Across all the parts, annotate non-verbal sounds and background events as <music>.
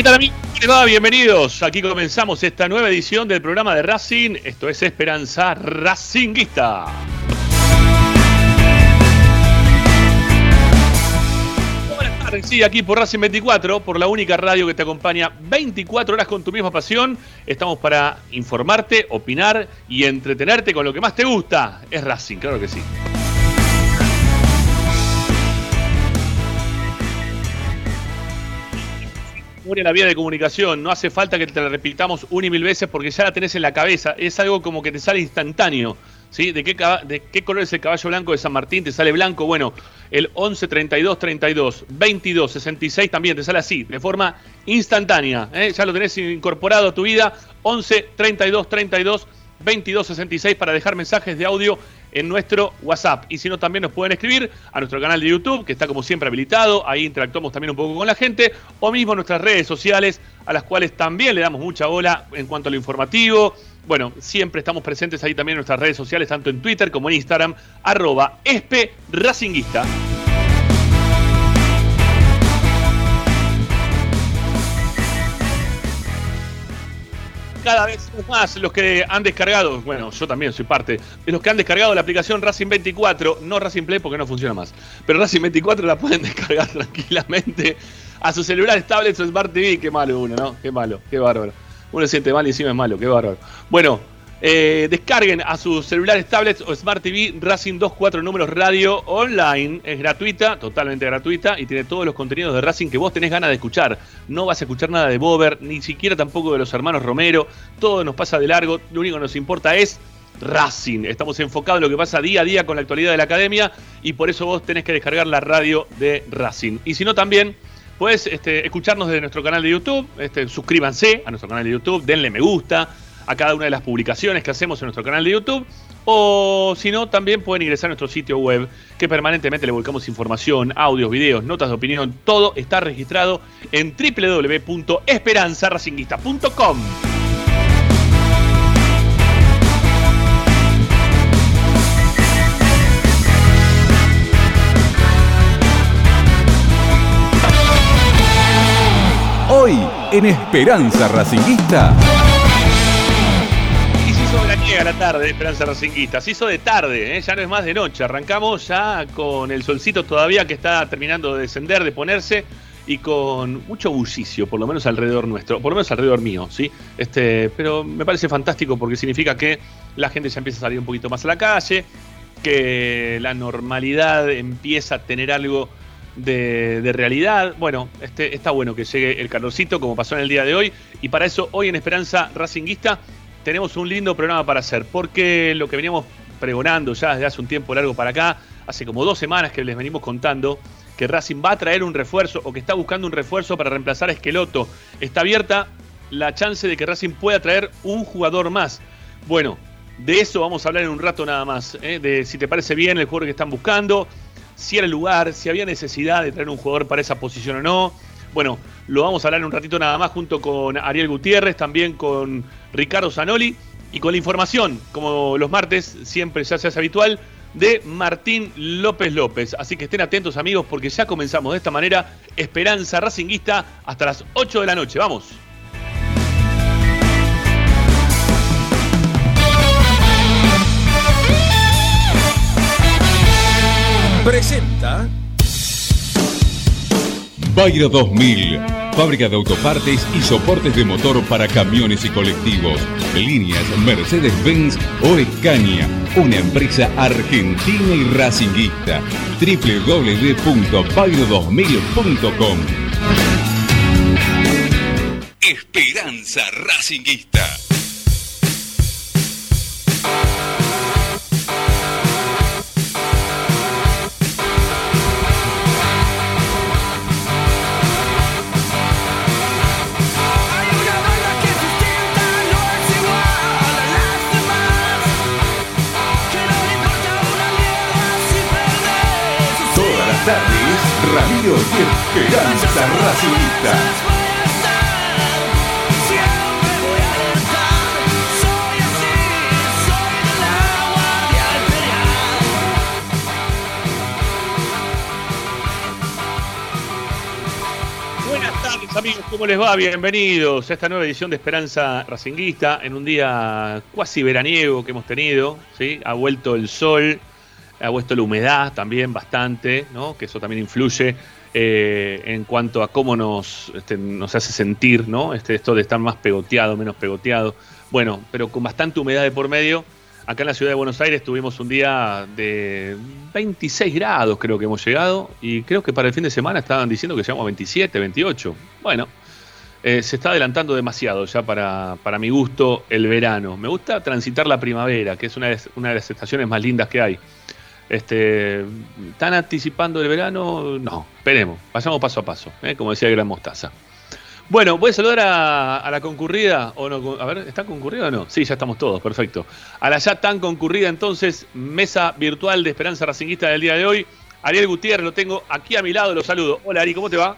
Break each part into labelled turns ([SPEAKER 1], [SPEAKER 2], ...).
[SPEAKER 1] ¿qué tal amigos? Bienvenidos. Aquí comenzamos esta nueva edición del programa de Racing. Esto es Esperanza Racinguista. Buenas tardes, sí, aquí por Racing 24, por la única radio que te acompaña 24 horas con tu misma pasión. Estamos para informarte, opinar y entretenerte con lo que más te gusta. Es Racing, claro que sí. Memoria la vía de comunicación. No hace falta que te la repitamos una y mil veces porque ya la tenés en la cabeza. Es algo como que te sale instantáneo. ¿sí? ¿De, qué, caba- ¿De qué color es el caballo blanco de San Martín? ¿Te sale blanco? Bueno, el 11 32 32 22 66 también te sale así, de forma instantánea. ¿eh? Ya lo tenés incorporado a tu vida. 11 32 32 22 66 para dejar mensajes de audio en nuestro WhatsApp. Y si no, también nos pueden escribir a nuestro canal de YouTube, que está como siempre habilitado. Ahí interactuamos también un poco con la gente. O mismo nuestras redes sociales, a las cuales también le damos mucha bola en cuanto a lo informativo. Bueno, siempre estamos presentes ahí también en nuestras redes sociales, tanto en Twitter como en Instagram, arroba espe racinguista. Cada vez más los que han descargado, bueno, yo también soy parte, de los que han descargado la aplicación Racing 24, no Racing Play porque no funciona más, pero Racing 24 la pueden <laughs> descargar tranquilamente a sus celulares, tablets o Smart TV, qué malo uno, ¿no? Qué malo, qué bárbaro. Uno se siente mal y encima es malo, qué bárbaro. Bueno, eh, descarguen a sus celulares, tablets o Smart TV Racing 24 números radio online. Es gratuita, totalmente gratuita y tiene todos los contenidos de Racing que vos tenés ganas de escuchar. No vas a escuchar nada de Bober, ni siquiera tampoco de los hermanos Romero. Todo nos pasa de largo. Lo único que nos importa es Racing. Estamos enfocados en lo que pasa día a día con la actualidad de la academia y por eso vos tenés que descargar la radio de Racing. Y si no, también puedes este, escucharnos desde nuestro canal de YouTube. Este, suscríbanse a nuestro canal de YouTube, denle me gusta a cada una de las publicaciones que hacemos en nuestro canal de YouTube. O si no, también pueden ingresar a nuestro sitio web, que permanentemente le volcamos información, audios, videos, notas de opinión. Todo está registrado en www.esperanzaracinguista.com.
[SPEAKER 2] Hoy en Esperanza Racinguista.
[SPEAKER 1] Niega la tarde de Esperanza Racinguista. Se hizo de tarde, ¿eh? ya no es más de noche. Arrancamos ya con el solcito todavía que está terminando de descender, de ponerse. Y con mucho bullicio, por lo menos alrededor nuestro, por lo menos alrededor mío, ¿sí? Este, pero me parece fantástico porque significa que la gente ya empieza a salir un poquito más a la calle, que la normalidad empieza a tener algo de, de realidad. Bueno, este, está bueno que llegue el calorcito como pasó en el día de hoy. Y para eso, hoy en Esperanza Racinguista, tenemos un lindo programa para hacer. Porque lo que veníamos pregonando ya desde hace un tiempo largo para acá, hace como dos semanas que les venimos contando, que Racing va a traer un refuerzo o que está buscando un refuerzo para reemplazar a Esqueloto. Está abierta la chance de que Racing pueda traer un jugador más. Bueno, de eso vamos a hablar en un rato nada más. ¿eh? De si te parece bien el jugador que están buscando, si era lugar, si había necesidad de traer un jugador para esa posición o no. Bueno, lo vamos a hablar en un ratito nada más junto con Ariel Gutiérrez, también con Ricardo Zanoli y con la información, como los martes, siempre ya se hace habitual, de Martín López López. Así que estén atentos amigos porque ya comenzamos de esta manera Esperanza Racinguista hasta las 8 de la noche. Vamos.
[SPEAKER 2] Presenta Bayra 2000, fábrica de autopartes y soportes de motor para camiones y colectivos. Líneas Mercedes-Benz o Escaña, una empresa argentina y racinguista. www.bayro2000.com Esperanza Racinguista. Y Esperanza
[SPEAKER 1] amigos, ¿cómo les va? Bienvenidos a esta nueva edición de Esperanza Racinguista en un día cuasi veraniego que hemos tenido, ¿sí? Ha vuelto el sol, ha vuelto la humedad también bastante, ¿no? Que eso también influye eh, en cuanto a cómo nos, este, nos hace sentir, ¿no? Este, esto de estar más pegoteado, menos pegoteado. Bueno, pero con bastante humedad de por medio. Acá en la ciudad de Buenos Aires tuvimos un día de 26 grados, creo que hemos llegado, y creo que para el fin de semana estaban diciendo que llegamos a 27, 28. Bueno, eh, se está adelantando demasiado ya para, para mi gusto el verano. Me gusta transitar la primavera, que es una de, una de las estaciones más lindas que hay. Este, ¿Están anticipando el verano? No, esperemos, vayamos paso a paso, ¿eh? como decía el Gran Mostaza. Bueno, voy a saludar a, a la concurrida, o no, a ver, ¿están concurrida o no? Sí, ya estamos todos, perfecto. A la ya tan concurrida entonces, mesa virtual de Esperanza Racinguista del día de hoy. Ariel Gutiérrez lo tengo aquí a mi lado, lo saludo. Hola Ari, ¿cómo te va?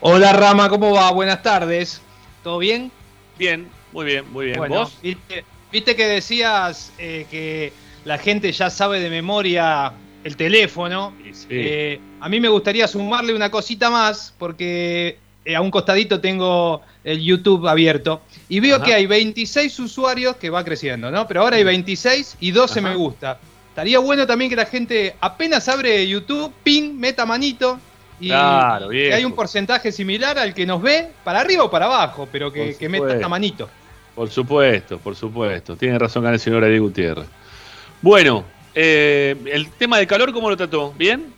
[SPEAKER 3] Hola Rama, ¿cómo va? Buenas tardes. ¿Todo bien?
[SPEAKER 1] Bien, muy bien, muy bien.
[SPEAKER 3] Bueno,
[SPEAKER 1] ¿Vos?
[SPEAKER 3] ¿viste, viste que decías eh, que la gente ya sabe de memoria el teléfono.
[SPEAKER 1] Sí.
[SPEAKER 3] Eh, a mí me gustaría sumarle una cosita más, porque eh, a un costadito tengo el YouTube abierto. Y veo
[SPEAKER 1] Ajá.
[SPEAKER 3] que hay 26 usuarios, que va creciendo, ¿no? Pero ahora hay 26 y 12
[SPEAKER 1] Ajá.
[SPEAKER 3] me gusta. Estaría bueno también que la gente apenas abre YouTube, ping, meta manito. Y,
[SPEAKER 1] Claro,
[SPEAKER 3] y hay un porcentaje similar al que nos ve, para arriba o para abajo, pero que, que meta manito.
[SPEAKER 1] Por supuesto, por supuesto. Tiene razón acá el señor Ariel Gutiérrez. Bueno, eh, el tema del calor, ¿cómo lo trató? ¿Bien?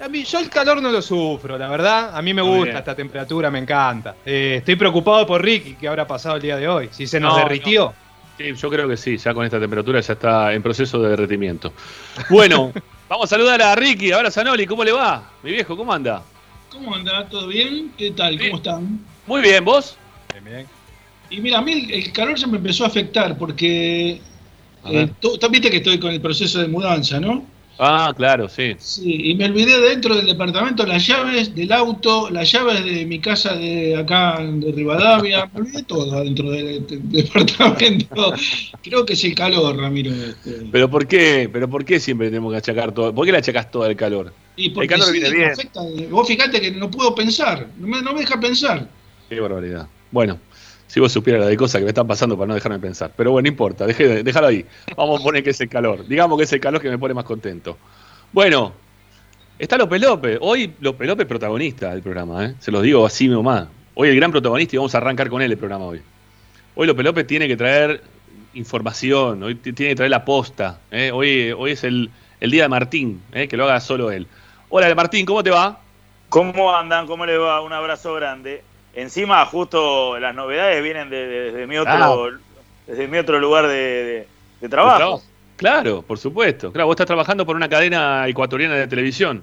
[SPEAKER 3] A mí, yo el calor no lo sufro, la verdad. A mí me
[SPEAKER 1] Muy
[SPEAKER 3] gusta
[SPEAKER 1] bien.
[SPEAKER 3] esta temperatura, me encanta. Eh, estoy preocupado por Ricky, que habrá pasado el día de hoy. Si se nos
[SPEAKER 1] No,
[SPEAKER 3] derritió.
[SPEAKER 1] Sí, yo creo que sí, ya con esta temperatura ya está en proceso de derretimiento. Bueno, <laughs> vamos a saludar a Ricky, ahora Zanoli, ¿cómo le va? Mi viejo, ¿cómo anda?
[SPEAKER 4] ¿Cómo anda? ¿Todo bien? ¿Qué tal?
[SPEAKER 1] Bien.
[SPEAKER 4] ¿Cómo están?
[SPEAKER 1] Muy bien, ¿vos?
[SPEAKER 4] Y mira, a mí el, calor ya me empezó a afectar porque. Eh, tú viste que estoy con el proceso de mudanza, ¿no?
[SPEAKER 1] Ah, claro, sí.
[SPEAKER 4] Sí, y me olvidé dentro del departamento las llaves del auto, las llaves de mi casa de acá de Rivadavia, me olvidé todo adentro del, del <laughs> departamento. Creo que es el calor, Ramiro. este.
[SPEAKER 1] Pero ¿por qué? ¿Pero por qué siempre tenemos que achacar todo? ¿Por qué le achacás todo el calor?
[SPEAKER 4] Y porque
[SPEAKER 1] calor
[SPEAKER 4] sí,
[SPEAKER 1] viene bien.
[SPEAKER 4] afecta. Vos fijate que no puedo pensar, no me, no me deja pensar.
[SPEAKER 1] Qué barbaridad. Bueno, si vos supieras la de cosas que me están pasando para no dejarme pensar. Pero bueno, no importa, dejé- déjalo ahí. Vamos a poner que es el calor. Digamos que es el calor que me pone más contento. Bueno, está López López. Hoy López López protagonista del programa, ¿eh? Se los digo así nomás. Hoy el gran protagonista y vamos a arrancar con él el programa hoy. Hoy López López tiene que traer información, hoy tiene que traer la posta. ¿eh? Hoy, hoy es el, el día de Martín, ¿eh? que lo haga solo él. Hola Martín, ¿cómo te va?
[SPEAKER 5] ¿Cómo andan? ¿Cómo les va? Un abrazo grande. Encima, justo las novedades vienen de- de- desde, mi otro, desde mi otro lugar de, trabajo,
[SPEAKER 1] Claro, por supuesto. Claro, vos estás trabajando por una cadena ecuatoriana de televisión.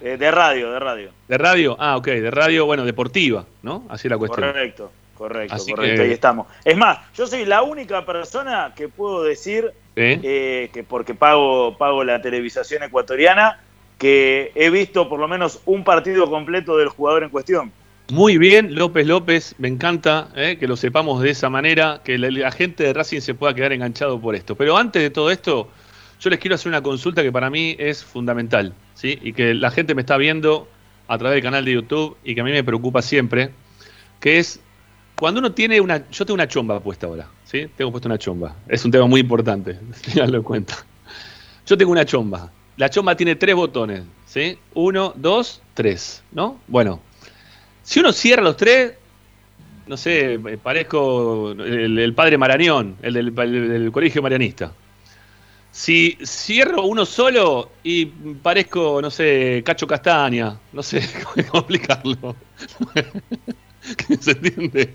[SPEAKER 5] de, de radio, de radio.
[SPEAKER 1] ¿De radio? Ah, ok, de radio, bueno, deportiva, ¿no? Así es la cuestión.
[SPEAKER 5] Correcto, correcto,
[SPEAKER 1] Así
[SPEAKER 5] correcto.
[SPEAKER 1] que-
[SPEAKER 5] Ahí estamos. Es más, yo soy la única persona que puedo decir
[SPEAKER 1] ¿Eh?
[SPEAKER 5] eh, que porque pago, pago la televisación ecuatoriana, que he visto por lo menos un partido completo del jugador en cuestión.
[SPEAKER 1] Muy bien, López López, me encanta eh, que lo sepamos de esa manera, que la, gente de Racing se pueda quedar enganchado por esto. Pero antes de todo esto, yo les quiero hacer una consulta que para mí es fundamental, ¿sí? Y que la gente me está viendo a través del canal de YouTube y que a mí me preocupa siempre, que es cuando uno tiene una... Yo tengo una chomba puesta ahora, ¿sí? Tengo puesta una chomba. Es un tema muy importante, <laughs> tenganlo en cuenta. Yo tengo una chomba. La chomba tiene tres botones, ¿sí? Uno, dos, tres, ¿no? Bueno, si uno cierra los tres, no sé, eh, parezco el, el padre Marañón, el del, el del colegio marianista. Si cierro uno solo y parezco, no sé, Cacho Castaña, no sé <laughs> cómo explicarlo. <laughs> ¿Se entiende?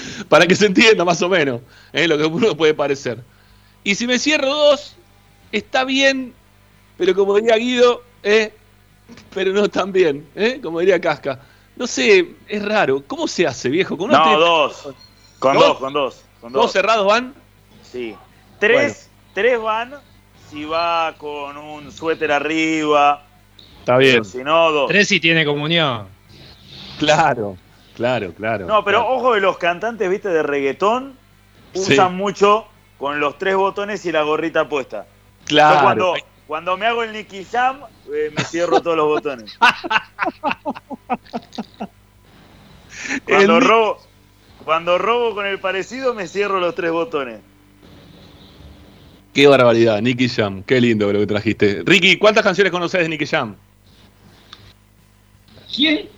[SPEAKER 1] <laughs> Para que se entienda más o menos ¿eh? lo que uno puede parecer. Y si me cierro dos, está bien, pero como diría Guido, ¿eh? Pero no tan bien, ¿eh? como diría Casca. No sé, es raro. ¿Cómo se hace, viejo? Con
[SPEAKER 5] No, dos. Con
[SPEAKER 1] ¿Dos?
[SPEAKER 5] dos, con dos. Con
[SPEAKER 1] ¿Dos
[SPEAKER 5] dos.
[SPEAKER 1] cerrados van?
[SPEAKER 5] Sí. Tres, tres van si va con un suéter arriba.
[SPEAKER 1] Está bien.
[SPEAKER 5] Si no, dos.
[SPEAKER 3] Tres y tiene comunión.
[SPEAKER 1] Claro, claro, claro.
[SPEAKER 5] No, pero
[SPEAKER 1] claro.
[SPEAKER 5] ojo de los cantantes, viste, de reggaetón,
[SPEAKER 1] Sí.
[SPEAKER 5] usan mucho con los tres botones y la gorrita puesta. Yo
[SPEAKER 1] Claro.
[SPEAKER 5] cuando, cuando me hago el Nicky Jam, eh, me cierro todos los botones. <laughs> Cuando
[SPEAKER 1] El
[SPEAKER 5] robo, cuando robo con el parecido, me cierro los tres botones.
[SPEAKER 1] Qué barbaridad, Nicky Jam. Qué lindo lo que trajiste. Ricky, ¿cuántas canciones conoces de Nicky Jam?
[SPEAKER 4] ¿Quién?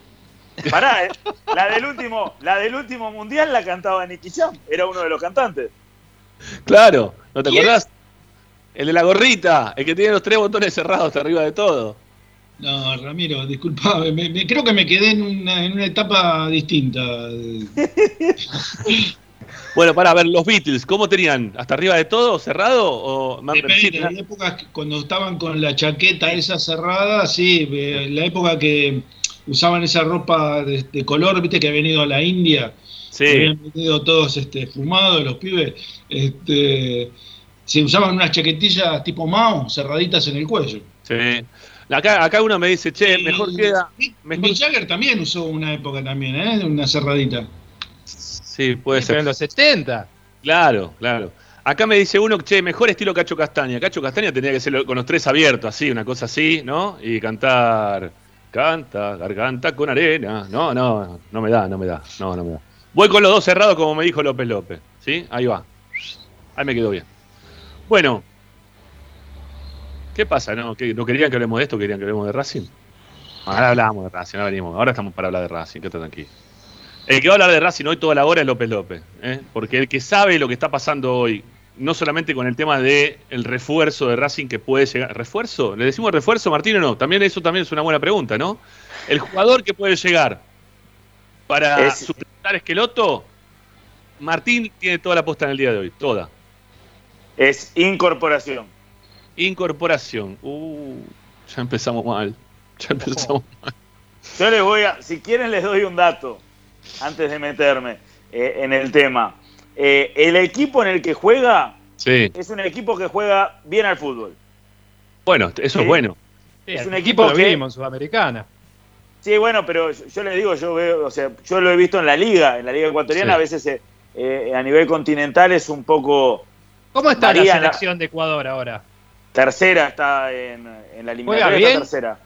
[SPEAKER 5] Pará, eh. la del último, la del último mundial la cantaba Nicky Jam, era uno de los cantantes.
[SPEAKER 1] Claro, ¿no te
[SPEAKER 4] ¿Quién?
[SPEAKER 1] acordás? El de la gorrita, el que tiene los tres botones cerrados hasta arriba de todo.
[SPEAKER 4] No, Ramiro, disculpame, me- me- creo que me quedé en una, en una etapa distinta. <laughs>
[SPEAKER 1] Bueno, para ver, los Beatles, ¿cómo tenían? ¿Hasta arriba de todo, cerrado? O más
[SPEAKER 4] Depende, en épocas cuando estaban con la chaqueta esa cerrada, sí, eh, la época que usaban esa ropa de, de color, viste que habían ido a la India,
[SPEAKER 1] Sí,
[SPEAKER 4] habían venido todos este, fumados los pibes, este, se usaban unas chaquetillas tipo Mao, cerraditas en el cuello.
[SPEAKER 1] sí. Acá, acá uno me dice, che, mejor
[SPEAKER 4] Y
[SPEAKER 1] queda. Mejor-
[SPEAKER 4] Mick Jagger también usó una época también, ¿eh? Una cerradita.
[SPEAKER 1] Sí, puede
[SPEAKER 3] Pero en
[SPEAKER 1] ser.
[SPEAKER 3] los 70.
[SPEAKER 1] Claro, claro. Acá me dice uno, che, mejor estilo Cacho Castaña. Cacho Castaña tenía que ser con los tres abiertos, así, una cosa así, ¿no? Y cantar, canta, garganta con arena. No, no, no me da, no me da, no, no me da. Voy con los dos cerrados como me dijo López López, ¿sí? Ahí va. Ahí me quedó bien. Bueno, ¿qué pasa? ¿No, ¿Qué- ¿No querían que hablemos de esto? ¿Querían que hablemos de Racing? Ahora hablamos de Racing, ahora venimos. Ahora estamos para hablar de Racing, quédate tranquilo. El que va a hablar de Racing hoy toda la hora es López López, ¿eh? porque el que sabe lo que está pasando hoy, no solamente con el tema del el refuerzo de Racing que puede llegar. ¿Refuerzo? ¿Le decimos refuerzo, Martín, o no? También eso también es una buena pregunta, ¿no? El jugador que puede llegar para
[SPEAKER 5] Es-
[SPEAKER 1] suplantar a Esqueloto, Martín tiene toda la posta en el día de hoy, toda.
[SPEAKER 5] Es incorporación.
[SPEAKER 1] Incorporación. Uh, ya empezamos mal. Ya empezamos <laughs> mal.
[SPEAKER 5] Yo les voy a, si quieren les doy un dato antes de meterme eh, en el tema. Eh, el equipo en el que juega
[SPEAKER 1] Sí.
[SPEAKER 5] es un equipo que juega bien al fútbol.
[SPEAKER 1] Bueno, eso
[SPEAKER 5] Sí.
[SPEAKER 1] es bueno.
[SPEAKER 3] Sí,
[SPEAKER 5] Es un equipo
[SPEAKER 3] lo
[SPEAKER 5] que-
[SPEAKER 3] vimos en Sudamericana.
[SPEAKER 5] Sí, bueno, pero yo, yo les digo, yo veo, o sea, yo lo he visto en la liga, en la liga ecuatoriana,
[SPEAKER 1] Sí.
[SPEAKER 5] a veces eh, a nivel continental es un poco
[SPEAKER 3] ¿Cómo está
[SPEAKER 5] María,
[SPEAKER 3] la
[SPEAKER 5] la-
[SPEAKER 3] selección de Ecuador ahora?
[SPEAKER 5] tercera, está en, en la eliminatoria
[SPEAKER 3] ¿Juega
[SPEAKER 5] está
[SPEAKER 3] bien?
[SPEAKER 5] tercera.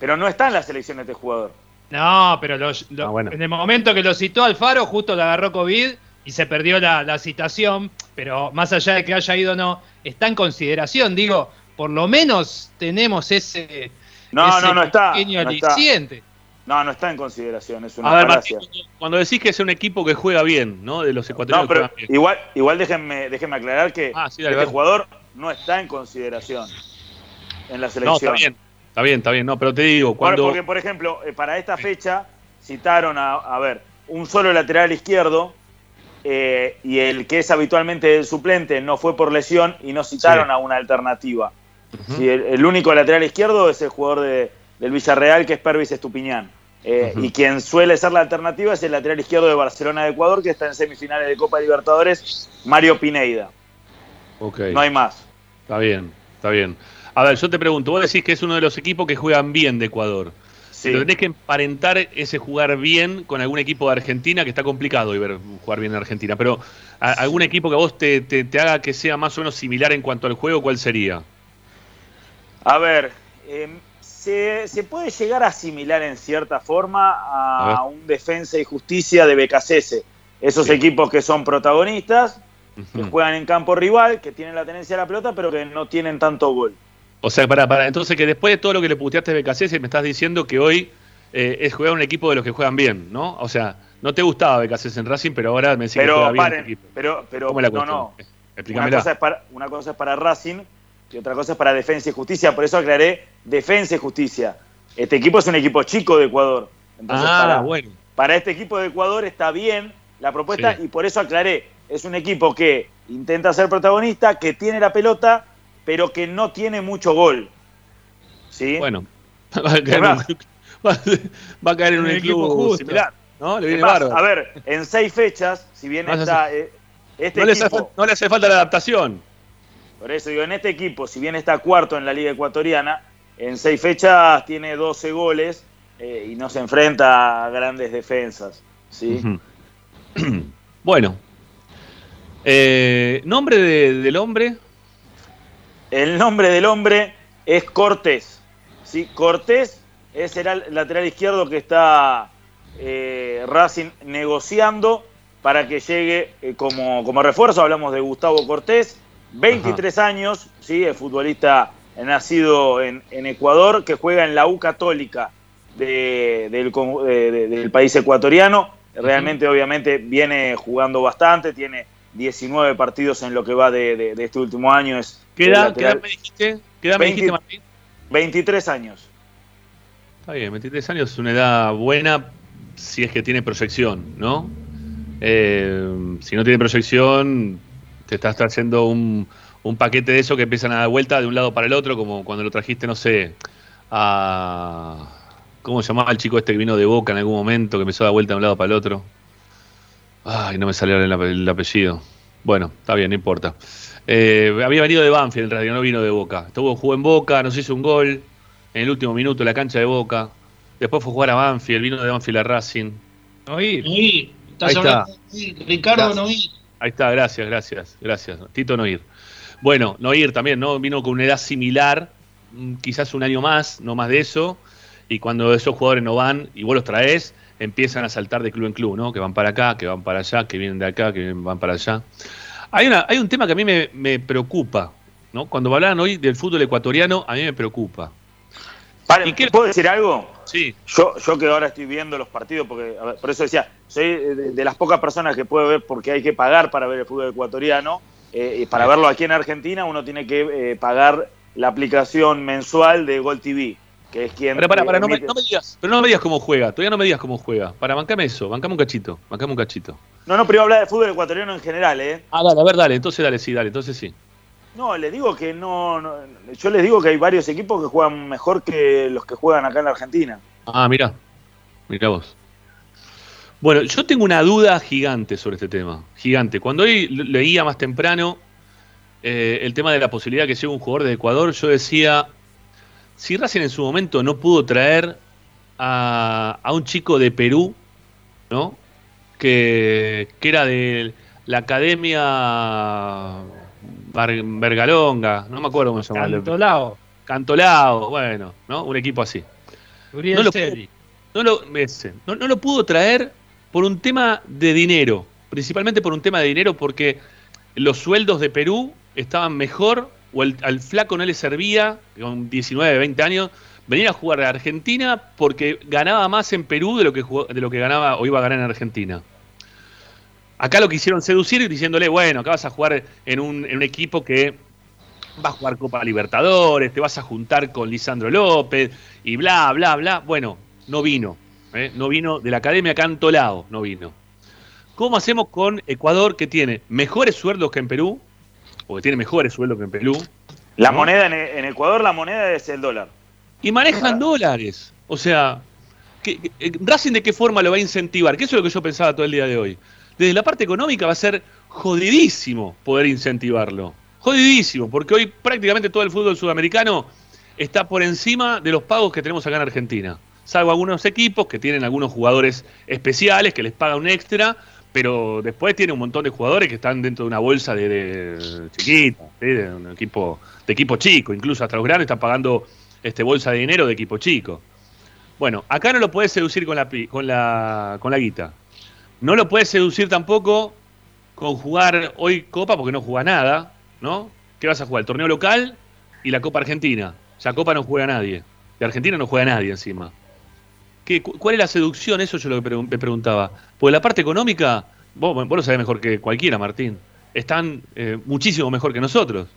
[SPEAKER 5] Pero no está en la selección este jugador.
[SPEAKER 3] No, pero lo- lo-
[SPEAKER 1] Ah, bueno.
[SPEAKER 3] en el momento que lo citó Alfaro, justo le agarró COVID y se perdió la, la citación. Pero más allá de que haya ido o no, está en consideración. Digo, por lo menos tenemos ese,
[SPEAKER 5] No,
[SPEAKER 3] ese
[SPEAKER 5] no, no está.
[SPEAKER 3] pequeño
[SPEAKER 5] No está,
[SPEAKER 3] aliciente.
[SPEAKER 5] No, no está en consideración, es una
[SPEAKER 1] A ver,
[SPEAKER 5] falacia.
[SPEAKER 1] Martín, cuando decís que es un equipo que juega bien, ¿no? De los ecuatorianos
[SPEAKER 5] No, pero igual, igual déjenme, déjenme aclarar que
[SPEAKER 1] Ah, sí, dale,
[SPEAKER 5] este jugador no está en consideración en la
[SPEAKER 1] No,
[SPEAKER 5] selección.
[SPEAKER 1] está bien. Está bien, está bien. No, pero te digo, cuando.
[SPEAKER 5] Porque, por ejemplo, eh, para esta fecha citaron a, a ver, un solo lateral izquierdo eh, y el que es habitualmente el suplente no fue por lesión y no citaron
[SPEAKER 1] Sí.
[SPEAKER 5] a una alternativa. El, el único lateral izquierdo es el jugador de- del Villarreal, que es Pervis Estupiñán. Eh. Y quien suele ser la alternativa es el lateral izquierdo de Barcelona de Ecuador, que está en semifinales de Copa Libertadores, Mario Pineida.
[SPEAKER 1] Ok,
[SPEAKER 5] No hay más.
[SPEAKER 1] está bien, está bien. A ver, yo te pregunto, vos decís que es uno de los equipos que juegan bien de Ecuador.
[SPEAKER 5] Sí.
[SPEAKER 1] Pero tenés que emparentar ese jugar bien con algún equipo de Argentina, que está complicado y ver jugar bien en Argentina. Pero a- algún equipo que a vos te, te- te haga que sea más o menos similar en cuanto al juego, ¿cuál sería?
[SPEAKER 5] A ver, eh, se, se puede llegar a asimilar en cierta forma
[SPEAKER 1] A
[SPEAKER 5] un defensa y justicia de BKCS. Esos
[SPEAKER 1] Sí.
[SPEAKER 5] equipos que son protagonistas, que juegan en campo rival, que tienen la tenencia de la pelota, pero que no tienen tanto gol.
[SPEAKER 1] O sea, para, para, entonces que después de todo lo que le puteaste a BKC, me estás diciendo que hoy eh, es jugar un equipo de los que juegan bien, ¿no? O sea, no te gustaba BKC en Racing, pero ahora me decís que
[SPEAKER 5] Pero
[SPEAKER 1] bien
[SPEAKER 5] paren,
[SPEAKER 1] este
[SPEAKER 5] pero, pero
[SPEAKER 1] ¿Cómo la
[SPEAKER 5] no, no. Una cosa, es para, una cosa es para Racing y otra cosa es para Defensa y Justicia. Por eso aclaré Defensa y Justicia. Este equipo es un equipo chico de Ecuador. Entonces,
[SPEAKER 1] ah,
[SPEAKER 5] para,
[SPEAKER 1] bueno.
[SPEAKER 5] para este equipo de Ecuador está bien la propuesta
[SPEAKER 1] Sí.
[SPEAKER 5] y por eso aclaré. Es un equipo que intenta ser protagonista, que tiene la pelota, pero que no tiene mucho gol. ¿Sí?
[SPEAKER 1] Bueno, <laughs> va a caer, un, <laughs> va, va a caer en un,
[SPEAKER 3] Un equipo
[SPEAKER 1] club
[SPEAKER 3] justo.
[SPEAKER 1] similar, ¿no? Le viene
[SPEAKER 5] más, a ver, en seis fechas, si bien está eh, este
[SPEAKER 1] no, le hace,
[SPEAKER 5] equipo...
[SPEAKER 1] no le hace falta la adaptación.
[SPEAKER 5] Por eso digo, en este equipo, si bien está cuarto en la Liga Ecuatoriana, en seis fechas tiene 12 goles eh, y no se enfrenta a grandes defensas. ¿sí? <clears throat>
[SPEAKER 1] Bueno. Eh, ¿Nombre de- del hombre?
[SPEAKER 5] El nombre del hombre es Cortés. ¿sí? Cortés es el al- lateral izquierdo que está eh, Racing negociando para que llegue como, como refuerzo. Hablamos de Gustavo Cortés, 23 años, ¿sí? es futbolista nacido en, en Ecuador, que juega en la U Católica de- del, de- país ecuatoriano. Realmente, obviamente, viene jugando bastante, tiene 19 partidos en lo que va de, este último año. Es
[SPEAKER 1] ¿Qué edad, qué edad me dijiste? ¿Qué edad me
[SPEAKER 5] 20.
[SPEAKER 1] dijiste, Martín?
[SPEAKER 5] 23 años.
[SPEAKER 1] Está bien, 23 años es una edad buena si es que tiene proyección, ¿no? Eh, si no tiene proyección, te estás trayendo un, un paquete de eso que empiezan a dar vuelta de un lado para el otro, como cuando lo trajiste, no sé, a... ¿Cómo se llamaba el chico este que vino de Boca en algún momento, que empezó a dar vuelta de un lado para el otro? Ay, no me salió el, ape- el apellido. Bueno, está bien, no importa. Eh, había venido de Banfield en realidad, no vino de Boca. Estuvo, jugó en Boca, nos hizo un gol en el último minuto en la cancha de Boca. Después fue a jugar a Banfield, vino de Banfield a Racing.
[SPEAKER 3] Oír.
[SPEAKER 4] Noir, estás
[SPEAKER 1] Ahí está.
[SPEAKER 4] hablando de Noir, Ricardo. Noir.
[SPEAKER 1] Ahí está, gracias, gracias, gracias. Tito Noir. Bueno, Noir también, ¿no? Vino con una edad similar, mm, quizás un año más, no más de eso. Y cuando esos jugadores no van y vos los traes, empiezan a saltar de club en club, ¿no? Que van para acá, que van para allá, que vienen de acá, que van para allá. Hay, una, hay un tema que a mí me, me preocupa, ¿no? Cuando hablaban hoy del fútbol ecuatoriano, a mí me preocupa.
[SPEAKER 5] Pare,
[SPEAKER 1] ¿Y qué-
[SPEAKER 5] ¿Puedo decir algo?
[SPEAKER 1] Sí,
[SPEAKER 5] Yo, yo que ahora estoy viendo los partidos, porque ver, por eso decía, soy de, de las pocas personas que puede ver porque hay que pagar para ver el fútbol ecuatoriano. eh, y para
[SPEAKER 1] Sí.
[SPEAKER 5] verlo aquí en Argentina uno tiene que eh, pagar la aplicación mensual de Gol TV, que es quien...
[SPEAKER 1] Para, para, para, no me, no me digas, pero no me digas cómo juega, todavía no me digas cómo juega. Para, bancame eso, bancame un cachito, bancame un cachito.
[SPEAKER 5] no, no, pero iba a hablar de fútbol ecuatoriano en general, ¿eh?
[SPEAKER 1] Ah, dale, a ver, dale, entonces dale, sí, dale, entonces sí.
[SPEAKER 5] No, les digo que no, no- Yo les digo que hay varios equipos que juegan mejor que los que juegan acá en la Argentina.
[SPEAKER 1] Ah, mira, mira vos. Bueno, yo tengo una duda gigante sobre este tema, gigante. Cuando hoy le- leía más temprano eh, el tema de la posibilidad que llegue un jugador de Ecuador, yo decía, si Racing en su momento no pudo traer a, un chico de Perú, ¿no? Que, era de la Academia Bergalonga, no me acuerdo cómo se llama.
[SPEAKER 3] Cantolao.
[SPEAKER 1] Cantolao, bueno, ¿no? Un equipo así. No lo-. No lo, no, no lo pudo traer por un tema de dinero, principalmente por un tema de dinero, porque los sueldos de Perú estaban mejor, o el- al flaco no le servía, con 19, 20 años, venir a jugar a Argentina porque ganaba más en Perú de lo que, jugó- de lo que ganaba o iba a ganar en Argentina. Acá lo quisieron seducir diciéndole, bueno, acá vas a jugar en un, en un equipo que va a jugar Copa Libertadores, te vas a juntar con Lisandro López y bla, bla, bla. Bueno, no vino. ¿eh? No vino de la Academia Cantolao, no vino. ¿Cómo hacemos con Ecuador que tiene mejores sueldos que en Perú? O que tiene mejores sueldos que en Perú.
[SPEAKER 5] La
[SPEAKER 1] ¿No?
[SPEAKER 5] moneda en, en Ecuador, la moneda es el dólar.
[SPEAKER 1] Y manejan dólares. O sea, ¿qué- qué- eh, ¿Racing de qué forma lo va a incentivar? Que eso es lo que yo pensaba todo el día de hoy. Desde la parte económica va a ser jodidísimo poder incentivarlo. Jodidísimo, porque hoy prácticamente todo el fútbol sudamericano está por encima de los pagos que tenemos acá en Argentina. Salvo algunos equipos que tienen algunos jugadores especiales que les pagan un extra, pero después tiene un montón de jugadores que están dentro de una bolsa de, de chiquita, de un equipo, de equipo chico, incluso hasta los grandes están pagando este bolsa de dinero de equipo chico. Bueno, acá no lo puedes seducir con la, con la, con la guita. No lo puedes seducir tampoco con jugar hoy Copa porque no juega nada, ¿no? ¿Qué vas a jugar? El torneo local y la Copa Argentina. Ya Copa no juega nadie. De Argentina no juega nadie encima. ¿Qué, cu- ¿Cuál es la seducción? Eso yo lo que preguntaba. Porque la parte económica, vos, vos lo sabés mejor que cualquiera, Martín. Están eh, muchísimo mejor que nosotros.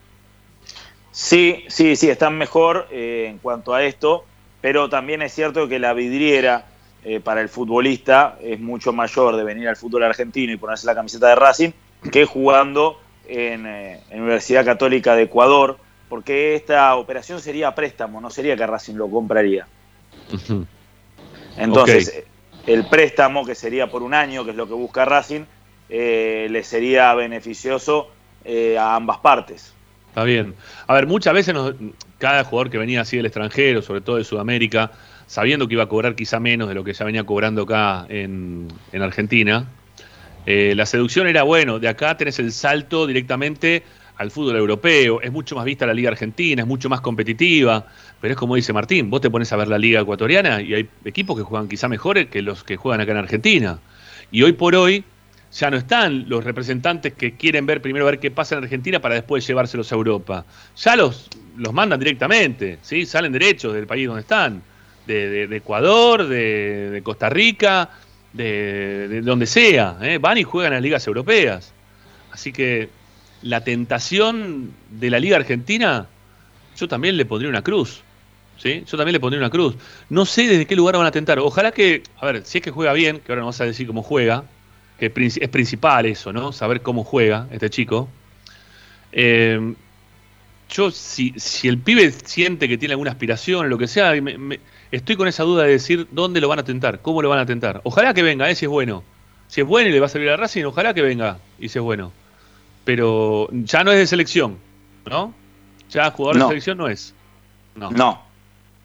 [SPEAKER 5] Sí, sí, sí, están mejor eh, en cuanto a esto, pero también es cierto que la vidriera eh, para el futbolista es mucho mayor de venir al fútbol argentino y ponerse la camiseta de Racing que jugando en, eh, en Universidad Católica de Ecuador, porque esta operación sería préstamo, no sería que Racing lo compraría. Entonces, eh, el préstamo, que sería por un año, que es lo que busca Racing, eh, le sería beneficioso a ambas partes.
[SPEAKER 1] Está bien. A ver, muchas veces nos- cada jugador que venía así del extranjero, sobre todo de Sudamérica, sabiendo que iba a cobrar quizá menos de lo que ya venía cobrando acá en, en Argentina, eh, la seducción era, bueno, de acá tenés el salto directamente al fútbol europeo, es mucho más vista la liga argentina, es mucho más competitiva, pero es como dice Martín, vos te pones a ver la liga ecuatoriana y hay equipos que juegan quizá mejores que los que juegan acá en Argentina. Y hoy por hoy ya no están los representantes que quieren ver primero ver qué pasa en Argentina para después llevárselos a Europa. Ya los, los mandan directamente, ¿sí? salen derechos del país donde están, de, Ecuador, de, Costa Rica, de, de donde sea, ¿eh? van y juegan las ligas europeas. Así que la tentación de la liga argentina, yo también le pondría una cruz. ¿Sí? Yo también le pondría una cruz. No sé desde qué lugar van a tentar. Ojalá que, a ver, si es que juega bien, que ahora no vas a decir cómo juega, que es principal eso, ¿no? Saber cómo juega este chico. Eh, yo, si, si el pibe siente que tiene alguna aspiración o lo que sea, me- me- estoy con esa duda de decir dónde lo van a tentar, cómo lo van a tentar. Ojalá que venga, ¿eh? si es bueno. Si es bueno y le va a servir a Racing, ojalá que venga y si es bueno. Pero ya no es de selección, ¿no? Ya jugador
[SPEAKER 5] No.
[SPEAKER 1] de selección no es. No.
[SPEAKER 5] No.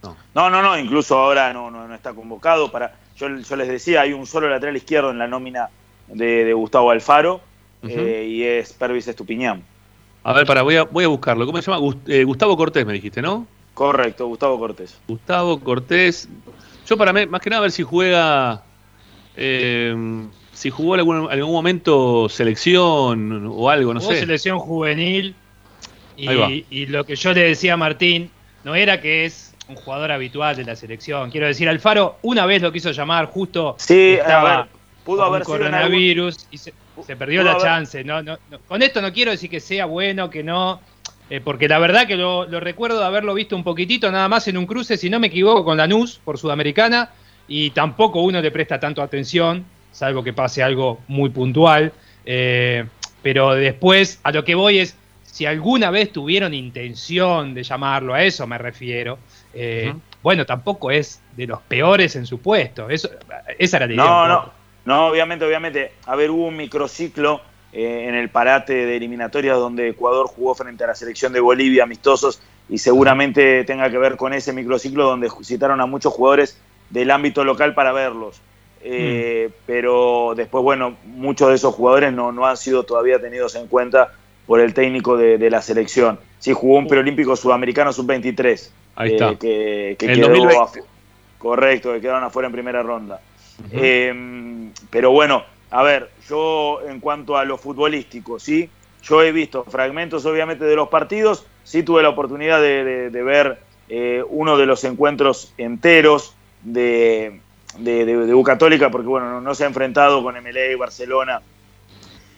[SPEAKER 1] No.
[SPEAKER 5] No, no, no, incluso ahora no, no, no está convocado para. Yo, yo les decía, hay un solo lateral izquierdo en la nómina de, de Gustavo Alfaro
[SPEAKER 1] Ujú.
[SPEAKER 5] eh, y es Pervis Estupiñán.
[SPEAKER 1] A ver, para, voy a, voy a buscarlo. ¿Cómo se llama? Gust- eh, Gustavo Cortés, me dijiste, ¿no?
[SPEAKER 5] Correcto, Gustavo Cortés.
[SPEAKER 1] Gustavo Cortés. Yo para mí, más que nada, a ver si juega. eh, si jugó en algún, algún momento selección o algo, no
[SPEAKER 3] Jugó
[SPEAKER 1] sé.
[SPEAKER 3] selección juvenil
[SPEAKER 1] Ahí va.
[SPEAKER 3] y, y lo que yo le decía a Martín no era que es un jugador habitual de la selección. Quiero decir, Alfaro una vez lo quiso llamar justo
[SPEAKER 5] Sí,
[SPEAKER 3] estaba
[SPEAKER 5] a ver, pudo haber sido en algún-
[SPEAKER 3] coronavirus y se, se perdió la chance. No, no, no. Con esto no quiero decir que sea bueno, que no, eh, porque la verdad que lo, lo recuerdo de haberlo visto un poquitito nada más en un cruce, si no me equivoco, con Lanús por Sudamericana y tampoco uno le presta tanto atención, salvo que pase algo muy puntual. eh, pero después a lo que voy es, si alguna vez tuvieron intención de llamarlo, a eso me refiero, eh, bueno, tampoco es de los peores en su puesto. Eso, esa era la idea.
[SPEAKER 5] No, no. No, obviamente, obviamente. A ver, hubo un microciclo eh, en el parate de eliminatorias donde Ecuador jugó frente a la selección de Bolivia amistosos y seguramente tenga que ver con ese microciclo donde citaron a muchos jugadores del ámbito local para verlos. Eh, Pero después, bueno, muchos de esos jugadores no, no han sido todavía tenidos en cuenta por el técnico de, de la selección. Sí, jugó un preolímpico sudamericano sub-23.
[SPEAKER 1] Ahí
[SPEAKER 5] eh,
[SPEAKER 1] está.
[SPEAKER 5] que, que
[SPEAKER 1] El
[SPEAKER 5] quedó
[SPEAKER 1] 2020.
[SPEAKER 5] afu- correcto, que quedaron afuera en primera ronda. Eh, pero bueno, a ver, yo en cuanto a lo futbolístico, ¿sí? Yo he visto fragmentos obviamente de los partidos, sí tuve la oportunidad de, ver eh, uno de los encuentros enteros de, de, de- de Católica, porque bueno, no, se ha enfrentado con MLA, Barcelona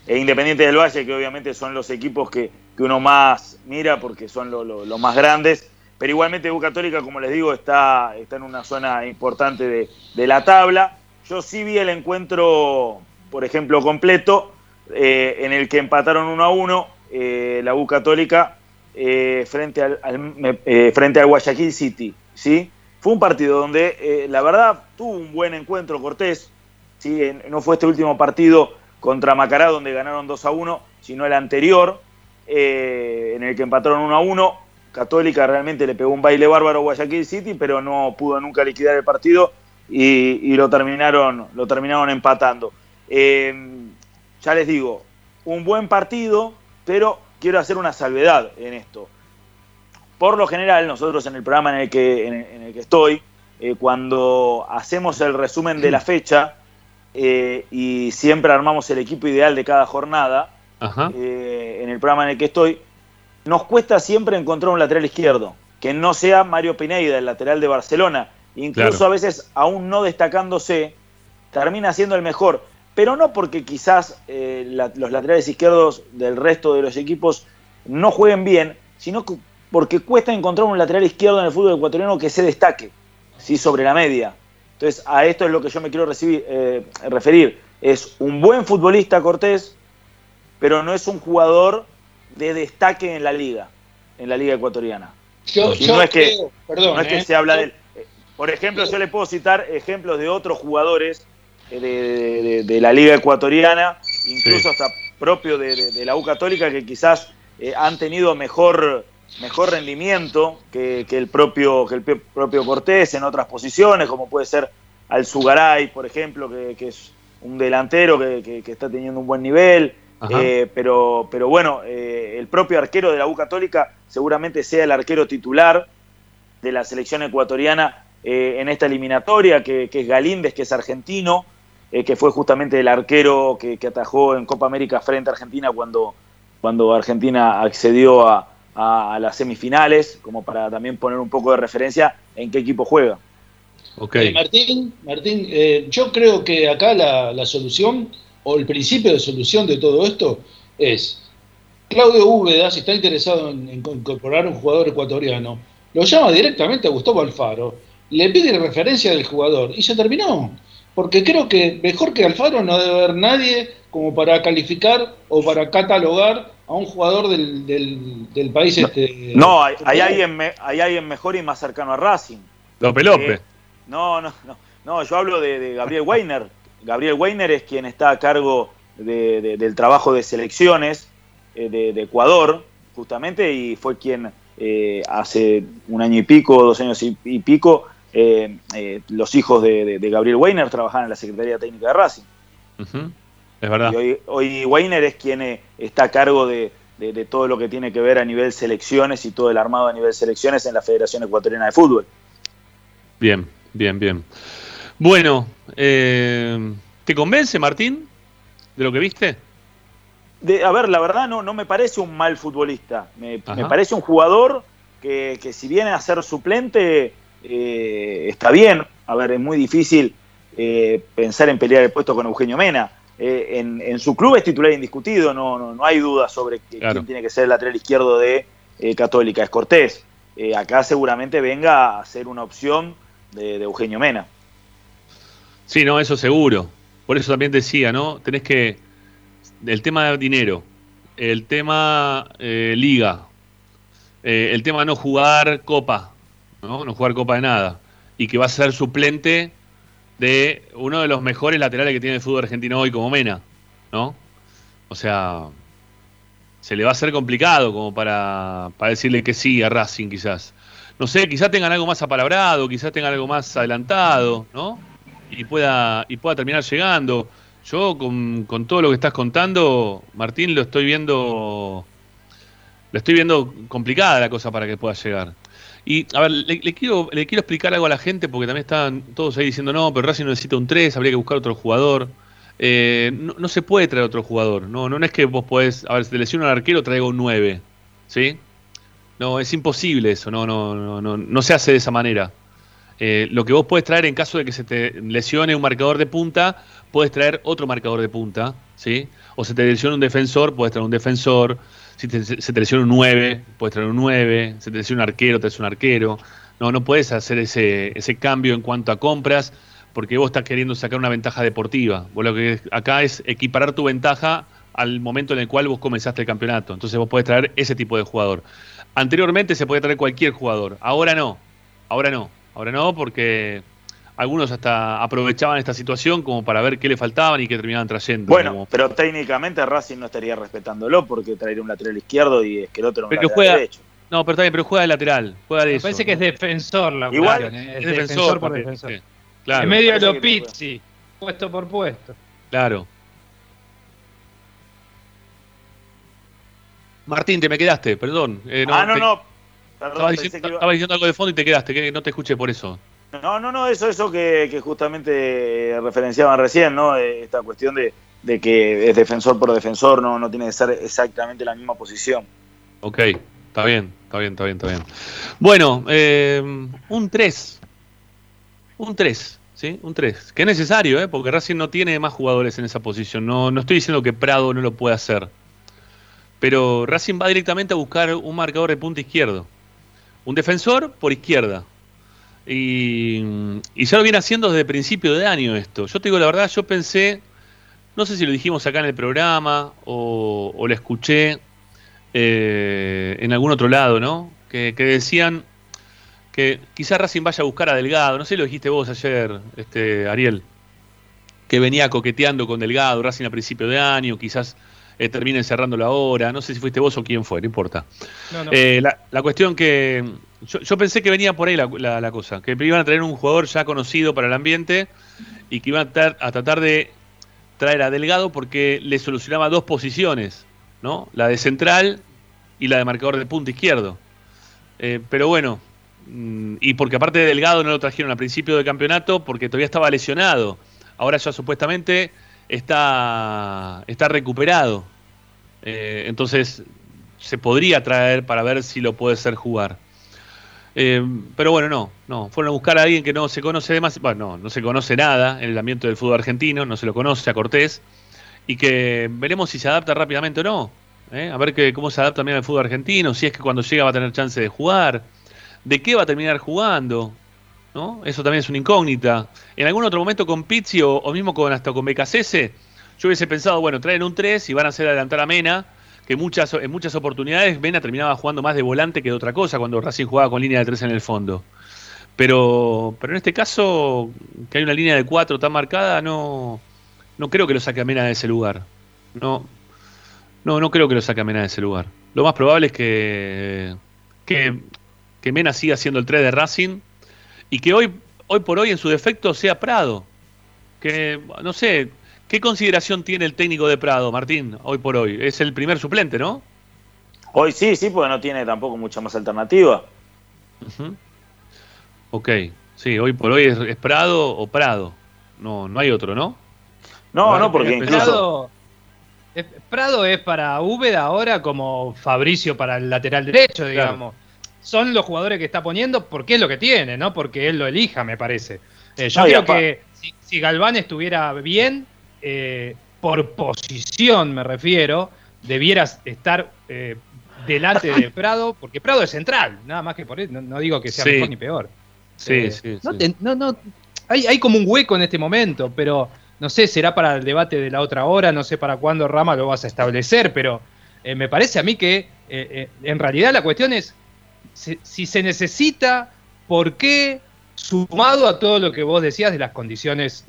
[SPEAKER 5] e Independiente del Valle, que obviamente son los equipos que, que uno más mira porque son lo- lo- los más grandes. Pero igualmente U como les digo, está, está en una zona importante de, de la tabla. Yo sí vi el encuentro, por ejemplo, completo, eh, en el que empataron 1 a 1 eh, la U Católica eh, frente, al, al- eh, frente al Guayaquil City. ¿sí? Fue un partido donde, la verdad, tuvo un buen encuentro Cortés. ¿sí? No fue este último partido contra Macará, donde ganaron 2 a 1, sino el anterior, en el que empataron 1 a 1. Católica realmente le pegó un baile bárbaro a Guayaquil City, pero no pudo nunca liquidar el partido y, y lo, terminaron, lo terminaron empatando. Eh, ya les digo, un buen partido, pero quiero hacer una salvedad en esto. Por lo general, nosotros en el programa en el que, en el, en el que estoy, eh, cuando hacemos el resumen de la fecha eh, y siempre armamos el equipo ideal de cada jornada,
[SPEAKER 1] Ajá.
[SPEAKER 5] eh, en el programa en el que estoy, nos cuesta siempre encontrar un lateral izquierdo, que no sea Mario Pineida, el lateral de Barcelona. Incluso
[SPEAKER 1] Claro.
[SPEAKER 5] a veces, aún no destacándose, termina siendo el mejor. Pero no porque quizás eh, la- los laterales izquierdos del resto de los equipos no jueguen bien, sino que- porque cuesta encontrar un lateral izquierdo en el fútbol ecuatoriano que se destaque, ¿sí? sobre la media. Entonces, a esto es lo que yo me quiero recibir- eh, referir. Es un buen futbolista Cortés, pero no es un jugador de destaque en la liga, en la liga ecuatoriana.
[SPEAKER 4] Yo,
[SPEAKER 5] no es que-
[SPEAKER 4] creo- perdón,
[SPEAKER 5] no es que
[SPEAKER 4] eh,
[SPEAKER 5] se habla
[SPEAKER 4] yo-
[SPEAKER 5] de él. Por ejemplo, yo le puedo citar ejemplos de otros jugadores eh, de, de- de- de la liga ecuatoriana, incluso
[SPEAKER 1] Sí.
[SPEAKER 5] hasta propio de, la U Católica, que quizás eh, han tenido mejor, mejor rendimiento que, que el propio, que el propio Cortés en otras posiciones, como puede ser Alzugaray, por ejemplo, que, que es un delantero que, que- que está teniendo un buen nivel. Eh, pero, pero bueno, eh, el propio arquero de la U Católica seguramente sea el arquero titular de la selección ecuatoriana eh, en esta eliminatoria, que, que es Galíndez, que es argentino, eh, que fue justamente el arquero que, que atajó en Copa América frente a Argentina cuando, cuando Argentina accedió a, a- a las semifinales, como para también poner un poco de referencia en qué equipo juega.
[SPEAKER 4] Eh, Martín, Martín eh, yo creo que acá la, la solución o el principio de solución de todo esto es Claudio Úbeda, si está interesado en, en incorporar un jugador ecuatoriano, lo llama directamente a Gustavo Alfaro, le pide referencia del jugador y se terminó. Porque creo que mejor que Alfaro no debe haber nadie como para calificar o para catalogar a un jugador del, del- del país este.
[SPEAKER 5] No, hay, hay alguien, me- hay alguien mejor y más cercano a Racing.
[SPEAKER 1] Lope Lope.
[SPEAKER 5] Eh, no, no, no, no, yo hablo de, de Gabriel Weiner. Gabriel Weiner es quien está a cargo de- de- del trabajo de selecciones eh, de, de Ecuador, justamente, y fue quien eh, hace un año y pico, dos años y, y pico, eh, eh, los hijos de, de- de Gabriel Weiner trabajaban en la Secretaría Técnica de Racing.
[SPEAKER 1] Es verdad.
[SPEAKER 5] Y hoy, hoy Weiner es quien eh, está a cargo de, todo lo que tiene que ver a nivel selecciones y todo el armado a nivel selecciones en la Federación Ecuatoriana de Fútbol.
[SPEAKER 1] Bien, bien, bien. Bueno, eh, ¿te convence, Martín, de lo que viste?
[SPEAKER 5] De- a ver, la verdad no, no me parece un mal futbolista. Me, parece un jugador que, que si viene a ser suplente eh, está bien. A ver, es muy difícil eh, pensar en pelear el puesto con Eugenio Mena. Eh, en, en su club es titular indiscutido, no, no, no hay duda sobre que-
[SPEAKER 1] Claro.
[SPEAKER 5] quién tiene que ser el lateral izquierdo de Católica, es Cortés. Acá seguramente venga a ser una opción de, de Eugenio Mena.
[SPEAKER 1] Sí, no, eso seguro. Por eso también decía, ¿no? Tenés que. El tema de dinero, el tema eh, liga, eh, el tema no jugar copa, ¿no? No jugar copa de nada. Y que va a ser suplente de uno de los mejores laterales que tiene el fútbol argentino hoy, como Mena, ¿no? O sea, se le va a hacer complicado como para, para decirle que sí a Racing, quizás. No sé, quizás tengan algo más apalabrado, quizás tengan algo más adelantado, ¿no? y pueda y pueda terminar llegando. Yo con, con todo lo que estás contando, Martín, lo estoy viendo lo estoy viendo complicada la cosa para que pueda llegar. Y a ver, le, quiero le quiero explicar algo a la gente porque también están todos ahí diciendo, "No, pero Racing necesita un 3, habría que buscar otro jugador." Eh, no, no se puede traer otro jugador. No, no es que vos podés, a ver, si te lesiona un arquero, traigo un 9. ¿Sí? No, es imposible eso, no, no, no, no, no se hace de esa manera. Eh, lo que vos podés traer en caso de que se te lesione un marcador de punta, puedes traer otro marcador de punta, ¿sí? O se te lesiona un defensor, puedes traer un defensor. Si te- se te lesiona un 9, puedes traer un 9. Se te lesiona un arquero, traes un arquero. No, no puedes hacer ese, ese cambio en cuanto a compras porque vos estás queriendo sacar una ventaja deportiva. Vos lo que acá es equiparar tu ventaja al momento en el cual vos comenzaste el campeonato. Entonces vos podés traer ese tipo de jugador. Anteriormente se podía traer cualquier jugador. Ahora no. Ahora no. Ahora no porque algunos hasta aprovechaban esta situación como para ver qué le faltaban y qué terminaban trayendo.
[SPEAKER 5] Bueno,
[SPEAKER 1] Como-
[SPEAKER 5] pero técnicamente Racing no estaría respetándolo porque traería un lateral izquierdo y Esqueloto era un
[SPEAKER 1] Pero que
[SPEAKER 5] lateral
[SPEAKER 1] juega-
[SPEAKER 5] derecho.
[SPEAKER 1] No, pero está bien, pero juega de lateral. Juega de
[SPEAKER 3] Me
[SPEAKER 1] eso.
[SPEAKER 3] parece que es defensor la
[SPEAKER 5] Igual,
[SPEAKER 3] cuestión, ¿eh?
[SPEAKER 1] Es
[SPEAKER 3] es
[SPEAKER 1] defensor,
[SPEAKER 3] por defensor.
[SPEAKER 1] sí. Claro,
[SPEAKER 3] en medio de los
[SPEAKER 5] que
[SPEAKER 3] Pizzi, puesto por puesto.
[SPEAKER 1] claro. Martín, te me quedaste, perdón. Eh,
[SPEAKER 5] ah, no,
[SPEAKER 1] te-
[SPEAKER 5] no. Perdón,
[SPEAKER 1] Estabas
[SPEAKER 5] pensé
[SPEAKER 1] diciendo,
[SPEAKER 5] que iba-
[SPEAKER 1] estabas diciendo algo de fondo y te quedaste, que no te escuché por eso.
[SPEAKER 5] No, no, no, eso, eso que, que justamente referenciaban recién, ¿no? Eh, Esta cuestión de, que es defensor por defensor, no, no tiene que ser exactamente la misma posición.
[SPEAKER 1] Ok, está bien, está bien, está bien, está bien. Bueno, eh, un 3. Un 3, ¿sí? Un 3. Que es necesario, ¿eh? Porque Racing no tiene más jugadores en esa posición. No, no estoy diciendo que Prado no lo puede hacer. Pero Racing va directamente a buscar un marcador de punta izquierdo. Un defensor por izquierda. Y, y ya lo viene haciendo desde principio de año esto. Yo te digo la verdad, yo pensé, no sé si lo dijimos acá en el programa o, o lo escuché eh, en algún otro lado, ¿no? Que, que decían que quizá Racing vaya a buscar a Delgado, no sé, lo dijiste vos ayer, este, Ariel, que venía coqueteando con Delgado, Racing a principio de año, quizás eh, terminen cerrándolo ahora. No sé si fuiste vos o quién fue, no importa.
[SPEAKER 3] No, no.
[SPEAKER 1] Eh, la, la cuestión que yo, yo pensé que venía por ahí la, la- la cosa, que iban a traer un jugador ya conocido para el ambiente y que iban a, tar- a tratar de traer a Delgado porque le solucionaba dos posiciones, ¿no? La de central y la de marcador de punta izquierdo. Eh, pero bueno, mm, y porque aparte de Delgado no lo trajeron al principio del campeonato porque todavía estaba lesionado. Ahora ya supuestamente está, está recuperado. Eh, entonces se podría traer para ver si lo puede hacer jugar. Eh, pero bueno, no, no. Fueron a buscar a alguien que no se conoce demasiado. Bueno, no, no se conoce nada en el ambiente del fútbol argentino, no se lo conoce a Cortés. Y que veremos si se adapta rápidamente o no. ¿eh? A ver que, cómo se adapta también al fútbol argentino, si es que cuando llega va a tener chance de jugar, de qué va a terminar jugando. ¿no? Eso también es una incógnita. En algún otro momento con Pizzi o, mismo con hasta con Becasese, yo hubiese pensado, bueno, traen un 3 y van a hacer adelantar a Mena, que muchas, en muchas oportunidades Mena terminaba jugando más de volante que de otra cosa cuando Racing jugaba con línea de 3 en el fondo. Pero, pero en este caso, que hay una línea de 4 tan marcada, no, no creo que lo saque a Mena de ese lugar. No, no, no creo que lo saque a Mena de ese lugar. Lo más probable es que, que, que Mena siga siendo el 3 de Racing y que hoy, hoy por hoy en su defecto sea Prado. Que, no sé, ¿qué consideración tiene el técnico de Prado, Martín, hoy por hoy? Es el primer suplente, ¿no?
[SPEAKER 5] Hoy sí, sí, porque no tiene tampoco mucha más alternativa.
[SPEAKER 1] Ujú. Ok, sí, hoy por hoy es, es Prado o Prado. No, no hay otro, ¿no?
[SPEAKER 5] No,
[SPEAKER 1] Bueno,
[SPEAKER 5] no, porque
[SPEAKER 1] pero
[SPEAKER 5] incluso.
[SPEAKER 3] Prado, es- Prado es para Úbeda ahora como Fabricio para el lateral derecho, digamos. Son los jugadores que está poniendo porque es lo que tiene, no porque él lo elija, me parece. Eh, yo
[SPEAKER 5] No,
[SPEAKER 3] creo que si, si Galván estuviera bien, eh, por posición me refiero, debieras estar eh, delante de <laughs> Prado, porque Prado es central, nada más que por eso, no, no digo que sea
[SPEAKER 1] Sí.
[SPEAKER 3] mejor ni peor.
[SPEAKER 1] Sí,
[SPEAKER 3] Eh,
[SPEAKER 1] sí.
[SPEAKER 3] no,
[SPEAKER 1] sí.
[SPEAKER 3] te- no, no, hay, hay como un hueco en este momento, pero no sé, será para el debate de la otra hora, no sé para cuándo Rama lo vas a establecer, pero eh, me parece a mí que eh, en realidad la cuestión es si, si se necesita, ¿por qué? Sumado a todo lo que vos decías de las condiciones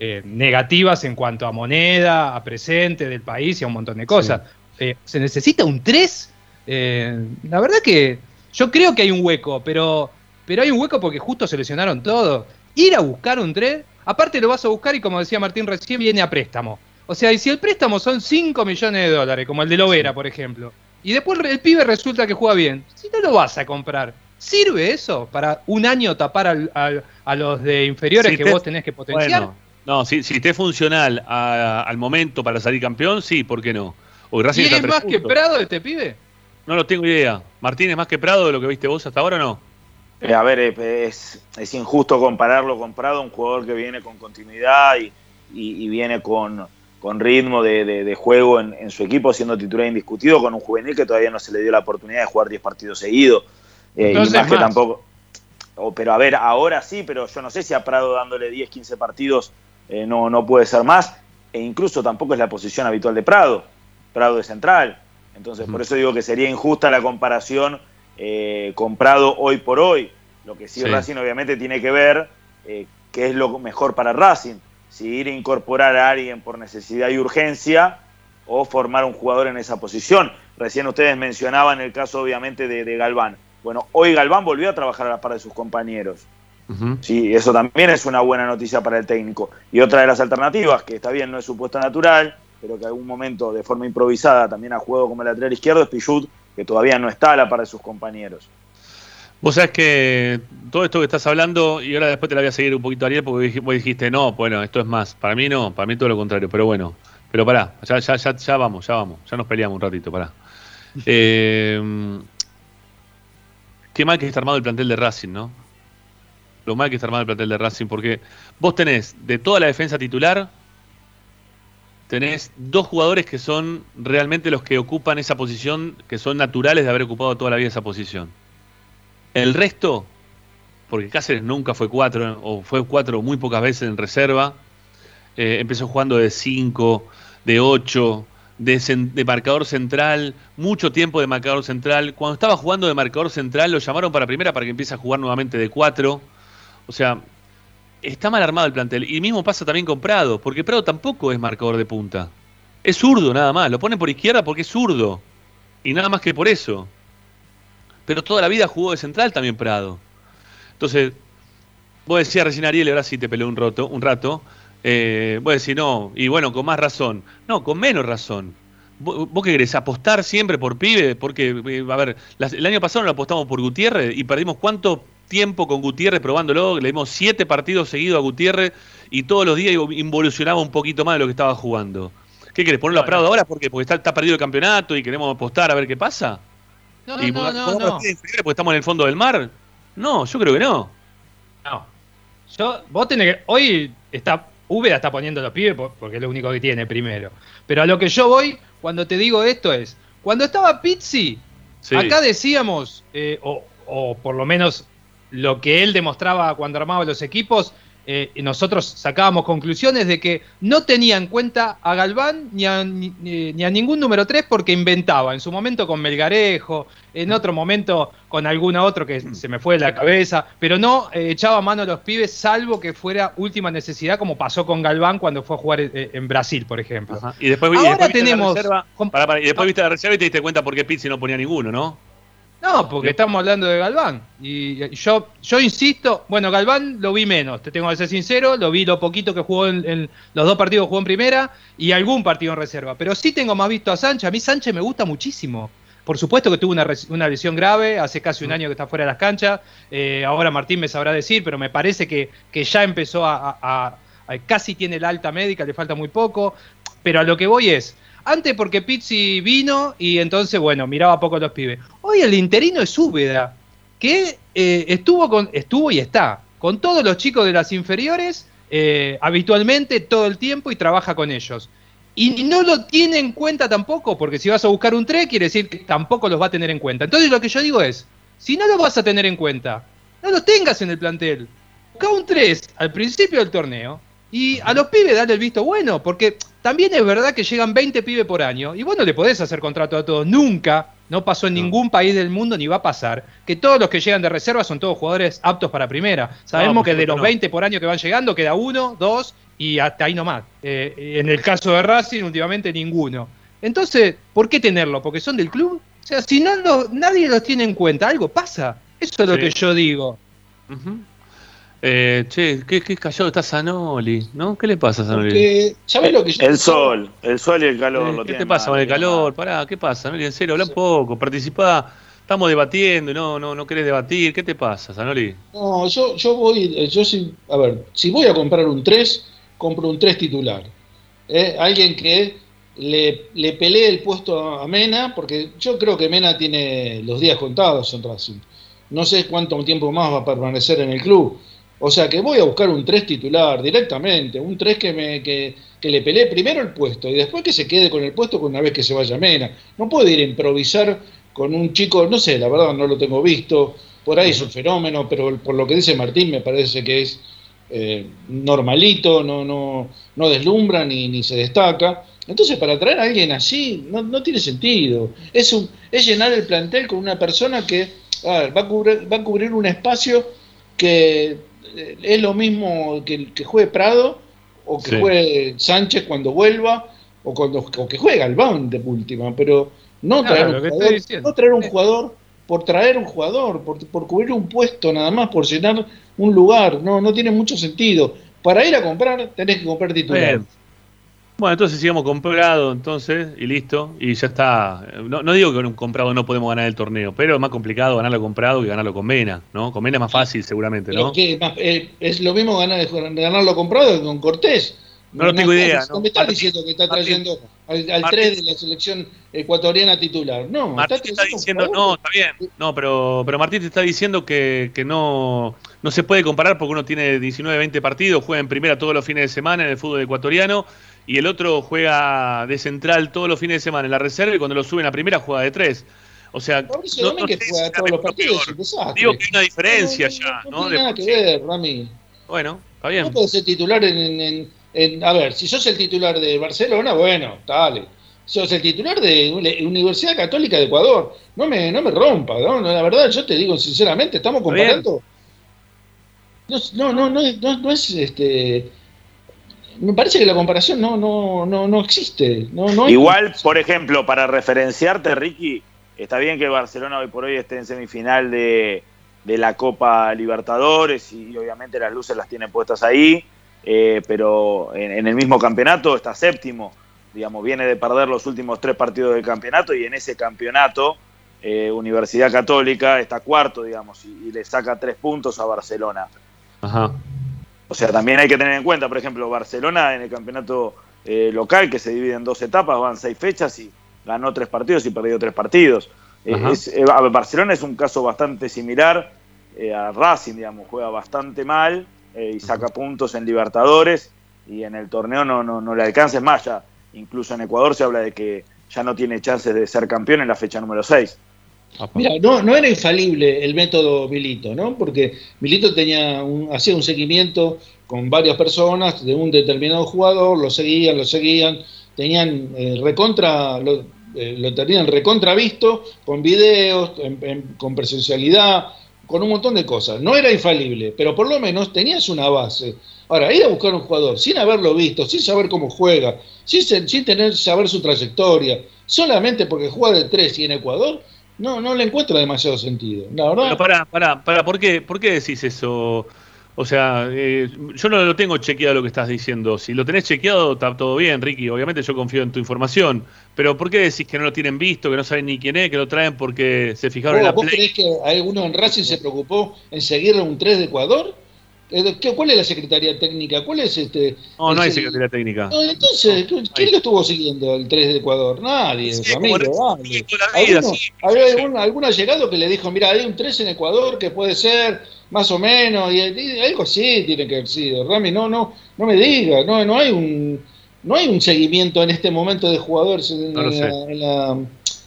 [SPEAKER 3] eh, negativas en cuanto a moneda, a presente del país y a un montón de cosas. Eh, ¿Se necesita un 3? Eh, la verdad que yo creo que hay un hueco, pero, pero hay un hueco porque justo seleccionaron todo. Ir a buscar un 3, aparte lo vas a buscar y como decía Martín recién, viene a préstamo. O sea, y si el préstamo son 5 millones de dólares, como el de Lovera, por ejemplo, y después el pibe resulta que juega bien, si no lo vas a comprar, ¿sirve eso para un año tapar al- al- a los de inferiores
[SPEAKER 1] Si
[SPEAKER 3] que
[SPEAKER 1] te-
[SPEAKER 3] vos tenés que potenciar?
[SPEAKER 1] Bueno, no, si, si esté funcional a- al momento para salir campeón, sí, ¿por qué no? Hoy Racing
[SPEAKER 3] ¿Y
[SPEAKER 1] está a
[SPEAKER 3] es
[SPEAKER 1] tres
[SPEAKER 3] más que. Prado este pibe?
[SPEAKER 1] No lo tengo idea. Martín es más que Prado de lo que viste vos hasta ahora o no?
[SPEAKER 5] Eh, a ver, es, es injusto compararlo con Prado, un jugador que viene con continuidad y, y- y viene con, con ritmo de, de- de juego en, en su equipo, siendo titular indiscutido, con un juvenil que todavía no se le dio la oportunidad de jugar 10 partidos seguidos. Eh, y más que tampoco. o- pero a ver, ahora sí, pero yo no sé si a Prado dándole 10, 15 partidos eh, no, no puede ser más. E incluso tampoco es la posición habitual de Prado. Prado de central. Entonces, por eso digo que sería injusta la comparación eh, con Prado hoy por hoy. Lo que sí,
[SPEAKER 1] Sí.
[SPEAKER 5] Racing obviamente tiene que ver eh, qué es lo mejor para Racing. Si ir a incorporar a alguien por necesidad y urgencia o formar un jugador en esa posición. Recién ustedes mencionaban el caso obviamente de, de Galván. Bueno, hoy Galván volvió a trabajar a la par de sus compañeros. Sí, eso también es una buena noticia para el técnico. Y otra de las alternativas, que está bien, no es su puesto natural, pero que algún momento de forma improvisada también ha jugado como lateral izquierdo, es Pichut, que todavía no está a la par de sus compañeros.
[SPEAKER 1] Vos sabés que todo esto que estás hablando, y ahora después te la voy a seguir un poquito, Ariel, porque vos dijiste, no, bueno, esto es más. Para mí no, para mí todo lo contrario, pero bueno. Pero pará, ya, ya, ya, ya vamos, ya vamos, ya nos peleamos un ratito, pará. <laughs> Eh, qué mal que está armado el plantel de Racing, ¿no? Lo mal que está armado el plantel de Racing, porque vos tenés de toda la defensa titular, tenés dos jugadores que son realmente los que ocupan esa posición, que son naturales de haber ocupado toda la vida esa posición. El resto, porque Cáceres nunca fue cuatro, o fue cuatro muy pocas veces en reserva, eh, empezó jugando de cinco, de ocho, de, de marcador central, mucho tiempo de marcador central. Cuando estaba jugando de marcador central, lo llamaron para primera para que empiece a jugar nuevamente de cuatro. O sea, está mal armado el plantel. Y mismo pasa también con Prado, porque Prado tampoco es marcador de punta. Es zurdo nada más, lo ponen por izquierda porque es zurdo. Y nada más que por eso. Pero toda la vida jugó de central también Prado. Entonces, vos decías recién Ariel, ahora sí te peleó un, roto, un rato. Eh, vos decís, no, y bueno, con más razón. No, con menos razón. ¿Vos, qué querés? ¿Apostar siempre por pibe? Porque, eh, a ver, el año pasado no lo apostamos por Gutiérrez y perdimos cuánto tiempo con Gutiérrez probándolo. Le dimos siete partidos seguidos a Gutiérrez y todos los días involucionaba un poquito más de lo que estaba jugando. ¿Qué querés? ¿Ponerlo a Prado ahora? porque Porque está, está perdido el campeonato y queremos apostar a ver qué pasa.
[SPEAKER 3] No,
[SPEAKER 1] ¿Y
[SPEAKER 3] no,
[SPEAKER 1] por-
[SPEAKER 3] no,
[SPEAKER 1] por
[SPEAKER 3] no.
[SPEAKER 1] porque estamos en el fondo del mar? No, yo creo que no.
[SPEAKER 3] No. Yo, vos tenés que. Hoy está. Úbeda está poniendo los pibes por- porque es lo único que tiene primero. Pero a lo que yo voy, cuando te digo esto es. Cuando estaba Pizzi,
[SPEAKER 1] Sí.
[SPEAKER 3] acá decíamos, eh, o, o por lo menos lo que él demostraba cuando armaba los equipos, eh, nosotros sacábamos conclusiones de que no tenía en cuenta a Galván ni a, ni, ni a ningún número 3 porque inventaba, en su momento con Melgarejo, en otro momento con algún otro que se me fue de la cabeza, pero no eh, echaba mano a los pibes salvo que fuera última necesidad como pasó con Galván cuando fue a jugar eh, en Brasil, por ejemplo.
[SPEAKER 1] Ajá. Y después, y
[SPEAKER 3] Ahora
[SPEAKER 1] después viste la
[SPEAKER 3] tenemos-
[SPEAKER 1] reserva- pará, pará, y después
[SPEAKER 3] Ah.
[SPEAKER 1] viste la reserva y te diste cuenta por qué Pizzi no ponía ninguno, ¿no?
[SPEAKER 3] No, porque estamos hablando de Galván. Y yo, yo insisto, bueno, Galván lo vi menos, te tengo que ser sincero, lo vi lo poquito que jugó en, en los dos partidos que jugó en primera y algún partido en reserva. Pero sí tengo más visto a Sánchez. A mí Sánchez me gusta muchísimo. Por supuesto que tuvo una, lesión grave, hace casi un año que está fuera de las canchas. Eh, ahora Martín me sabrá decir, pero me parece que, que ya empezó a, a- a- a- Casi tiene la alta médica, le falta muy poco. Pero a lo que voy es. Antes porque Pizzi vino y entonces, bueno, miraba poco a los pibes. Hoy el interino es Úbeda, que eh, estuvo, con, estuvo y está con todos los chicos de las inferiores eh, habitualmente todo el tiempo y trabaja con ellos. Y no lo tiene en cuenta tampoco, porque si vas a buscar un 3, quiere decir que tampoco los va a tener en cuenta. Entonces lo que yo digo es, si no lo vas a tener en cuenta, no lo tengas en el plantel. Busca un 3 al principio del torneo y a los pibes dale el visto bueno, porque también es verdad que llegan 20 pibes por año y vos no le podés hacer contrato a todos. Nunca, no pasó en ningún país del mundo ni va a pasar, que todos los que llegan de reserva son todos jugadores aptos para primera. Sabemos que de los
[SPEAKER 1] no.
[SPEAKER 3] 20 por año que van llegando queda uno, dos y hasta ahí nomás. Eh, en el caso de Racing, últimamente ninguno. Entonces, ¿por qué tenerlo? ¿Porque son del club? O sea, si no lo- nadie los tiene en cuenta, algo pasa. Eso es lo que yo digo.
[SPEAKER 1] Ujú. Eh, che, qué, qué callado está Zanoli, ¿no? ¿Qué le pasa a Zanoli?
[SPEAKER 4] Porque, ¿sabés lo que yo
[SPEAKER 5] El sol, el sol y el calor
[SPEAKER 1] Eh,
[SPEAKER 5] lo
[SPEAKER 1] ¿Qué te pasa
[SPEAKER 5] mal,
[SPEAKER 1] con el calor?
[SPEAKER 5] mal.
[SPEAKER 1] Pará, ¿qué pasa, Zanoli? En serio, habla un poco, participá. Estamos debatiendo y no, no, no querés debatir. ¿Qué te pasa, Zanoli?
[SPEAKER 4] No, yo, yo voy, eh, yo sí, a ver, si voy a comprar un 3, compro un 3 titular. ¿eh? Alguien que le, le pelee el puesto a Mena, porque yo creo que Mena tiene los días contados en Racing. No sé cuánto tiempo más va a permanecer en el club. O sea que voy a buscar un 3 titular directamente, un 3 que, me, que, que le pelee primero el puesto y después que se quede con el puesto con una vez que se vaya Mena. No puede ir a improvisar con un chico, no sé, la verdad no lo tengo visto, por ahí es un fenómeno, pero por lo que dice Martín me parece que es eh, normalito, no, no, no deslumbra ni, ni se destaca. Entonces, para traer a alguien así, no, no tiene sentido. Es, un, es llenar el plantel con una persona que va, a cubrir, va a cubrir un espacio que es lo mismo que, que juegue Prado o que
[SPEAKER 1] Sí.
[SPEAKER 4] juegue Sánchez cuando vuelva o, cuando, o que juegue Galván de última, pero no
[SPEAKER 3] Claro,
[SPEAKER 4] traer, un jugador, no traer un jugador por traer un jugador, por, por cubrir un puesto nada más, por llenar un lugar, no, no tiene mucho sentido. Para ir a comprar tenés que comprar titular.
[SPEAKER 1] Bien. Bueno, entonces sigamos comprado, entonces, y listo, y ya está. No, no digo que con un comprado no podemos ganar el torneo, pero es más complicado ganarlo comprado que ganarlo con Mena, ¿no? Con Mena es más fácil, seguramente, ¿no?
[SPEAKER 4] que, eh, es lo mismo ganar, ganarlo comprado que con Cortés.
[SPEAKER 1] No lo tengo idea,
[SPEAKER 4] No,
[SPEAKER 1] ¿no?
[SPEAKER 4] me estás diciendo que está trayendo al, al
[SPEAKER 1] Martín.
[SPEAKER 4] 3 de la selección ecuatoriana titular. No,
[SPEAKER 1] Martín te está
[SPEAKER 4] un
[SPEAKER 1] diciendo, no, está bien, no, pero, pero Martín te está diciendo que, que no, no se puede comparar porque uno tiene 19, 20 partidos, juega en primera todos los fines de semana en el fútbol ecuatoriano y el otro juega de central todos los fines de semana en la reserva y cuando lo suben a primera juega de tres. O sea,
[SPEAKER 4] Mauricio
[SPEAKER 1] no- no si
[SPEAKER 4] juega todos los partidos.
[SPEAKER 1] Digo que hay una diferencia
[SPEAKER 4] No,
[SPEAKER 1] ya,
[SPEAKER 4] no
[SPEAKER 1] ¿no?
[SPEAKER 4] tiene nada que ver, Rami.
[SPEAKER 1] Bueno, está bien.
[SPEAKER 4] No puedes ser titular en, en- en- A ver, si sos el titular de Barcelona, bueno, dale. Sos el titular de Universidad Católica de Ecuador. No me, no me rompa, ¿no? La verdad, yo te digo sinceramente, estamos comparando. No, no, no, no, es- no, no es este. me parece que la comparación no, no, no, no existe. No, no
[SPEAKER 5] Igual, por ejemplo, para referenciarte, Ricky, está bien que Barcelona hoy por hoy esté en semifinal de, de la Copa Libertadores y, obviamente las luces las tiene puestas ahí, eh, pero en, en el mismo campeonato está séptimo, digamos, viene de perder los últimos tres partidos del campeonato y en ese campeonato eh, Universidad Católica está cuarto, digamos, y, y le saca tres puntos a Barcelona.
[SPEAKER 1] Ajá.
[SPEAKER 5] O sea, también hay que tener en cuenta, por ejemplo, Barcelona en el campeonato eh, local, que se divide en dos etapas, van seis fechas y ganó tres partidos y perdió tres partidos. Eh, es- Barcelona es un caso bastante similar a Racing, digamos, juega bastante mal eh, y saca puntos en Libertadores y en el torneo no, no, no le alcanza. Es más, ya incluso en Ecuador se habla de que ya no tiene chances de ser campeón en la fecha número 6.
[SPEAKER 1] Apa.
[SPEAKER 4] Mira, no, no era infalible el método Milito, ¿no? Porque Milito tenía un- hacía un seguimiento con varias personas de un determinado jugador, lo seguían, lo seguían, tenían eh, recontra, lo, eh, lo tenían recontra visto, con videos, en- en- con presencialidad, con un montón de cosas. No era infalible, pero por lo menos tenías una base. Ahora, ir a buscar un jugador sin haberlo visto, sin saber cómo juega, sin, sin tener saber su trayectoria, solamente porque juega de tres y en Ecuador, no, no le encuentro demasiado sentido. La verdad,
[SPEAKER 1] Pero para, para, para, ¿por qué, ¿por qué decís eso? O sea, eh, yo no lo tengo chequeado lo que estás diciendo. Si lo tenés chequeado, está todo bien, Ricky. Obviamente yo confío en tu información. Pero ¿por qué decís que no lo tienen visto, que no saben ni quién es, que lo traen porque se fijaron en
[SPEAKER 4] ¿Vos,
[SPEAKER 1] la
[SPEAKER 4] vos
[SPEAKER 1] play?
[SPEAKER 4] creés que alguno en Racing se preocupó en seguirle un 3 de Ecuador? Eh, ¿qué- ¿Cuál es la Secretaría Técnica? ¿Cuál es este?
[SPEAKER 1] No, no hay secretaría técnica.
[SPEAKER 4] No, entonces, ¿quién lo estuvo siguiendo el 3 de Ecuador? Nadie,
[SPEAKER 1] Sí, la vida,
[SPEAKER 4] ¿Alguno,
[SPEAKER 1] sí,
[SPEAKER 4] algún, algún allegado que le dijo, mira, hay un 3 en Ecuador que puede ser más o menos, y, y algo así tiene que haber sido. Rami, no, no, no me diga, no, no hay un no hay un seguimiento en este momento de jugadores en,
[SPEAKER 1] No
[SPEAKER 4] la, en, la,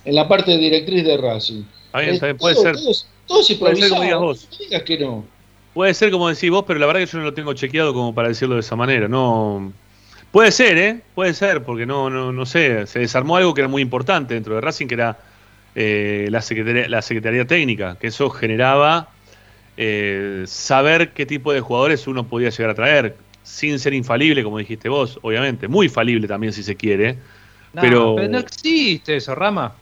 [SPEAKER 4] en la parte directriz de Racing.
[SPEAKER 1] Está bien, puede
[SPEAKER 4] todo-
[SPEAKER 1] ser.
[SPEAKER 4] Todo, es- todo es
[SPEAKER 1] Puede ser como digas vos.
[SPEAKER 4] no digas que no.
[SPEAKER 1] Puede ser como decís vos, pero la verdad que yo no lo tengo chequeado como para decirlo de esa manera. No. Puede ser, ¿eh? Puede ser, porque no, no, no sé. Se desarmó algo que era muy importante dentro de Racing, que era eh, la, secretaría, la Secretaría Técnica, que eso generaba eh, saber qué tipo de jugadores uno podía llegar a traer, sin ser infalible, como dijiste vos, obviamente. Muy falible también, si se quiere.
[SPEAKER 3] No,
[SPEAKER 1] Pero-
[SPEAKER 3] pero... no existe eso, Rama.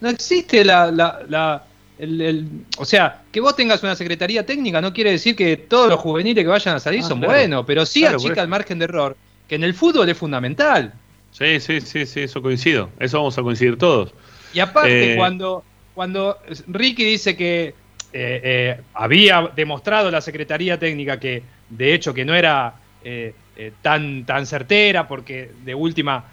[SPEAKER 3] No existe la, la, la- el- el- o sea, que vos tengas una secretaría técnica no quiere decir que todos los juveniles que vayan a salir
[SPEAKER 1] Ah,
[SPEAKER 3] son
[SPEAKER 1] claro.
[SPEAKER 3] buenos, pero sí
[SPEAKER 1] Claro,
[SPEAKER 3] achica el margen de error, que en el fútbol es fundamental.
[SPEAKER 1] Sí, sí, sí, sí, eso coincido. Eso vamos a coincidir todos.
[SPEAKER 3] Y aparte,
[SPEAKER 1] Eh,
[SPEAKER 3] cuando, cuando Ricky dice que eh, eh, había demostrado la Secretaría Técnica que, de hecho, que no era eh, tan, tan certera, porque de última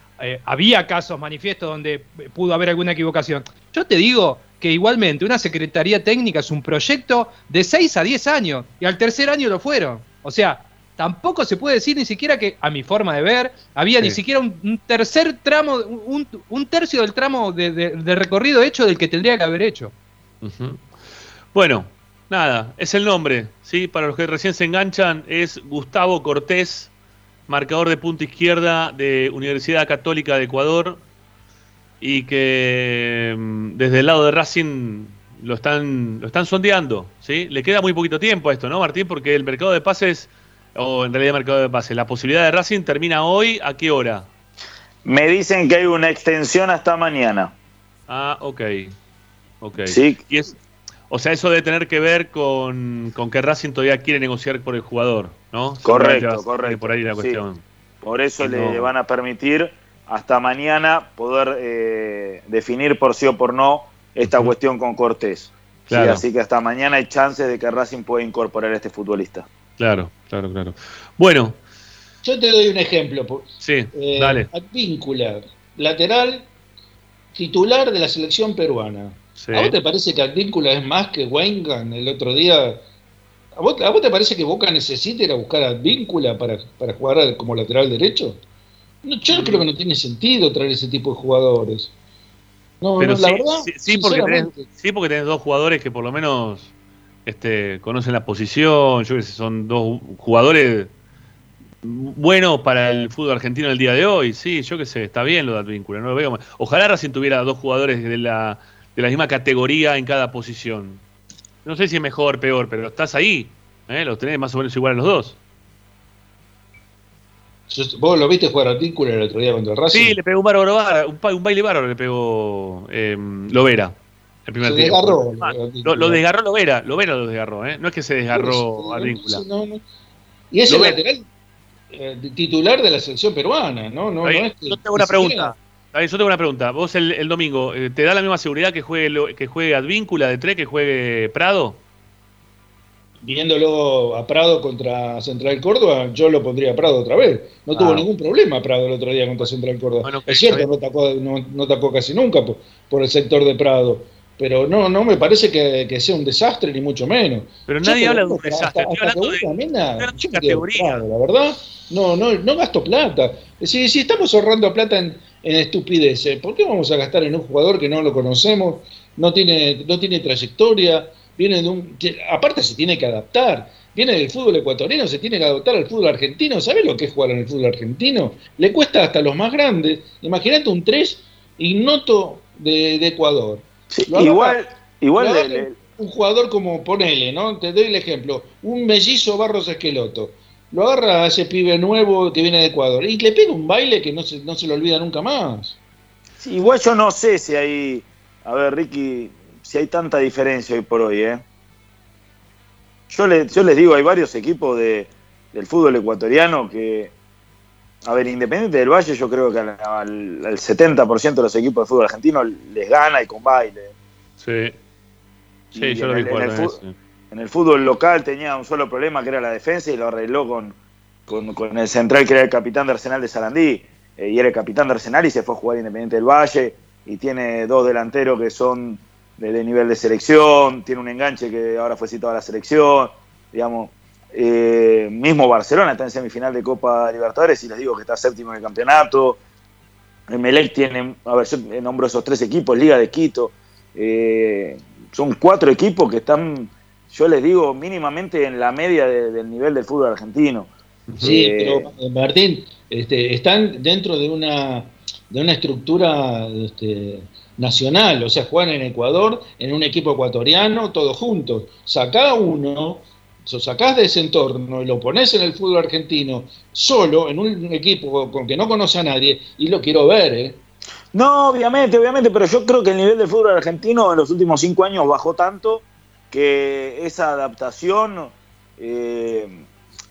[SPEAKER 3] había casos manifiestos donde pudo haber alguna equivocación. Yo te digo que igualmente una Secretaría Técnica es un proyecto de 6 a 10 años, y al tercer año lo fueron. O sea, tampoco se puede decir ni siquiera que, a mi forma de ver, había ni siquiera un, un tercer tramo, un, un tercio del tramo de, de- de recorrido hecho del que tendría que haber hecho.
[SPEAKER 1] Ujú. Bueno, nada, es el nombre, ¿sí? Para los que recién se enganchan, es Gustavo Cortés, marcador de punta izquierda de Universidad Católica de Ecuador, y que mm, desde el lado de Racing lo están, lo están sondeando, ¿sí? Le queda muy poquito tiempo a esto, ¿no, Martín? Porque el mercado de pases, o en realidad mercado de pases, la posibilidad de Racing termina hoy, ¿a qué hora?
[SPEAKER 5] Me dicen que hay una extensión hasta mañana.
[SPEAKER 1] Ah, ok. Ok.
[SPEAKER 5] Sí.
[SPEAKER 1] Y es, o sea, eso debe tener que ver con, con que Racing todavía quiere negociar por el jugador, ¿no?
[SPEAKER 5] Correcto, correcto.
[SPEAKER 1] Por ahí la
[SPEAKER 5] Sí.
[SPEAKER 1] cuestión.
[SPEAKER 5] Por eso le van a permitir hasta mañana poder eh, definir por sí o por no esta cuestión con Cortés. Sí,
[SPEAKER 1] Claro.
[SPEAKER 5] así que hasta mañana hay chances de que Racing pueda incorporar a este futbolista.
[SPEAKER 1] Claro, claro, claro. Bueno,
[SPEAKER 4] Yo te doy un ejemplo. po-
[SPEAKER 1] sí,
[SPEAKER 4] eh,
[SPEAKER 1] dale.
[SPEAKER 4] Advíncula, lateral titular de la selección peruana.
[SPEAKER 1] Sí.
[SPEAKER 4] ¿A vos te parece que Advíncula es más que Wengan el otro día? ¿A vos, a vos te parece que Boca necesita ir a buscar a Advíncula para, para jugar como lateral derecho? No,
[SPEAKER 1] Mm.
[SPEAKER 4] yo creo que no tiene sentido traer ese tipo de jugadores. No,
[SPEAKER 1] Pero
[SPEAKER 4] no, la
[SPEAKER 1] sí,
[SPEAKER 4] verdad,
[SPEAKER 1] sí, sí, porque tenés,
[SPEAKER 4] sinceramente.
[SPEAKER 1] sí, porque tenés dos jugadores que por lo menos este, conocen la posición. Yo que son dos jugadores buenos para el fútbol argentino el día de hoy. Sí, yo qué sé, está bien lo de Advíncula. No lo veo mal. Ojalá Racing tuviera dos jugadores de la, de la misma categoría en cada posición. No sé si es mejor o peor, pero estás ahí. ¿eh? Los tenés más o menos igual a los dos.
[SPEAKER 4] ¿Vos lo viste jugar a Advíncula el otro día contra el Racing?
[SPEAKER 1] Sí, le pegó un, bárbaro, un, un baile bárbaro, le pegó eh, Lovera. El primer
[SPEAKER 4] Se desgarró,
[SPEAKER 1] Ah. Lo, lo desgarró Lovera, Lovera lo desgarró, ¿eh? No es que se desgarró
[SPEAKER 4] no, no. Y es
[SPEAKER 1] Lo
[SPEAKER 4] el
[SPEAKER 1] ve-
[SPEAKER 4] lateral eh, titular de la selección peruana, ¿no? no, no es que-
[SPEAKER 1] yo tengo una pregunta. Yo tengo una pregunta. Vos el, el domingo, eh, ¿te da la misma seguridad que juegue, que juegue Advíncula de tres, que juegue Prado?
[SPEAKER 4] Viéndolo a Prado contra Central Córdoba, yo lo pondría a Prado otra vez. No
[SPEAKER 1] Ah.
[SPEAKER 4] tuvo ningún problema Prado el otro día contra Central Córdoba.
[SPEAKER 1] Bueno,
[SPEAKER 4] es cierto, no atacó, no, no atacó casi nunca por, por el sector de Prado. Pero no, no me parece que, que sea un desastre, ni mucho menos.
[SPEAKER 1] Pero
[SPEAKER 4] Yo
[SPEAKER 1] nadie habla de un desastre.
[SPEAKER 4] hasta- hasta
[SPEAKER 1] de. Categoría.
[SPEAKER 4] Prado, La verdad, no, no, no gasto plata. Si, si estamos ahorrando plata en, en estupideces, ¿por qué vamos a gastar en un jugador que no lo conocemos, no tiene, no tiene trayectoria, viene de un. Aparte se tiene que adaptar. Viene del fútbol ecuatoriano, se tiene que adaptar al fútbol argentino. ¿Sabes lo que es jugar en el fútbol argentino? Le cuesta hasta los más grandes. Imagínate un 3 ignoto de, de Ecuador.
[SPEAKER 5] Sí, igual, igual le-
[SPEAKER 4] un jugador como ponele, ¿no? Te doy el ejemplo. Un mellizo Barros Esqueloto. Lo agarra a ese pibe nuevo que viene de Ecuador y le pega un baile que no se, no se lo olvida nunca más.
[SPEAKER 5] sí, igual yo no sé si hay, a ver Ricky, si hay tanta diferencia hoy por hoy, ¿eh? Yo, le- yo les digo, hay varios equipos de, del fútbol ecuatoriano que, a ver, Independiente del Valle yo creo que al, al- al 70% de los equipos de fútbol argentino les gana y con baile.
[SPEAKER 1] Sí. Sí,
[SPEAKER 5] Y
[SPEAKER 1] yo
[SPEAKER 5] en
[SPEAKER 1] lo
[SPEAKER 5] el-
[SPEAKER 1] recuerdo.
[SPEAKER 5] En el fútbol local tenía un solo problema que era la defensa y lo arregló con, con, el central que era el capitán de Arsenal de Sarandí. Eh, y era el capitán de Arsenal y se fue a jugar Independiente del Valle. Y tiene dos delanteros que son de, nivel de selección. Tiene un enganche que ahora fue citado a la selección. Digamos, eh, mismo Barcelona está en semifinal de Copa Libertadores y les digo que está séptimo en el campeonato. Emelec tiene, a ver, yo nombro esos tres equipos, Liga de Quito. eh, son cuatro equipos que están, yo les digo, mínimamente en la media de- del nivel del fútbol argentino.
[SPEAKER 4] Sí,
[SPEAKER 5] Eh,
[SPEAKER 4] pero eh, Martín, este, están dentro de una, de una estructura este, nacional, o sea, juegan en Ecuador, en un equipo ecuatoriano, todos juntos. Sacá uno, lo sacás de ese entorno y lo pones en el fútbol argentino, solo, en un equipo con que no conoce a nadie, y lo quiero ver, ¿eh?
[SPEAKER 5] No, obviamente, obviamente, pero yo creo que el nivel del fútbol argentino en los últimos cinco años bajó tanto que esa adaptación, eh,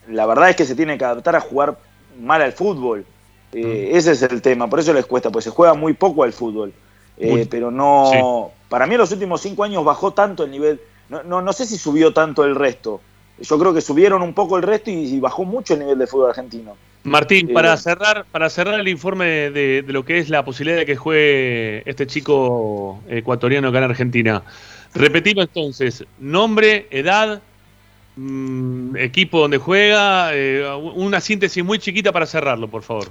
[SPEAKER 5] la verdad es que se tiene que adaptar a jugar mal al fútbol. Eh, Ese es el tema, por eso les cuesta, pues se juega muy poco al fútbol. Eh,
[SPEAKER 1] Muy-
[SPEAKER 5] pero no, para mí en los últimos cinco años bajó tanto el nivel, no, no, no sé si subió tanto el resto. Yo creo que subieron un poco el resto y, y bajó mucho el nivel de fútbol argentino.
[SPEAKER 1] Martín, para cerrar, para cerrar el informe de, de lo que es la posibilidad de que juegue este chico ecuatoriano acá en Argentina. Repetimos entonces, nombre, edad, mm, equipo donde juega, eh, una síntesis muy chiquita para cerrarlo, por favor.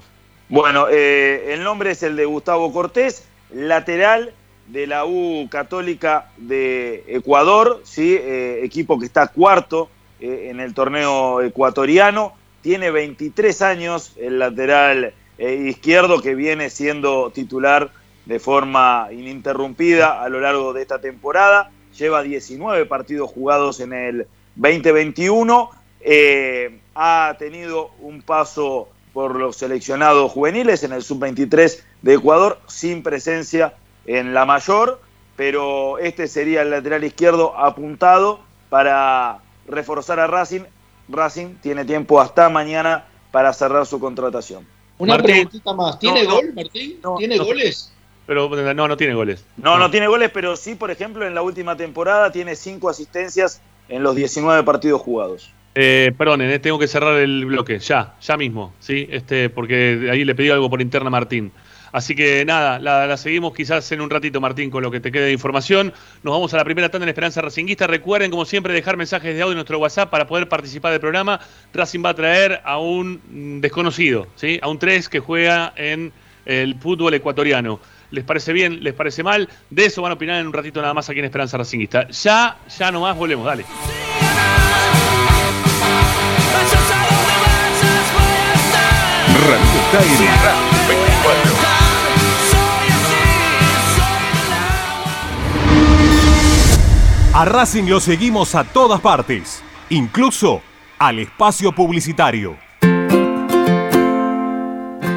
[SPEAKER 5] Bueno, eh, el nombre es el de Gustavo Cortés, lateral de la U Católica de Ecuador, ¿sí? Eh, equipo que está cuarto eh, en el torneo ecuatoriano. Tiene 23 años el lateral izquierdo que viene siendo titular de forma ininterrumpida a lo largo de esta temporada. Lleva 19 partidos jugados en el 2021. Eh, ha tenido un paso por los seleccionados juveniles en el sub-23 de Ecuador, sin presencia en la mayor, pero este sería el lateral izquierdo apuntado para reforzar a Racing. Racing tiene tiempo hasta mañana para cerrar su contratación.
[SPEAKER 4] Una
[SPEAKER 1] Martín.
[SPEAKER 4] preguntita más. ¿Tiene
[SPEAKER 1] No,
[SPEAKER 4] gol, Martín?
[SPEAKER 1] No,
[SPEAKER 4] ¿Tiene
[SPEAKER 1] no.
[SPEAKER 4] goles?
[SPEAKER 1] Pero no, no tiene goles.
[SPEAKER 5] No, no tiene goles, pero sí, por ejemplo, en la última temporada tiene cinco asistencias en los 19 partidos jugados.
[SPEAKER 1] Eh, perdonen, eh, tengo que cerrar el bloque, ya, ya mismo, ¿sí? Este, porque ahí le pedí algo por interna a Martín. Así que nada, la, la seguimos quizás en un ratito, Martín, con lo que te quede de información. Nos vamos a la primera tanda en Esperanza Racinguista. Recuerden, como siempre, dejar mensajes de audio en nuestro WhatsApp para poder participar del programa. Racing va a traer a un desconocido, ¿sí? A un 3 que juega en el fútbol ecuatoriano. ¿Les parece bien? ¿Les parece mal? De eso van a opinar en un ratito nada más aquí en Esperanza Racinguista. Ya, ya nomás volvemos, dale.
[SPEAKER 2] Radio está en Radio 24.
[SPEAKER 6] A Racing lo seguimos a todas partes, incluso al espacio publicitario.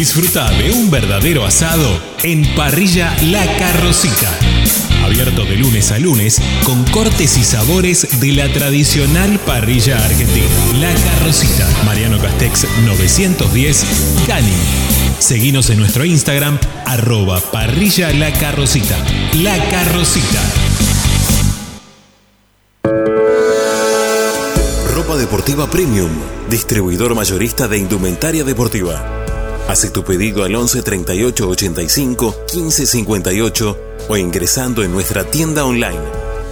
[SPEAKER 7] Disfruta de un verdadero asado en Parrilla La Carrocita. Abierto de lunes a lunes con cortes y sabores de la tradicional parrilla argentina. La Carrocita, Mariano Castex 910, Cani. Seguinos en nuestro Instagram, arroba parrilla La Carrocita. La Carrocita.
[SPEAKER 8] Ropa Deportiva Premium, distribuidor mayorista de indumentaria deportiva. Hace tu pedido al 11 38 85 15 58 o ingresando en nuestra tienda online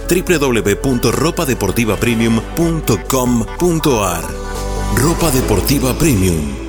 [SPEAKER 8] www.ropadeportivapremium.com.ar Ropa Deportiva Premium.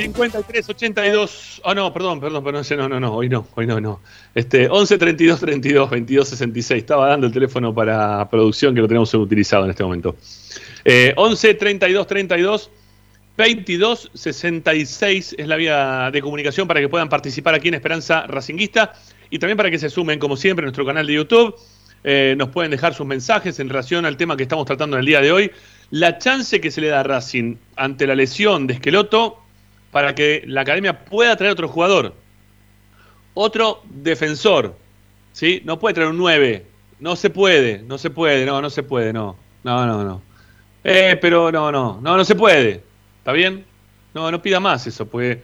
[SPEAKER 1] ...53, 82... Oh, no, perdón, perdón, perdón, no, no, no, hoy no, hoy no, no. Este, 11 32 32 22 66. Estaba dando el teléfono para producción que lo tenemos utilizado en este momento. Eh, 11 32 32 22 66 es la vía de comunicación para que puedan participar aquí en Esperanza Racinguista y también para que se sumen, como siempre, a nuestro canal de YouTube. Eh, nos pueden dejar sus mensajes en relación al tema que estamos tratando en el día de hoy. La chance que se le da a Racing ante la lesión de Esqueloto para que la academia pueda traer otro jugador. Otro defensor. ¿sí? No puede traer un 9. No se puede, no se puede, no, no se puede, no. No, no, no. Eh, pero no, no, no, no se puede. ¿Está bien? No, no pida más eso, pues.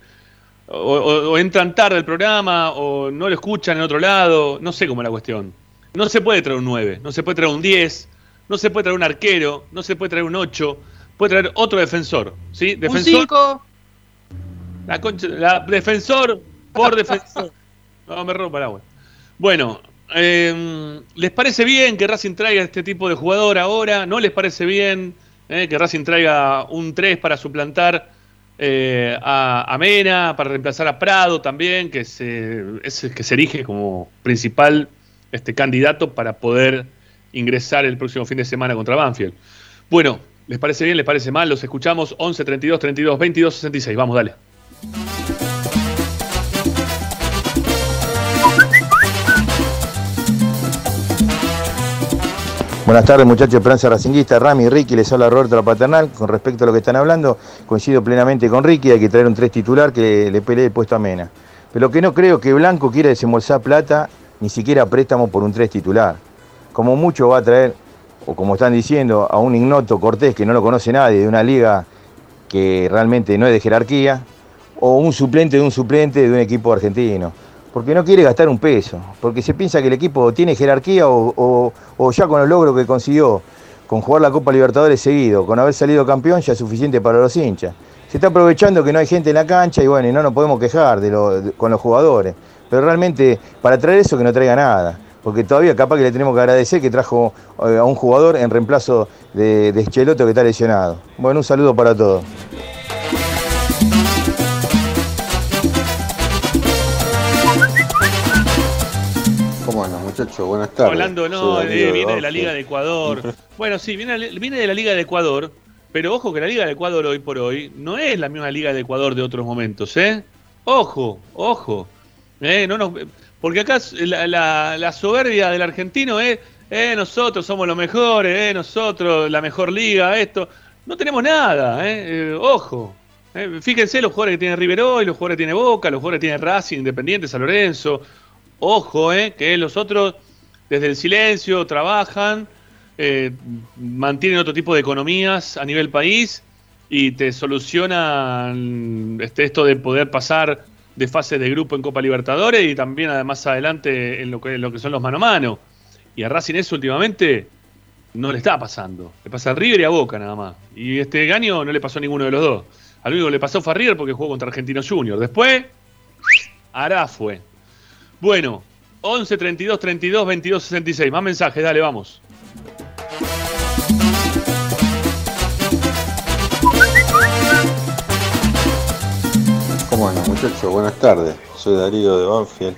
[SPEAKER 1] O, o- o entran tarde al programa, o no lo escuchan en otro lado, no sé cómo es la cuestión. No se puede traer un 9, no se puede traer un 10, no se puede traer un arquero, no se puede traer un 8, puede traer otro defensor, ¿sí?
[SPEAKER 3] Un
[SPEAKER 1] Defensor,
[SPEAKER 3] 5.
[SPEAKER 1] La la- defensor por defensor. <laughs> No, me rompa el agua. Bueno, eh, ¿les parece bien que Racing traiga este tipo de jugador ahora? ¿No les parece bien eh, que Racing traiga un 3 para suplantar eh, a, a Mena, para reemplazar a Prado también, que se, es el que se erige como principal este, candidato para poder ingresar el próximo fin de semana contra Banfield. Bueno, ¿les parece bien? ¿Les parece mal? Los escuchamos 11 32 32 22 66. Vamos, dale.
[SPEAKER 9] Buenas tardes muchachos de Prensa Racinguista, Rami, Ricky, les habla Roberto La Paternal. Con respecto a lo que están hablando, coincido plenamente con Ricky, hay que traer un tres titular que le pelee el puesto a Mena. Pero que no creo que Blanco quiera desembolsar plata, ni siquiera préstamo por un tres titular. Como mucho va a traer, o como están diciendo, a un ignoto Cortés que no lo conoce nadie, de una liga que realmente no es de jerarquía, o un suplente de un suplente de un equipo argentino porque no quiere gastar un peso, porque se piensa que el equipo tiene jerarquía o, o- ya con los logros que consiguió, con jugar la Copa Libertadores seguido, con haber salido campeón ya es suficiente para los hinchas. Se está aprovechando que no hay gente en la cancha y bueno, y no nos podemos quejar de lo- de- con los jugadores, pero realmente para traer eso que no traiga nada. Porque todavía capaz que le tenemos que agradecer que trajo eh, a un jugador en reemplazo de, de Cheloto que está lesionado. Bueno, un saludo para todos.
[SPEAKER 10] Muchachos? Buenas tardes.
[SPEAKER 1] Hablando, no, eh, viene de la. Liga de Ecuador. <laughs> Bueno, sí, viene, viene de la Liga de Ecuador, pero ojo que la Liga de Ecuador hoy por hoy no es la misma Liga de Ecuador de otros momentos, ¿eh? Ojo, ojo. Eh, no nos, porque acá la, la- la soberbia del argentino es, eh, nosotros somos los mejores, eh, nosotros la mejor liga, esto. No tenemos nada, eh, eh, ojo. Eh, fíjense los jugadores que tiene River hoy, los jugadores que tiene Boca, los jugadores que tiene Racing, Independiente, San Lorenzo. Ojo, eh, que los otros desde el silencio trabajan, eh, mantienen otro tipo de economías a nivel país y te solucionan este, esto de poder pasar de fase de grupo en Copa Libertadores y también además adelante en lo que, en lo que son los mano a mano. Y a Racing eso últimamente no le está pasando. Le pasa a River y a Boca nada más. Y este año no le pasó a ninguno de los dos. Al único le pasó fue a River porque jugó contra Argentinos Junior. Después, Ará fue. Bueno, 11 32 32 22 66. Más mensajes, dale, vamos.
[SPEAKER 10] ¿Cómo andan, muchachos? Buenas tardes. Soy Darío de Banfield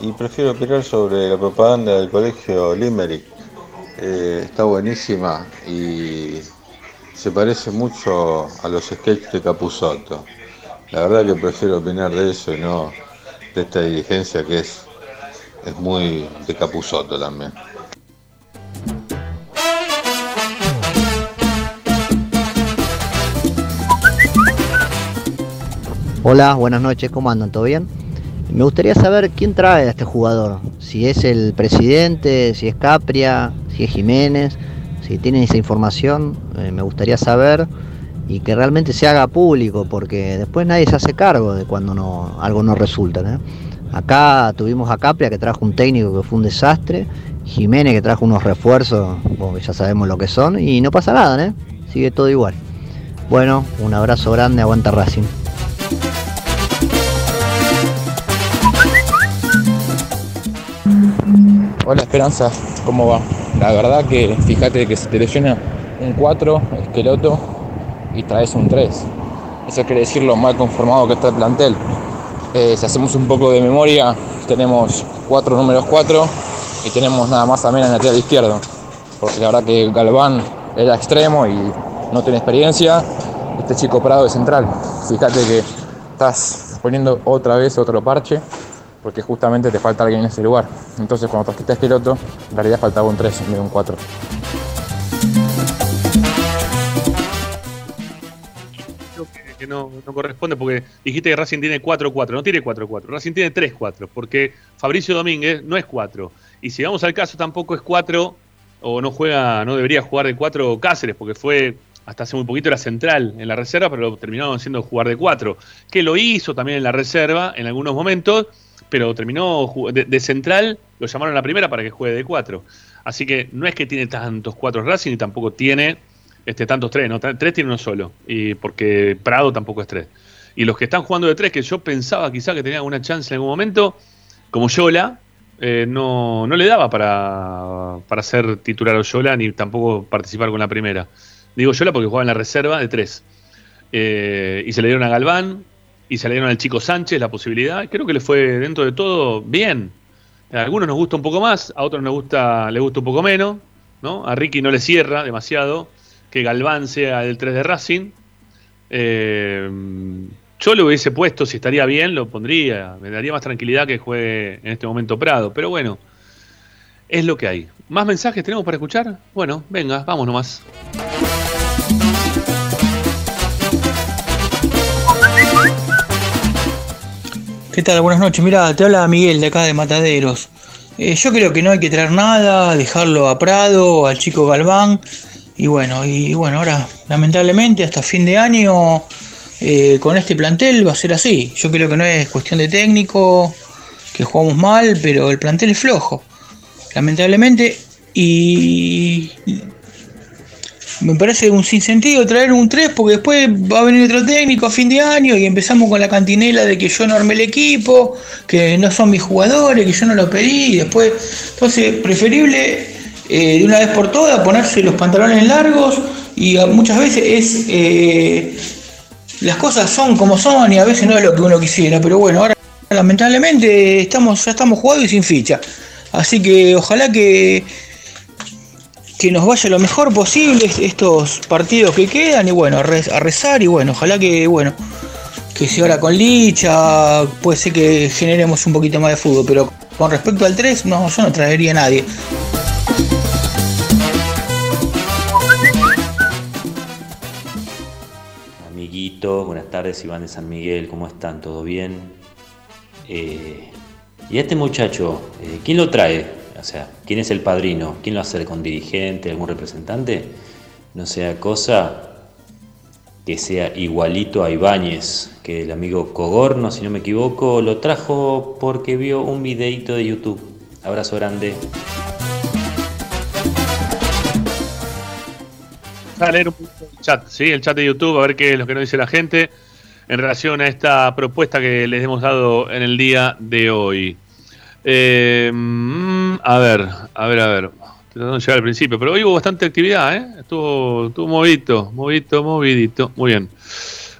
[SPEAKER 10] y prefiero opinar sobre la propaganda del colegio Limerick. Eh, está buenísima y se parece mucho a los sketches de Capusotto. La verdad que prefiero opinar de eso y no esta dirigencia que es, es muy de Capusotto también.
[SPEAKER 11] Hola, buenas noches, ¿cómo andan? ¿Todo bien? Me gustaría saber quién trae a este jugador. Si es el presidente, si es Capria, si es Jiménez. Si tienen esa información, eh, me gustaría saber y que realmente se haga público, porque después nadie se hace cargo de cuando no, algo no resulta. Acá tuvimos a Capria que trajo un técnico que fue un desastre, Jiménez que trajo unos refuerzos, bueno, que ya sabemos lo que son, y no pasa nada, sigue todo igual. Bueno, un abrazo grande, aguanta Racing.
[SPEAKER 12] Hola Esperanza, ¿cómo va? La verdad que fíjate que se te lesiona un 4, esqueloto, y traes un 3. Eso quiere decir lo mal conformado que está el plantel. Eh, si hacemos un poco de memoria, tenemos 4 números 4 y tenemos nada más también en el lateral izquierdo. Porque la verdad que Galván era extremo y no tiene experiencia. Este chico Prado es central. Fíjate que estás poniendo otra vez otro parche porque justamente te falta alguien en ese lugar. Entonces cuando trajiste a Esqueloto, en realidad faltaba un 3 en vez de un 4.
[SPEAKER 1] Que, no, no corresponde porque dijiste que Racing tiene 4-4. No tiene 4-4. Racing tiene 3-4 porque Fabricio Domínguez no es 4. Y si vamos al caso, tampoco es 4 o no juega, no debería jugar de 4 Cáceres porque fue hasta hace muy poquito era central en la reserva, pero lo terminaron haciendo jugar de 4. Que lo hizo también en la reserva en algunos momentos, pero terminó de, de central, lo llamaron a la primera para que juegue de 4. Así que no es que tiene tantos 4 Racing y tampoco tiene este, tantos 3, ¿no? 3 tiene uno solo, y porque Prado tampoco es 3. Y los que están jugando de 3, que yo pensaba quizá que tenía alguna chance en algún momento, como Yola, eh, no, no le daba para, para ser titular a Yola ni tampoco participar con la primera. Digo Yola porque jugaba en la reserva de 3. y se le dieron a Galván, y se le dieron al chico Sánchez la posibilidad. Creo que le fue dentro de todo bien. A algunos nos gusta un poco más, a otros nos gusta, le gusta un poco menos, ¿no? A Ricky no le cierra demasiado Galván sea el 3 de Racing. Eh, yo lo hubiese puesto, si estaría bien, lo pondría. Me daría más tranquilidad que juegue en este momento Prado. Pero bueno, es lo que hay. ¿Más mensajes tenemos para escuchar? Bueno, venga, vamos nomás.
[SPEAKER 13] ¿Qué tal? Buenas noches. Mira, te habla Miguel de acá de Mataderos. Eh, yo creo que no hay que traer nada, dejarlo a Prado, al chico Galván. Y bueno, y bueno, ahora lamentablemente hasta fin de año eh, con este plantel va a ser así. Yo creo que no es cuestión de técnico, que jugamos mal, pero el plantel es flojo. Lamentablemente. Y me parece un sinsentido traer un 3 porque después va a venir otro técnico a fin de año y empezamos con la cantinela de que yo no armé el equipo, que no son mis jugadores, que yo no lo pedí y después, entonces preferible eh, de una vez por todas ponerse los pantalones largos y muchas veces es eh, las cosas son como son y a veces no es lo que uno quisiera, pero bueno, ahora lamentablemente estamos, ya estamos jugados y sin ficha. Así que ojalá que, que nos vaya lo mejor posible estos partidos que quedan y bueno, a rezar y bueno, ojalá que bueno, que si ahora con Licha puede ser que generemos un poquito más de fútbol, pero con respecto al 3, no, yo no traería a nadie.
[SPEAKER 14] Amiguitos, buenas tardes, Iván de San Miguel, ¿cómo están? ¿Todo bien? Eh, y este muchacho, eh, ¿quién lo trae? O sea, ¿quién es el padrino? ¿Quién lo hace con dirigente, algún representante? No sea cosa que sea igualito a Ibáñez, que el amigo Cogorno, si no me equivoco, lo trajo porque vio un videito de YouTube. Abrazo grande.
[SPEAKER 1] A leer un el chat, ¿sí? El chat de YouTube, a ver qué es lo que nos dice la gente en relación a esta propuesta que les hemos dado en el día de hoy. Eh, mm, a ver, a ver, a ver. Tratando de llegar al principio, pero hoy hubo bastante actividad, ¿eh? Estuvo, estuvo movidito, movidito, movidito. Muy bien.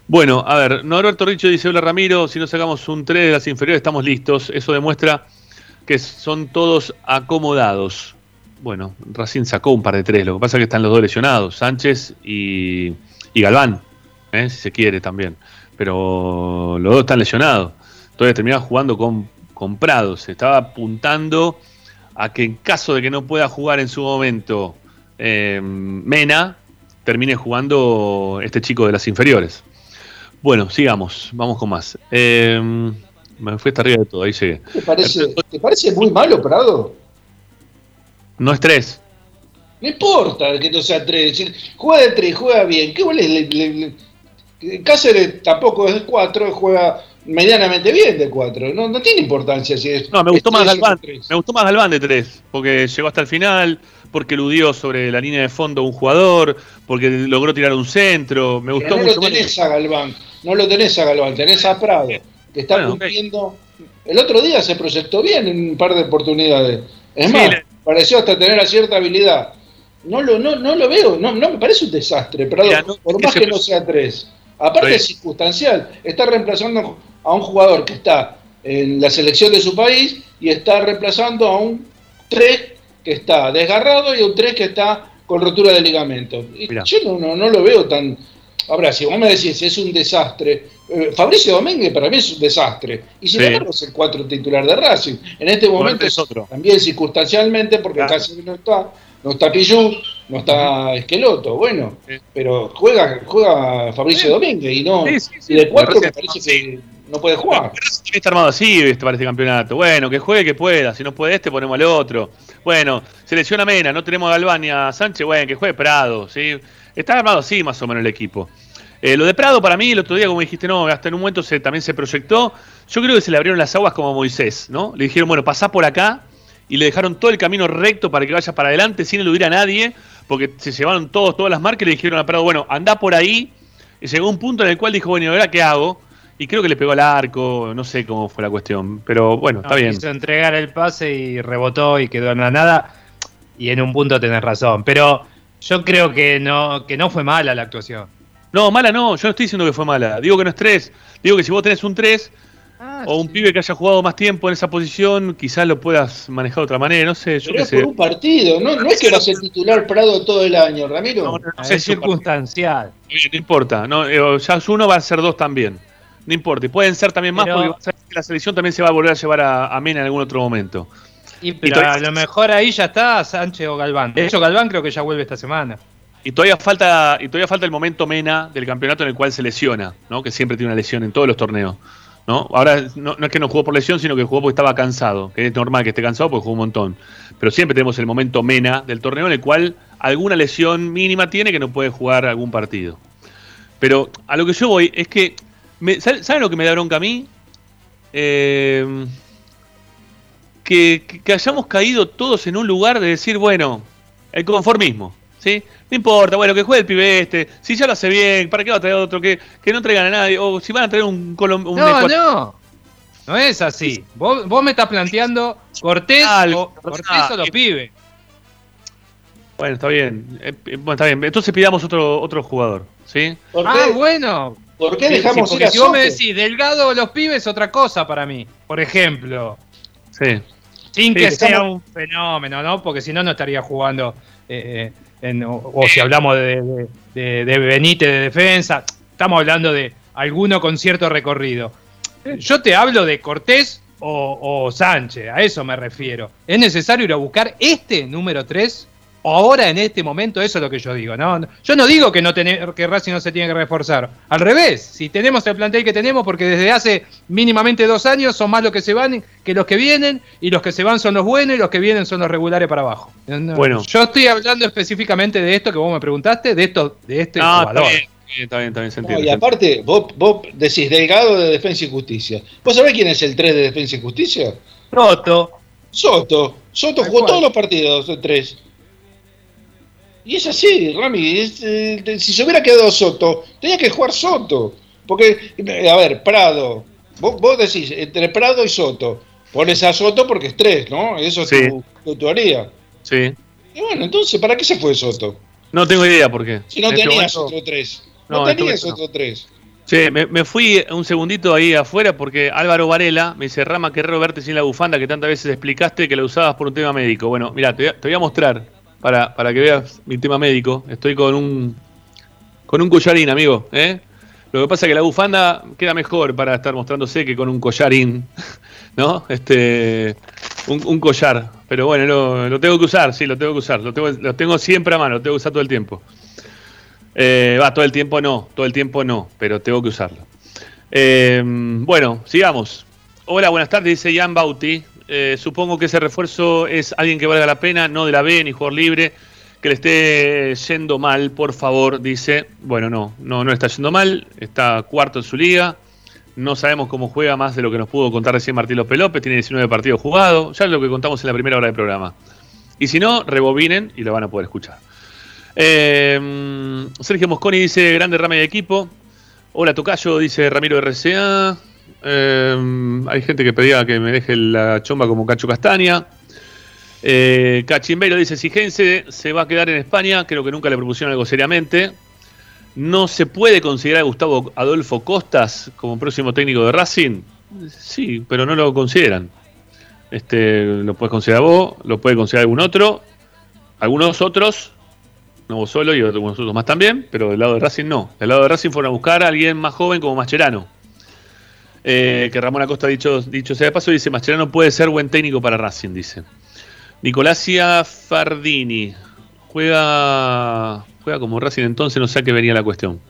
[SPEAKER 1] Bueno, a ver, Norberto Richo dice, hola Ramiro, si no sacamos un 3 de las inferiores estamos listos. Eso demuestra que son todos acomodados. Bueno, Racing sacó un par de tres, lo que pasa es que están los dos lesionados, Sánchez y, y Galván, ¿eh? si se quiere también. Pero los dos están lesionados. Entonces terminaba jugando con, con Prado. Se estaba apuntando a que en caso de que no pueda jugar en su momento eh, Mena, termine jugando este chico de las inferiores. Bueno, sigamos, vamos con más. Eh, me fui hasta arriba de todo, ahí llegué.
[SPEAKER 4] ¿Te parece, ¿Te parece muy malo, Prado?
[SPEAKER 1] No es tres.
[SPEAKER 4] No importa que no sea tres. Juega de tres, juega bien. ¿Qué goles le- le- Cáceres tampoco es de cuatro, juega medianamente bien de cuatro. No, no tiene importancia si es.
[SPEAKER 1] No, me gustó más Galván. Me gustó más Galván de tres, porque llegó hasta el final, porque eludió sobre la línea de fondo un jugador, porque logró tirar un centro. Me
[SPEAKER 4] Pero
[SPEAKER 1] gustó
[SPEAKER 4] no
[SPEAKER 1] mucho
[SPEAKER 4] lo
[SPEAKER 1] más.
[SPEAKER 4] tenés a Galván, no lo tenés a Galván, tenés a Prado, que está
[SPEAKER 1] Bueno,
[SPEAKER 4] cumpliendo. El otro día se proyectó bien en un par de oportunidades. Es
[SPEAKER 1] Sí,
[SPEAKER 4] más,
[SPEAKER 1] le-
[SPEAKER 4] pareció hasta tener cierta habilidad. No lo, no, no lo veo, no, no me parece un desastre,
[SPEAKER 1] Mira, no,
[SPEAKER 4] por más
[SPEAKER 1] que
[SPEAKER 4] no sea tres. Aparte es circunstancial, está reemplazando a un jugador que está en la selección de su país y está reemplazando a un tres que está desgarrado y a un tres que está con rotura de ligamento. Y yo no, no, no lo veo tan... Ahora, si vos me decís es un desastre, eh, Fabricio Domínguez para mí es un desastre. Y sin
[SPEAKER 1] Sí.
[SPEAKER 4] embargo es el cuatro titular de Racing. En este momento
[SPEAKER 1] es otro.
[SPEAKER 4] también circunstancialmente, porque
[SPEAKER 1] Claro.
[SPEAKER 4] casi no está, no está Pillú, no está Esqueloto, bueno, pero juega, juega Fabricio Domínguez y no,
[SPEAKER 1] Sí, sí, sí.
[SPEAKER 4] y de cuatro
[SPEAKER 1] Me parece-
[SPEAKER 4] que no puede jugar.
[SPEAKER 1] Racing está armado así este, para este campeonato. Bueno, que juegue, que pueda. Si no puede este, ponemos al otro. Bueno, selecciona Mena, no tenemos a Galván ni a Sánchez, bueno, que juegue Prado, ¿sí? Está armado así más o menos el equipo. Eh, lo de Prado para mí el otro día, como dijiste, no, hasta en un momento se, también se proyectó. Yo creo que se le abrieron las aguas como a Moisés, ¿no? Le dijeron, bueno, pasá por acá y le dejaron todo el camino recto para que vaya para adelante sin eludir a nadie, porque se llevaron todos, todas las marcas y le dijeron a Prado, bueno, anda por ahí. Y llegó un punto en el cual dijo, bueno, ¿y ahora qué hago? Y creo que le pegó al arco, no sé cómo fue la cuestión, pero bueno, está bien.
[SPEAKER 3] Quiso entregar el pase y rebotó y quedó en la nada. Y en un punto tenés razón. Pero yo creo que no, que no fue mala la actuación.
[SPEAKER 1] No, mala no, yo no estoy diciendo que fue mala. Digo que no es 3. Digo que si vos tenés un 3, o un pibe que haya jugado más tiempo en esa posición, quizás lo puedas manejar de otra manera, no sé, yo
[SPEAKER 4] Pero
[SPEAKER 1] qué
[SPEAKER 4] es
[SPEAKER 1] sé.
[SPEAKER 4] por un partido, no, no es que va a ser titular Prado todo el año, Ramiro.
[SPEAKER 1] No, no, no
[SPEAKER 3] Es
[SPEAKER 1] sé si-
[SPEAKER 3] circunstancial.
[SPEAKER 1] no importa, no, eh, ya uno va a ser dos también. No importa, y pueden ser también más
[SPEAKER 3] Pero-
[SPEAKER 1] porque vas a que la selección también se va a volver a llevar a, a Mena en algún otro momento.
[SPEAKER 3] Y, pero
[SPEAKER 1] todavía-
[SPEAKER 3] a lo mejor ahí ya está Sánchez o Galván. De hecho, Galván creo que ya vuelve esta semana.
[SPEAKER 1] Y todavía falta y todavía falta el momento Mena del campeonato en el cual se lesiona, ¿no? Que siempre tiene una lesión en todos los torneos, ¿no? Ahora no, es que no jugó por lesión, sino que jugó porque estaba cansado, que es normal que esté cansado porque jugó un montón. Pero siempre tenemos el momento Mena del torneo en el cual alguna lesión mínima tiene que no puede jugar algún partido. Pero a lo que yo voy es que me- ¿sabe- ¿saben lo que me da bronca a mí? Que, que- que hayamos caído todos en un lugar de decir, bueno, el conformismo, ¿sí? No importa, bueno, que juegue el pibe este, si ya lo hace bien, ¿para qué va a traer otro? Que, que no traigan a nadie, o si van a traer un colombiano.
[SPEAKER 3] No, no. No es así. Vos, vos me estás planteando Cortés, o, Cortés o los pibes.
[SPEAKER 1] Bueno, está bien, eh, eh, bueno, está bien, entonces pidamos otro, otro jugador, ¿sí?
[SPEAKER 3] Ah, bueno.
[SPEAKER 4] ¿Por qué dejamos
[SPEAKER 3] sí,
[SPEAKER 4] ir
[SPEAKER 3] porque
[SPEAKER 4] a
[SPEAKER 3] si vos me decís Delgado o los pibes, otra cosa para mí. Por ejemplo.
[SPEAKER 1] Sí.
[SPEAKER 3] Sin
[SPEAKER 1] Sí,
[SPEAKER 3] que
[SPEAKER 1] estamos-
[SPEAKER 3] sea un fenómeno, ¿no? Porque si no, no estaría jugando. eh, eh, en- o, o si hablamos de, de- Benítez de defensa, estamos hablando de alguno con cierto recorrido. Yo te hablo de Cortés o, o Sánchez, a eso me refiero. ¿Es necesario ir a buscar este número 3? Ahora, en este momento, eso es lo que yo digo. ¿no? Yo no digo que, no tener, que Racing no se tiene que reforzar. Al revés, si tenemos el plantel que tenemos, porque desde hace mínimamente dos años son más los que se van que los que vienen, y los que se van son los buenos y los que vienen son los regulares para abajo. No,
[SPEAKER 1] Bueno.
[SPEAKER 3] Yo estoy hablando específicamente de esto que vos me preguntaste, de esto, de este
[SPEAKER 1] está
[SPEAKER 3] jugador.
[SPEAKER 1] bien, está bien, está bien, se
[SPEAKER 4] No,
[SPEAKER 1] entiende.
[SPEAKER 4] y aparte, vos, vos decís Delgado de Defensa y Justicia. ¿Vos sabés quién es el 3 de Defensa y Justicia?
[SPEAKER 3] Soto.
[SPEAKER 4] Soto. Soto jugó todos los partidos de 3. Y es así, Rami. es, eh, si se hubiera quedado Soto, tenía que jugar Soto. Porque, eh, a ver, Prado. Vos, vos decís, entre Prado y Soto. Pones a Soto porque es 3, ¿no? Eso es
[SPEAKER 1] Sí.
[SPEAKER 4] tu, tu teoría.
[SPEAKER 1] Sí.
[SPEAKER 4] Y bueno, entonces, ¿para qué se fue Soto?
[SPEAKER 1] No tengo idea por qué.
[SPEAKER 4] Si no
[SPEAKER 1] este
[SPEAKER 4] tenías
[SPEAKER 1] momento-
[SPEAKER 4] otro 3.
[SPEAKER 1] No,
[SPEAKER 4] No,
[SPEAKER 1] este
[SPEAKER 4] tenías otro 3.
[SPEAKER 1] Che, me, me fui un segundito ahí afuera porque Álvaro Varela me dice, Rama, qué raro verte sin la bufanda que tantas veces explicaste que la usabas por un tema médico. Bueno, mira, te, te voy a mostrar para, para que veas mi tema médico. Estoy con un con un collarín, amigo. ¿eh? Lo que pasa es que la bufanda queda mejor para estar mostrándose que con un collarín, <laughs> ¿no? Este, un, un collar. Pero bueno, lo, lo tengo que usar, sí, lo tengo que usar. Lo tengo, lo tengo siempre a mano, lo tengo que usar todo el tiempo. Eh, va, todo el tiempo no, todo el tiempo no, pero tengo que usarlo. Eh, bueno, sigamos. Hola, buenas tardes, dice Jan Bauti. Eh, supongo que ese refuerzo es alguien que valga la pena, no de la B ni jugador libre, que le esté yendo mal, por favor, dice. Bueno, no, no, no está yendo mal, está cuarto en su liga. No sabemos cómo juega más de lo que nos pudo contar recién Martín López tiene 19 partidos jugados, ya es lo que contamos en la primera hora del programa. Y si no, rebobinen y lo van a poder escuchar. Eh, Sergio Mosconi dice, grande rama de equipo. Hola Tocayo, dice Ramiro RCA. Eh, hay gente que pedía que me deje la chomba como Cacho Castaña. Eh, Cachimbeiro dice, si Gense se va a quedar en España, creo que nunca le propusieron algo seriamente. ¿No se puede considerar a Gustavo Adolfo Costas como próximo técnico de Racing? Sí, pero no lo consideran. Este, lo puedes considerar vos, lo puede considerar algún otro, algunos otros, no vos solo y algunos otros más también, pero del lado de Racing no. Del lado de Racing fueron a buscar a alguien más joven como Mascherano. Eh, que Ramón Acosta, dicho, dicho sea de paso, dice: Mascherano puede ser buen técnico para Racing, dice. Nicolasia Fardini. Juega, juega como Racing entonces, no sé a qué venía la cuestión.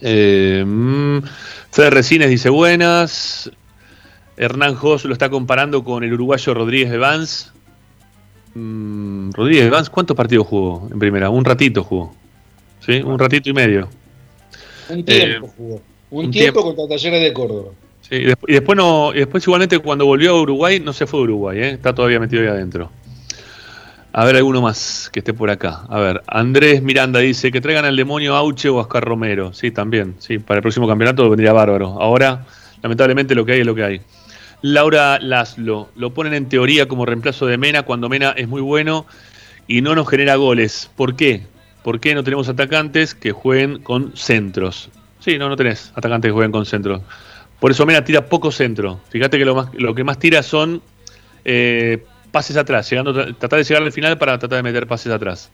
[SPEAKER 1] Eh, mm, Fede Resines dice buenas. Hernán Jos lo está comparando con el uruguayo Rodríguez de Vans. Mm, Rodríguez de Vans, ¿cuántos partidos jugó en primera? Un ratito jugó. ¿Sí? Un ratito y medio.
[SPEAKER 4] Un tiempo jugó. Un,
[SPEAKER 1] un
[SPEAKER 4] tiempo,
[SPEAKER 1] tiempo.
[SPEAKER 4] contra Talleres de Córdoba.
[SPEAKER 1] Sí, y, después, y después no, y después igualmente cuando volvió a Uruguay no se fue a Uruguay, ¿eh? está todavía metido ahí adentro. A ver, alguno más que esté por acá. A ver, Andrés Miranda dice que traigan al demonio Auche o Oscar Romero. Sí, también. Sí, para el próximo campeonato vendría bárbaro. Ahora, lamentablemente, lo que hay es lo que hay. Laura Laszlo, lo ponen en teoría como reemplazo de Mena cuando Mena es muy bueno y no nos genera goles. ¿Por qué? ¿Por qué no tenemos atacantes que jueguen con centros? Sí, no, no tenés atacantes que jueguen con centros. Por eso Mena tira poco centro. Fíjate que lo, más, lo que más tira son eh, pases atrás, llegando, tratar de llegar al final para tratar de meter pases atrás.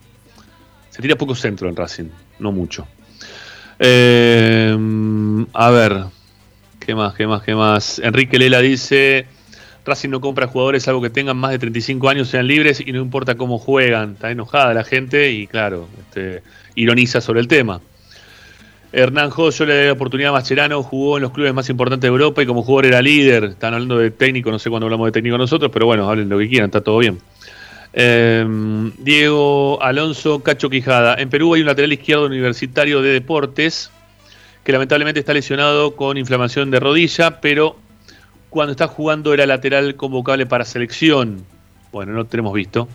[SPEAKER 1] Se tira poco centro en Racing, no mucho. Eh, a ver, ¿qué más, qué más, qué más? Enrique Lela dice, Racing no compra jugadores algo que tengan más de 35 años, sean libres y no importa cómo juegan. Está enojada la gente y claro, este, ironiza sobre el tema. Hernán yo le di la oportunidad a Mascherano, jugó en los clubes más importantes de Europa y como jugador era líder. Están hablando de técnico, no sé cuándo hablamos de técnico nosotros, pero bueno, hablen lo que quieran, está todo bien. Eh, Diego Alonso Cacho Quijada. En Perú hay un lateral izquierdo universitario de deportes que lamentablemente está lesionado con inflamación de rodilla, pero cuando está jugando era lateral convocable para selección. Bueno, no tenemos visto.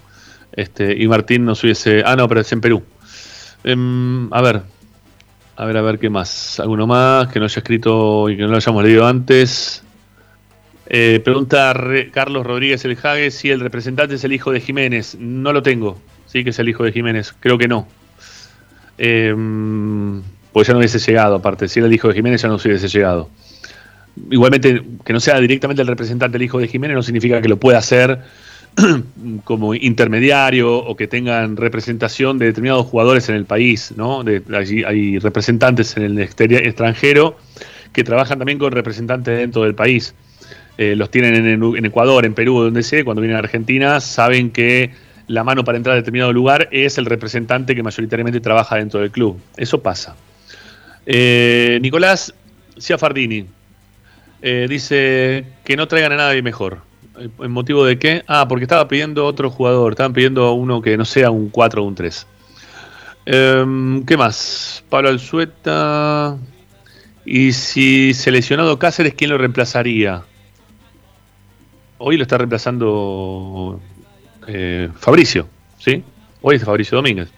[SPEAKER 1] Este, y Martín nos hubiese. Ah, no, pero es en Perú. Em, a ver, a ver, a ver qué más. ¿Alguno más que no haya escrito y que no lo hayamos leído antes? Eh, pregunta Carlos Rodríguez El Jague si el representante es el hijo de Jiménez. No lo tengo. Sí que es el hijo de Jiménez. Creo que no. Eh, pues ya no hubiese llegado, aparte. Si era el hijo de Jiménez ya no hubiese llegado. Igualmente, que no sea directamente el representante el hijo de Jiménez no significa que lo pueda hacer <clears throat> como intermediario o que tengan representación de determinados jugadores en el país, ¿no? De, hay, representantes en el extranjero que trabajan también con representantes dentro del país. Eh, los tienen en, Ecuador, en Perú, donde sea, cuando vienen a Argentina, saben que la mano para entrar a determinado lugar es el representante que mayoritariamente trabaja dentro del club. Eso pasa. Eh, Nicolás Ciafardini eh, dice que no traigan a nadie mejor. ¿En motivo de qué? Ah, porque estaba pidiendo otro jugador. Estaban pidiendo uno que no sea un 4 o un 3. Em, ¿Qué más? Pablo Alzueta. Y si seleccionado Cáceres, ¿quién lo reemplazaría? Hoy lo está reemplazando eh, Fabricio, ¿sí? Hoy es Fabricio Domínguez.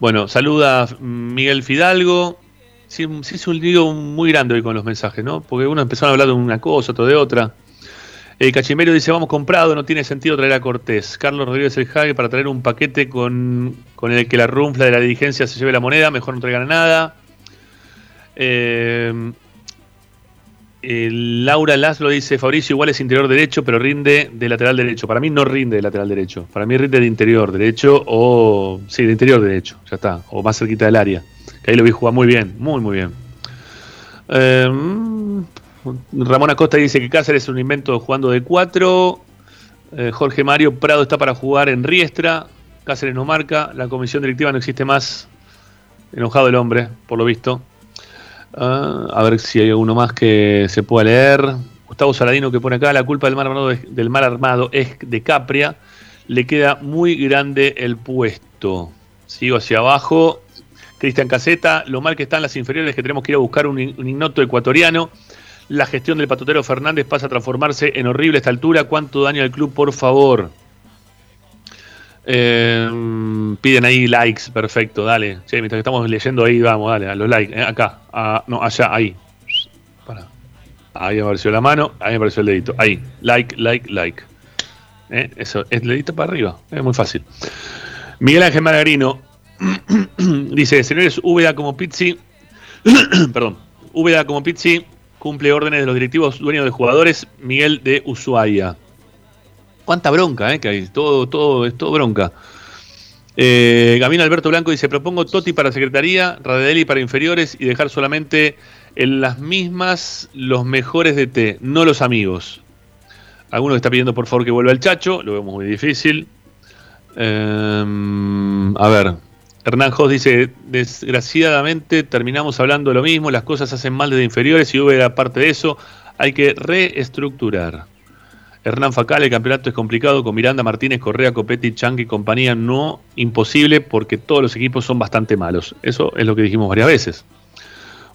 [SPEAKER 1] Bueno, saluda Miguel Fidalgo. Sí, sí, es un lío muy grande hoy con los mensajes, ¿no? Porque uno empezó a hablar de una cosa, otro de otra. Cachimero dice, vamos comprado, no tiene sentido traer a Cortés. Carlos Rodríguez El Jague para traer un paquete con, el que la runfla de la dirigencia se lleve la moneda, mejor no traigan nada. Eh, Laura Laszlo dice, Fabricio igual es interior derecho, pero rinde de lateral derecho. Para mí no rinde de lateral derecho. Para mí rinde de interior derecho o... Sí, de interior derecho, ya está. O más cerquita del área. Que ahí lo vi jugar muy bien, muy, muy bien. Eh, Ramón Acosta dice que Cáceres es un invento jugando de cuatro. Eh, Jorge Mario Prado está para jugar en Riestra. Cáceres no marca. La comisión directiva no existe más. Enojado el hombre, por lo visto. Ah, a ver si hay alguno más que se pueda leer. Gustavo Saladino que pone acá, la culpa del mal armado, del mal armado es de Capria. Le queda muy grande el puesto. Sigo hacia abajo. Cristian Caseta, lo mal que están las inferiores que tenemos que ir a buscar un, un ignoto ecuatoriano. La gestión del patotero Fernández pasa a transformarse en horrible a esta altura. ¿Cuánto daño al club, por favor? Eh, piden ahí likes, perfecto, dale. mientras que estamos leyendo ahí, vamos, dale, a los likes. Eh, acá, no, allá, ahí. Ahí apareció la mano, ahí apareció el dedito. Ahí, like, like, like. Eh, eso, es dedito para arriba, es muy fácil. Miguel Ángel Maragrino <clears throat> dice: Señores, VA como Pizzi, <clears throat> perdón, VA como Pizzi cumple órdenes de los directivos dueños de jugadores, Miguel de Ushuaia. Cuánta bronca, ¿eh? Que hay, todo, todo, es todo bronca. Eh, Gamino Alberto Blanco dice, propongo Toti para secretaría, Radeli para inferiores y dejar solamente en las mismas los mejores de T, no los amigos. Alguno está pidiendo por favor que vuelva el Chacho, lo vemos muy difícil. Eh, a ver, Hernán Jos dice, desgraciadamente terminamos hablando de lo mismo, las cosas hacen mal desde inferiores y hubo aparte de eso, hay que reestructurar. Hernán Facal, el campeonato es complicado con Miranda, Martínez, Correa, Copetti, Chang y compañía, no imposible porque todos los equipos son bastante malos. Eso es lo que dijimos varias veces.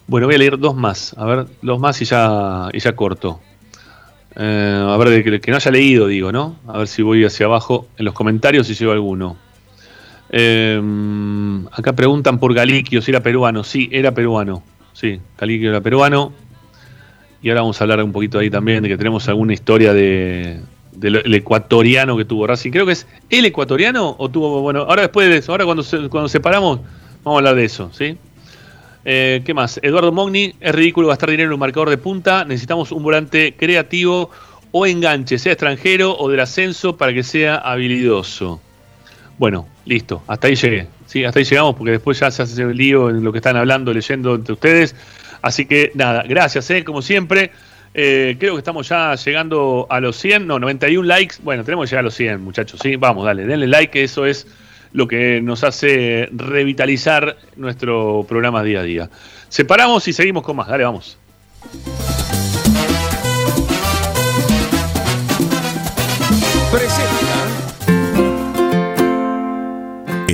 [SPEAKER 1] Bueno, voy a leer dos más, a ver, dos más y ya, y ya corto. Eh, a ver, que, que no haya leído, digo, ¿no? A ver si voy hacia abajo en los comentarios si llevo alguno. Eh, acá preguntan por Galiquio si era peruano. Sí, era peruano. Sí, Galiquio era peruano. Y ahora vamos a hablar un poquito ahí también de que tenemos alguna historia de del ecuatoriano que tuvo Racing. Creo que es el ecuatoriano o tuvo. Bueno, ahora después de eso, ahora cuando, cuando separamos, vamos a hablar de eso, ¿sí? Eh, ¿Qué más? Eduardo Mogni, es ridículo gastar dinero en un marcador de punta. Necesitamos un volante creativo o enganche, sea extranjero o del ascenso, para que sea habilidoso. Bueno, listo, hasta ahí llegué. Sí, hasta ahí llegamos porque después ya se hace el lío en lo que están hablando, leyendo entre ustedes. Así que nada, gracias, eh, como siempre. Eh, creo que estamos ya llegando a los 100, no, 91 likes. Bueno, tenemos que llegar a los 100, muchachos. Sí, vamos, dale, denle like, eso es lo que nos hace revitalizar nuestro programa día a día. Separamos y seguimos con más. Dale, vamos.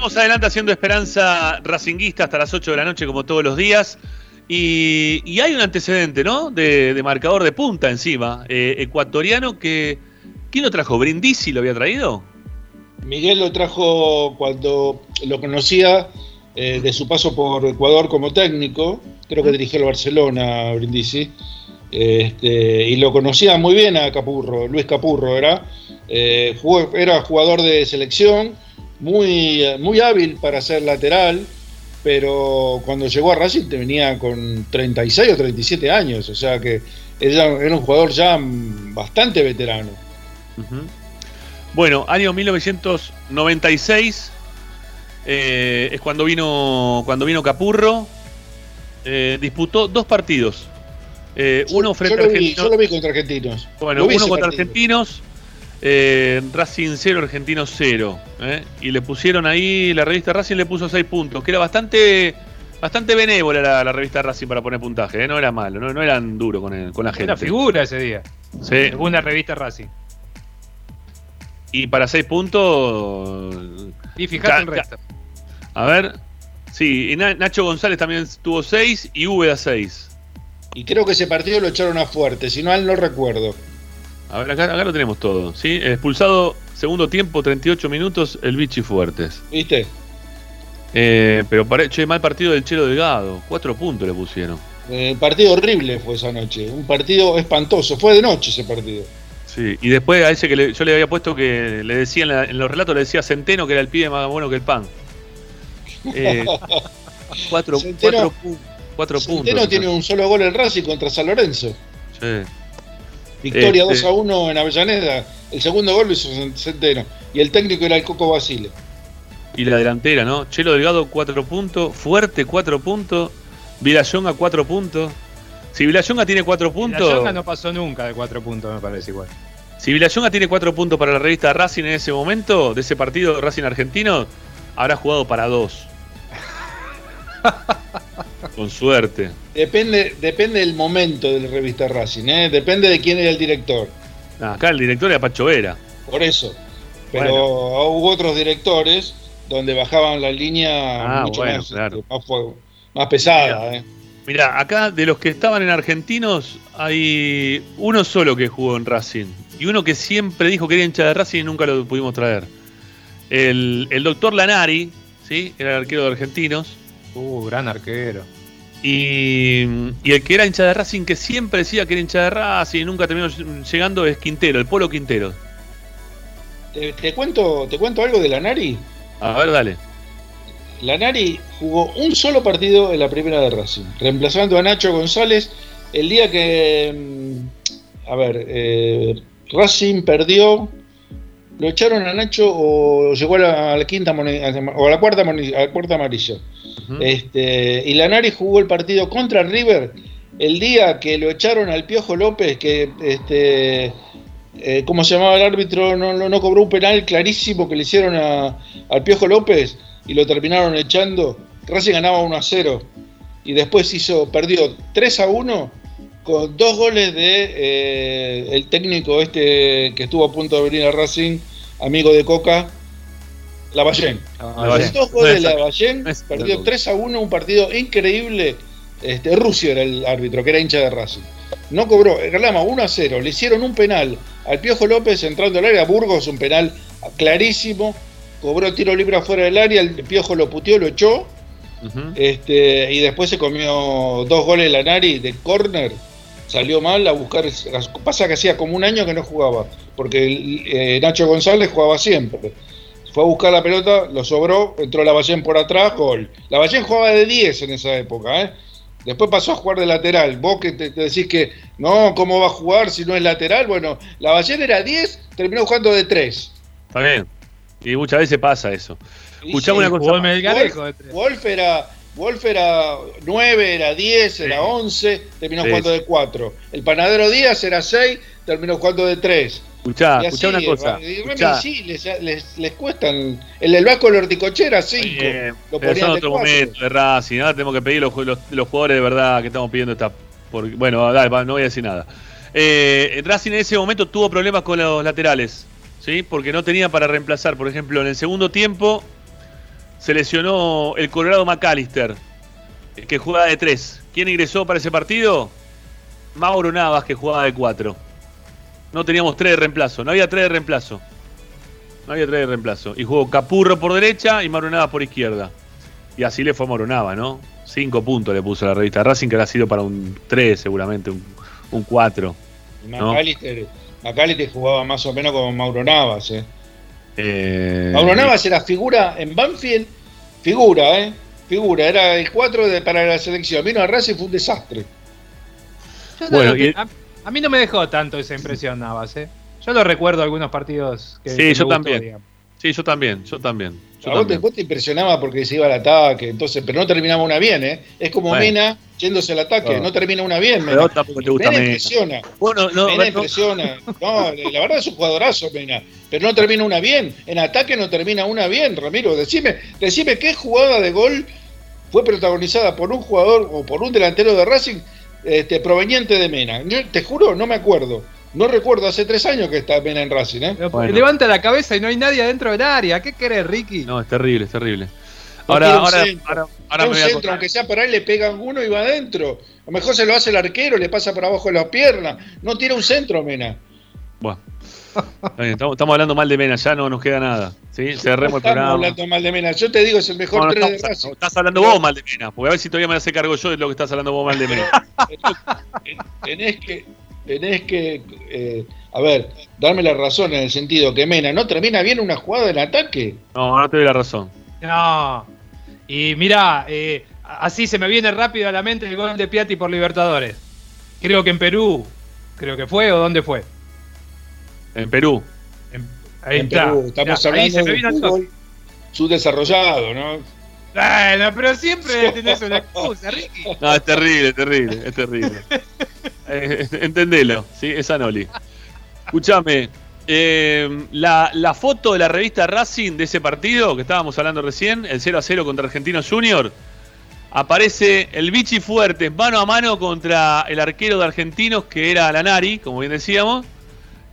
[SPEAKER 1] Sigamos adelante haciendo esperanza racinguista hasta las 8 de la noche, como todos los días. Y, y hay un antecedente, ¿no? De, de marcador de punta encima. eh, ecuatoriano que. ¿Quién lo trajo? ¿Brindisi lo había traído?
[SPEAKER 4] Miguel lo trajo cuando lo conocía eh, de su paso por Ecuador como técnico, creo que dirigió el Barcelona, Brindisi, este, y lo conocía muy bien a Capurro, Luis Capurro era, eh, jugó- era jugador de selección, muy, muy hábil para ser lateral, pero cuando llegó a Racing venía con 36 o 37 años, o sea que era, un jugador ya bastante veterano.
[SPEAKER 1] Ujú. Bueno, año 1996 eh, es cuando vino cuando vino Capurro. eh, disputó dos partidos. Eh, uno frente
[SPEAKER 4] yo,
[SPEAKER 1] a
[SPEAKER 4] lo vi,
[SPEAKER 1] Argentinos.
[SPEAKER 4] yo lo vi contra argentinos.
[SPEAKER 1] Bueno,
[SPEAKER 4] Lo vi
[SPEAKER 1] uno
[SPEAKER 4] ese
[SPEAKER 1] contra
[SPEAKER 4] partido.
[SPEAKER 1] Argentinos, eh, Racing 0, Argentinos 0. ¿eh? Y le pusieron ahí, la revista Racing le puso 6 puntos, que era bastante bastante benévola la, la revista Racing para poner puntaje, ¿eh? no era malo, no, no eran duros con, el- con la gente.
[SPEAKER 3] Una figura ese día.
[SPEAKER 1] Sí.
[SPEAKER 3] Según una revista Racing.
[SPEAKER 1] Y para 6 puntos.
[SPEAKER 3] Y fíjate
[SPEAKER 1] Ca-
[SPEAKER 3] el resto.
[SPEAKER 1] A ver. Sí, y Na- Nacho González también tuvo 6 y Úbeda 6.
[SPEAKER 4] Y creo que ese partido lo echaron a fuerte, si no, no recuerdo.
[SPEAKER 1] A ver, acá, acá lo tenemos todo. ¿sí? Expulsado segundo tiempo, 38 minutos, el Vichy Fuertes.
[SPEAKER 4] ¿Viste?
[SPEAKER 1] Eh, pero che, mal partido del Chelo Delgado. Cuatro puntos le pusieron.
[SPEAKER 4] Eh, partido horrible fue esa noche, un partido espantoso, fue de noche ese partido.
[SPEAKER 1] Sí, y después a ese que le- yo le había puesto que le decía en, la- en los relatos, le decía Centeno que era el pibe más bueno que el pan. Eh, <laughs> cuatro,
[SPEAKER 4] Centeno-
[SPEAKER 1] cuatro, pu- cuatro
[SPEAKER 4] Centeno
[SPEAKER 1] puntos.
[SPEAKER 4] tiene un solo gol en Racing contra San Lorenzo.
[SPEAKER 1] Sí.
[SPEAKER 4] Victoria
[SPEAKER 1] Este-
[SPEAKER 4] 2 a 1 en Avellaneda. El segundo gol lo hizo Centeno. Y el técnico era el Coco Basile.
[SPEAKER 1] Y la delantera, ¿no? Chelo Delgado, 4 puntos. Fuerte, 4 puntos. Vilayonga, 4 puntos. Si Vilayonga tiene 4
[SPEAKER 3] La
[SPEAKER 1] puntos.
[SPEAKER 3] Yonga no pasó nunca de cuatro puntos, me parece igual.
[SPEAKER 1] Si Vilayonga tiene 4 puntos para la revista Racing en ese momento, de ese partido Racing Argentino, habrá jugado para 2. <laughs> Con suerte.
[SPEAKER 4] Depende, depende del momento de la revista Racing, ¿eh? depende de quién era el director.
[SPEAKER 1] Ah, Acá el director era Pacho Vera.
[SPEAKER 4] Por eso. Pero
[SPEAKER 1] Bueno.
[SPEAKER 4] hubo otros directores donde bajaban la línea
[SPEAKER 1] Ah,
[SPEAKER 4] mucho
[SPEAKER 1] bueno,
[SPEAKER 4] más,
[SPEAKER 1] claro.
[SPEAKER 4] este, más, fuego- más pesada. ¿eh?
[SPEAKER 1] Mirá, acá de los que estaban en Argentinos, hay uno solo que jugó en Racing. Y uno que siempre dijo que era hincha de Racing y nunca lo pudimos traer. El, el doctor Lanari, ¿sí? Era el arquero de Argentinos.
[SPEAKER 3] Uh, gran arquero.
[SPEAKER 1] Y, y el que era hincha de Racing, que siempre decía que era hincha de Racing y nunca terminó llegando, es Quintero, el Polo Quintero.
[SPEAKER 4] ¿Te, te cuento, ¿Te cuento algo de la Nari?
[SPEAKER 1] A ver, dale.
[SPEAKER 4] Lanari jugó un solo partido en la primera de Racing, reemplazando a Nacho González el día que, mm, a ver, eh, Racing perdió, lo echaron a Nacho o llegó a la, a la quinta o a la cuarta, a la cuarta amarilla. Este, y Lanari jugó el partido contra River el día que lo echaron al Piojo López, que este, eh, ¿cómo se llamaba el árbitro? No, no, no cobró un penal clarísimo que le hicieron a- al Piojo López y lo terminaron echando. Racing ganaba 1 a 0 y después hizo, perdió 3 a 1 con dos goles de eh, el técnico este que estuvo a punto de venir a Racing, amigo de Coca, Lavallén.
[SPEAKER 1] Lavallén.
[SPEAKER 4] Dos goles de Lavallén, perdió 3 a 1, un partido increíble. Este, Rusio era el árbitro, que era hincha de Racing. No cobró, reclama 1 a 0. Le hicieron un penal al Piojo López entrando al área. Burgos, un penal clarísimo. Cobró tiro libre afuera del área. El Piojo lo puteó, lo echó. este, y después se comió dos goles la Nari de córner. Salió mal a buscar. Pasa que hacía como un año que no jugaba. Porque eh, Nacho González jugaba siempre. Fue a buscar la pelota, lo sobró, entró Lavallén por atrás, gol. Lavallén jugaba de 10 en esa época, ¿eh? Después pasó a jugar de lateral. Vos que te, te decís que no, ¿cómo va a jugar si no es lateral? Bueno, Lavallén era 10, terminó jugando de 3.
[SPEAKER 1] Está bien. Y muchas veces pasa eso. Escuchame una cosa.
[SPEAKER 3] de
[SPEAKER 4] Wolf, Wolf era, Wolf era 9, era 10, era 11, terminó
[SPEAKER 1] Sí,
[SPEAKER 4] jugando
[SPEAKER 1] sí.
[SPEAKER 4] de 4. El panadero Díaz era 6, terminó jugando de 3.
[SPEAKER 1] Escuchá, escuchá una cosa. escuchá.
[SPEAKER 4] sí, les, les, les cuestan. El del Vasco Lorticochera, 5.
[SPEAKER 1] Bien,
[SPEAKER 4] Lo ponían
[SPEAKER 1] otro
[SPEAKER 4] cuatro.
[SPEAKER 1] momento de Racing. Ahora tenemos que pedir los, los, los jugadores de verdad que estamos pidiendo esta. porque- bueno, dale, no voy a decir nada. Eh, Racing en ese momento tuvo problemas con los laterales, ¿sí? Porque no tenía para reemplazar. Por ejemplo, en el segundo tiempo se lesionó el Colorado McAllister, que jugaba de 3. ¿Quién ingresó para ese partido? Mauro Navas, que jugaba de 4. No teníamos 3 de reemplazo, no había 3 de reemplazo. No había 3 de reemplazo. Y jugó Capurro por derecha y Mauro Navas por izquierda. Y así le fue a Mauro Navas, ¿no? 5 puntos le puso la revista Racing, que habrá sido para un 3 seguramente, un, un 4.
[SPEAKER 4] Y
[SPEAKER 1] ¿no?
[SPEAKER 4] McAllister, McAllister jugaba más o menos como Mauro Navas. Eh.
[SPEAKER 1] Eh,
[SPEAKER 4] Mauro Navas era figura en Banfield, figura, ¿eh? Figura, era el 4 de, para la selección. Vino a Racing y fue un desastre.
[SPEAKER 3] Yo
[SPEAKER 1] Bueno, y el-
[SPEAKER 3] a, mí no me dejó tanto esa impresión Navas, ¿eh? Yo lo recuerdo algunos partidos que.
[SPEAKER 1] Sí,
[SPEAKER 3] que
[SPEAKER 1] yo
[SPEAKER 3] gustó,
[SPEAKER 1] también.
[SPEAKER 3] digamos.
[SPEAKER 1] Sí, yo también, yo también. Yo
[SPEAKER 4] A vos vos te impresionaba porque se iba al ataque, entonces, pero no terminaba una bien, ¿eh? Es como
[SPEAKER 1] Bueno.
[SPEAKER 4] Mena yéndose al ataque, no termina una bien,
[SPEAKER 1] Pero
[SPEAKER 4] Mena.
[SPEAKER 1] vos tampoco te gusta
[SPEAKER 4] Mena
[SPEAKER 1] Mena.
[SPEAKER 4] impresiona.
[SPEAKER 1] Bueno, no,
[SPEAKER 4] Mena
[SPEAKER 1] no-
[SPEAKER 4] impresiona. No, la verdad es un jugadorazo, Mena. Pero no termina una bien. En ataque no termina una bien, Ramiro. Decime, decime qué jugada de gol fue protagonizada por un jugador o por un delantero de Racing este, proveniente de Mena. Yo te juro, no me acuerdo. No recuerdo, hace tres años que está Mena en Racing, ¿eh?
[SPEAKER 1] Bueno.
[SPEAKER 3] Levanta la cabeza y no hay nadie adentro del área. ¿Qué querés, Ricky?
[SPEAKER 1] No, es terrible, es terrible. Ahora, ahora,
[SPEAKER 4] centro.
[SPEAKER 1] ahora, ahora me
[SPEAKER 4] un
[SPEAKER 1] voy a
[SPEAKER 4] centro, aunque sea para él, le pegan uno y va adentro. A lo mejor se lo hace el arquero, le pasa por abajo de las piernas. No tiene un centro, Mena.
[SPEAKER 1] Bueno. Estamos, estamos hablando mal de Mena, ya no nos queda nada. ¿sí? Cerremos el
[SPEAKER 4] Estamos
[SPEAKER 1] programa.
[SPEAKER 4] hablando mal de Mena. Yo te digo, es el mejor
[SPEAKER 1] No, no,
[SPEAKER 4] tres de
[SPEAKER 1] estamos- no, estás hablando vos mal de Mena, porque a ver si todavía me hace cargo yo de lo que estás hablando vos mal de Mena. <laughs>
[SPEAKER 4] tenés que, tenés que, eh, a ver, darme la razón en el sentido que Mena no termina bien una jugada en ataque.
[SPEAKER 1] No, no te doy la razón.
[SPEAKER 3] No. Y mira, así se me viene rápido a la mente el gol de Piatti por Libertadores. Creo que en Perú, creo que fue o dónde fue.
[SPEAKER 1] En Perú.
[SPEAKER 3] Ahí
[SPEAKER 4] En
[SPEAKER 3] está.
[SPEAKER 4] Perú, estamos
[SPEAKER 3] se
[SPEAKER 4] hablando
[SPEAKER 3] me
[SPEAKER 4] de fútbol subdesarrollado, ¿no?
[SPEAKER 3] Bueno, pero siempre <laughs> tenés una excusa, Ricky.
[SPEAKER 1] No, es terrible, es terrible, es terrible. <laughs> Eh, entendelo, ¿sí? Es Anoli. Escúchame, eh, la, la foto de la revista Racing de ese partido que estábamos hablando recién, el 0 a 0 contra Argentinos Junior, aparece el Vichy Fuerte mano a mano contra el arquero de Argentinos que era Lanari, como bien decíamos,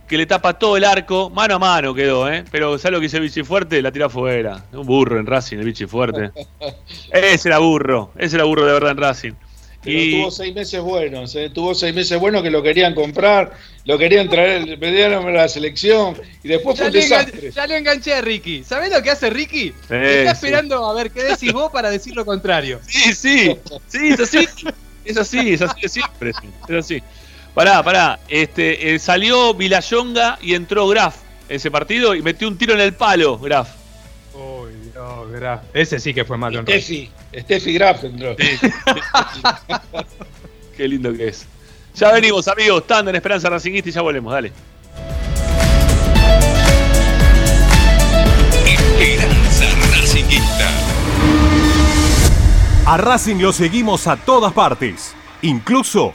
[SPEAKER 1] que le tapa todo el arco, mano a mano quedó, ¿eh? Pero ¿sabes lo que hizo el Vichy Fuerte? La tira afuera. Un burro en Racing, el Vichy Fuerte. <laughs> Ese era burro, ese era burro de verdad en Racing.
[SPEAKER 4] Pero
[SPEAKER 1] Y-
[SPEAKER 4] tuvo seis meses buenos, ¿eh? tuvo seis meses buenos que lo querían comprar, lo querían traer, pedían a la selección y después fue
[SPEAKER 3] Ya
[SPEAKER 4] un
[SPEAKER 3] le, engan-
[SPEAKER 4] desastre.
[SPEAKER 3] ya le enganché a Ricky. ¿Sabés lo que hace Ricky?
[SPEAKER 1] Sí,
[SPEAKER 3] Está
[SPEAKER 1] sí.
[SPEAKER 3] esperando a ver qué decís vos para decir lo contrario.
[SPEAKER 1] Sí, sí, sí, es así. Es así, es así de siempre. sí, Es así. Pará, pará. Este, eh, salió Vilayonga y entró Graf ese partido y metió un tiro en el palo, Graf.
[SPEAKER 3] No, Graf. Ese sí que fue malo.
[SPEAKER 4] Steffi, Steffi Graf entró. <laughs>
[SPEAKER 1] Qué lindo que es. Ya venimos, amigos. Tanda en Esperanza Racinguista y ya volvemos. Dale.
[SPEAKER 2] Esperanza Racinguista.
[SPEAKER 6] A Racing lo seguimos a todas partes, incluso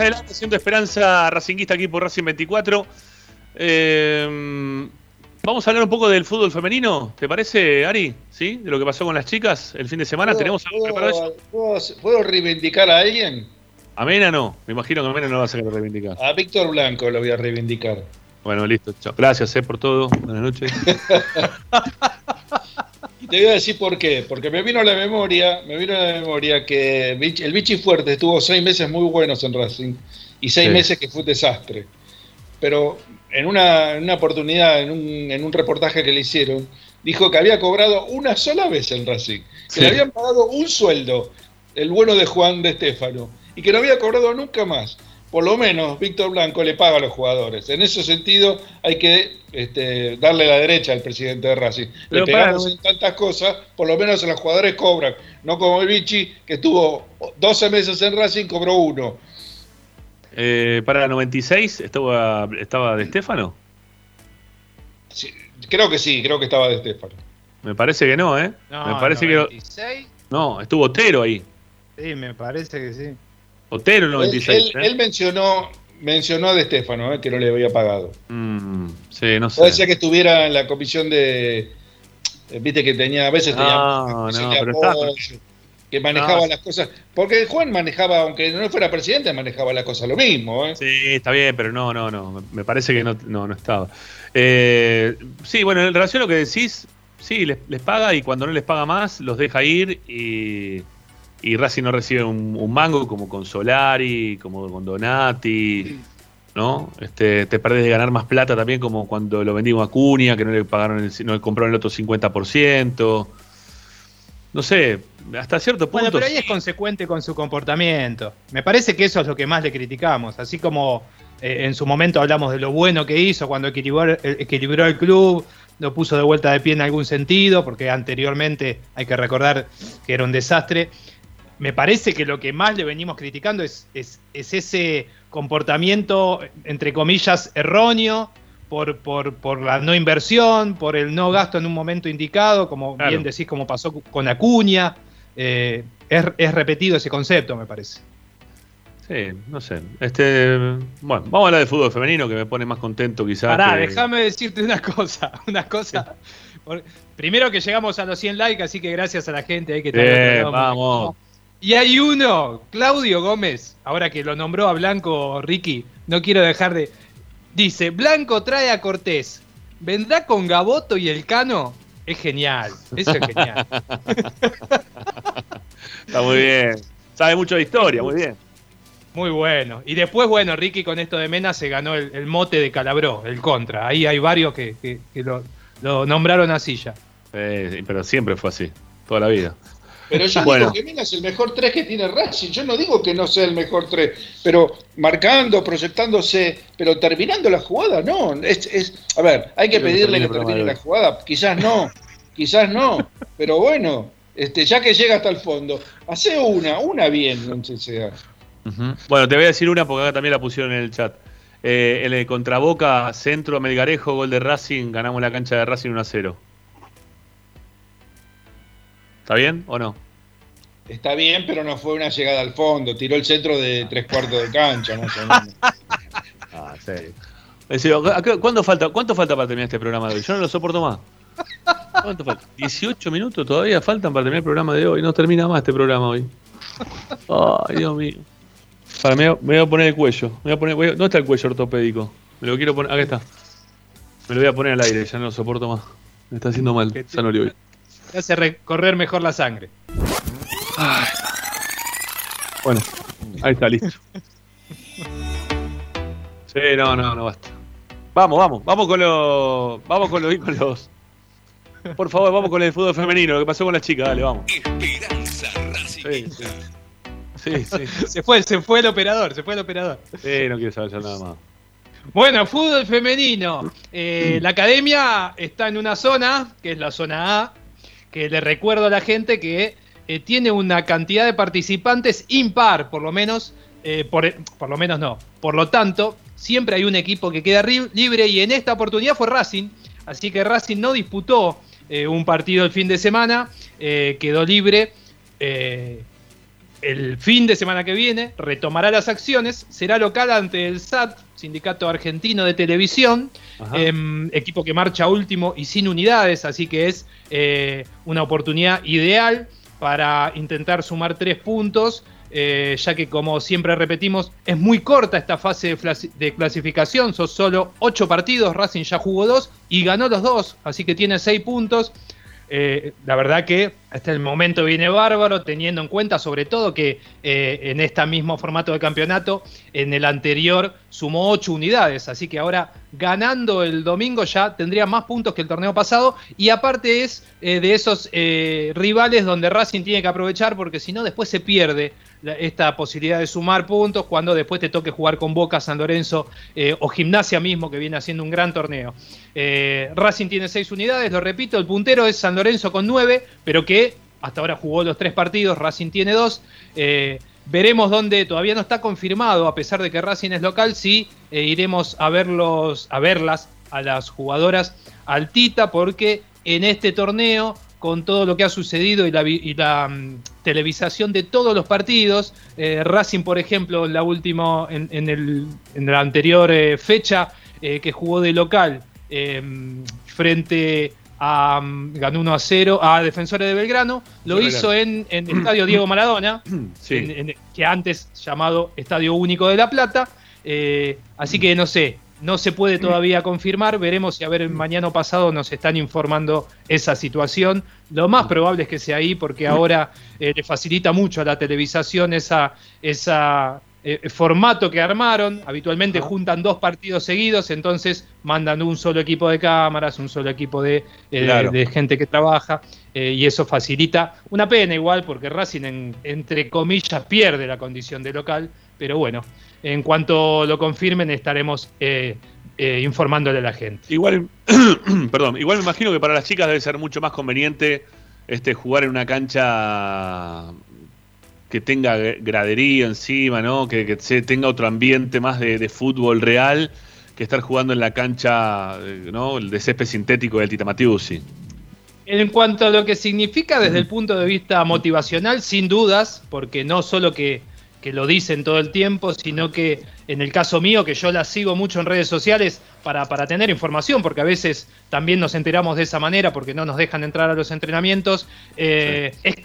[SPEAKER 1] Adelante haciendo esperanza racinguista aquí por Racing 24. Eh, vamos a hablar un poco del fútbol femenino, ¿te parece, Ari? ¿Sí? De lo que pasó con las chicas el fin de semana.
[SPEAKER 4] ¿Puedo-
[SPEAKER 1] ¿Tenemos algo preparado?
[SPEAKER 4] ¿puedo, puedo reivindicar a alguien?
[SPEAKER 1] A Mena no. Me imagino que a Mena no va a ser reivindicar.
[SPEAKER 4] A Víctor Blanco lo voy a reivindicar.
[SPEAKER 1] Bueno, listo. Chao. Gracias eh, por todo. Buenas noches. <laughs>
[SPEAKER 4] Y te voy a decir por qué. Porque me vino a la memoria, me vino a la memoria que el Vichy Fuerte estuvo seis meses muy buenos en Racing y seis
[SPEAKER 1] Sí.
[SPEAKER 4] meses que fue un desastre. Pero en una, en una oportunidad, en un, en un reportaje que le hicieron, dijo que había cobrado una sola vez en Racing. Que
[SPEAKER 1] Sí.
[SPEAKER 4] le habían pagado un sueldo, el bueno de Juan de Estéfano, y que no había cobrado nunca más. Por lo menos Víctor Blanco le paga a los jugadores. En ese sentido hay que este, darle la derecha al presidente de Racing.
[SPEAKER 1] Pero
[SPEAKER 4] le pegamos
[SPEAKER 1] para-
[SPEAKER 4] en tantas cosas, por lo menos los jugadores cobran. No como el Vichy, que estuvo 12 meses en Racing, cobró uno.
[SPEAKER 1] Eh, para 96 estaba, estaba de Estefano.
[SPEAKER 4] Sí, creo que sí, creo que estaba de Estefano.
[SPEAKER 1] Me parece que no, ¿eh?
[SPEAKER 3] No,
[SPEAKER 1] me parece
[SPEAKER 3] 96.
[SPEAKER 1] que. No, estuvo Otero ahí.
[SPEAKER 3] Sí, me parece que sí.
[SPEAKER 1] Otero en
[SPEAKER 4] Él,
[SPEAKER 1] 96.
[SPEAKER 4] él-
[SPEAKER 1] ¿eh?
[SPEAKER 4] él mencionó, mencionó a de Estefano, eh, que no le había pagado.
[SPEAKER 1] Mm, sí, no sé.
[SPEAKER 4] Puede ser que estuviera en la comisión de. eh, Viste que tenía, a veces tenía.
[SPEAKER 1] No, no, está-
[SPEAKER 4] Que manejaba
[SPEAKER 1] No.
[SPEAKER 4] las cosas. Porque Juan manejaba, aunque no fuera presidente, manejaba las cosas lo mismo. ¿eh?
[SPEAKER 1] Sí, está bien, pero no, no, no. me- Me parece que no, no, no estaba. Eh, sí, bueno, en relación a lo que decís, sí, les, les paga y cuando no les paga más, los deja ir y, y Racing no recibe un, un mango como con Solari, como con Donati, ¿no? Este, te perdés de ganar más plata también como cuando lo vendimos a Cunha, que no le pagaron, el, no le compraron el otro 50%. No sé, hasta cierto punto.
[SPEAKER 3] Bueno, pero ahí es consecuente con su comportamiento. Me parece que eso es lo que más le criticamos. Así como eh, en su momento hablamos de lo bueno que hizo cuando equilibró, eh, equilibró el club, lo puso de vuelta de pie en algún sentido, porque anteriormente hay que recordar que era un desastre. Me parece que lo que más le venimos criticando es, es, es ese comportamiento, entre comillas, erróneo, por, por, por la no inversión, por el no gasto en un momento indicado, como
[SPEAKER 1] Claro.
[SPEAKER 3] bien decís, como pasó con Acuña. Eh, es, es repetido ese concepto, me parece.
[SPEAKER 1] Sí, no sé. Este, bueno, vamos a hablar de fútbol femenino que me pone más contento quizás.
[SPEAKER 3] Pará,
[SPEAKER 1] que-
[SPEAKER 3] déjame decirte una cosa, <laughs> una cosa. Primero que llegamos a los 100 likes, así que gracias a la gente ahí que
[SPEAKER 1] Bien,
[SPEAKER 3] lado.
[SPEAKER 1] vamos.
[SPEAKER 3] Y hay uno, Claudio Gómez, ahora que lo nombró a Blanco Ricky, no quiero dejar de. Dice: Blanco trae a Cortés. ¿Vendrá con Gaboto y el Cano? Es genial, eso es genial. <laughs>
[SPEAKER 1] Está muy bien. Sabe mucho de historia, muy bien.
[SPEAKER 3] Muy bueno. Y después, bueno, Ricky con esto de Mena se ganó el, el mote de Calabró, el contra. Ahí hay varios que, que- que lo, lo nombraron así ya.
[SPEAKER 1] Eh, pero siempre fue así, toda la vida.
[SPEAKER 4] Pero yo
[SPEAKER 1] Bueno.
[SPEAKER 4] digo que Mena es el mejor 3 que tiene Racing. Yo no digo que no sea el mejor 3, pero marcando, proyectándose, pero terminando la jugada, no. Es, es- a ver, hay que pedirle
[SPEAKER 1] termine
[SPEAKER 4] que
[SPEAKER 1] el
[SPEAKER 4] termine la jugada. Quizás no, quizás no. Pero bueno, este, ya que llega hasta el fondo, hace una, una bien, no sé sea.
[SPEAKER 1] Bueno, te voy a decir una porque acá también la pusieron en el chat. Eh, el de Contraboca, Centro, Melgarejo, gol de Racing, ganamos la cancha de Racing 1 a 0. ¿Está bien o no?
[SPEAKER 4] Está bien, pero no fue una llegada al fondo. Tiró el centro de tres cuartos de cancha, más o menos. <laughs>
[SPEAKER 1] Ah, serio. En serio, acá- ¿cuándo falta, ¿Cuánto falta para terminar este programa de hoy? Yo no lo soporto más. ¿Cuánto falta? 18 minutos todavía faltan para terminar el programa de hoy. No termina más este programa hoy. Ay, Dios mío. Para, me, voy a- me voy a poner el cuello. Me voy a poner, voy a- ¿Dónde está el cuello ortopédico? Me lo quiero poner. Acá está. Me lo voy a poner al aire, ya no lo soporto más. Me está haciendo mal. Ya no le voy.
[SPEAKER 3] Te hace recorrer mejor la sangre.
[SPEAKER 1] Bueno, ahí está, listo. Sí, no, no, no basta. Vamos, vamos, vamos con los. Vamos con los íconos. Por favor, vamos con el fútbol femenino, lo que pasó con las chicas, dale, vamos. Sí, sí. Sí, <laughs> sí.
[SPEAKER 3] Se fue, se fue el operador, se fue el operador.
[SPEAKER 1] Sí, no quiero saber ya nada más.
[SPEAKER 3] Bueno, fútbol femenino. Eh, la academia está en una zona, que es la zona A, que le recuerdo a la gente que eh, tiene una cantidad de participantes impar, por lo menos, eh, por, por lo menos no. Por lo tanto, siempre hay un equipo que queda libre y en esta oportunidad fue Racing. Así que Racing no disputó eh, un partido el fin de semana, eh, quedó libre. El fin de semana que viene retomará las acciones, será local ante el SAT, Sindicato Argentino de Televisión, em, equipo que marcha último y sin unidades, así que es eh, una oportunidad ideal para intentar sumar tres puntos, eh, ya que como siempre repetimos, es muy corta esta fase de clasificación, son solo ocho partidos, Racing ya jugó dos y ganó los dos, así que tiene seis puntos. Eh, la verdad que hasta el momento viene bárbaro, teniendo en cuenta sobre todo que eh, en este mismo formato de campeonato, en el anterior sumó 8 unidades, así que ahora ganando el domingo ya tendría más puntos que el torneo pasado. Y aparte es eh, de esos eh, rivales donde Racing tiene que aprovechar porque si no después se pierde esta posibilidad de sumar puntos cuando después te toque jugar con Boca, San Lorenzo eh, o Gimnasia mismo que viene haciendo un gran torneo. Eh, Racing tiene 6 unidades, lo repito, el puntero es San Lorenzo con 9, pero que hasta ahora jugó los tres partidos, Racing tiene dos. Eh, veremos dónde todavía no está confirmado, a pesar de que Racing es local, eh, iremos a verlos, a verlas a las jugadoras al Tita, porque en este torneo, con todo lo que ha sucedido y la, y la, mm, televisación de todos los partidos, eh, Racing, por ejemplo, en la última, en, en el- en la anterior eh, fecha eh, que jugó de local eh, frente a mm, ganó 1 a 0 a Defensores de Belgrano, lo hizo <clears throat> en, en el Estadio Diego Maradona,
[SPEAKER 1] Sí.
[SPEAKER 3] que antes llamado Estadio Único de La Plata. Así que no sé, no se puede todavía confirmar. Veremos si a ver mañana o pasado nos están informando esa situación. Lo más probable es que sea ahí, porque ahora eh, le facilita mucho a la televisación esa, esa eh, formato que armaron. Habitualmente juntan dos partidos seguidos, entonces mandan un solo equipo de cámaras, un solo equipo de, eh,
[SPEAKER 1] Claro.
[SPEAKER 3] de gente que trabaja, eh, y eso facilita. Una pena igual, porque Racing, en- entre comillas, pierde la condición de local, pero bueno, en cuanto lo confirmen estaremos eh, eh, informándole a la gente.
[SPEAKER 1] Igual, <clears throat> perdón, igual me imagino que para las chicas debe ser mucho más conveniente este jugar en una cancha que tenga gradería encima, ¿no? Que, que se tenga otro ambiente más de, de fútbol real que estar jugando en la cancha, eh, ¿no? El de césped sintético del Tita Matiusi.
[SPEAKER 3] En cuanto a lo que significa desde el punto de vista motivacional, sin dudas, porque no solo que, que lo dicen todo el tiempo, sino que en el caso mío, que yo la sigo mucho en redes sociales para, para tener información, porque a veces también nos enteramos de esa manera, porque no nos dejan entrar a los entrenamientos, eh, es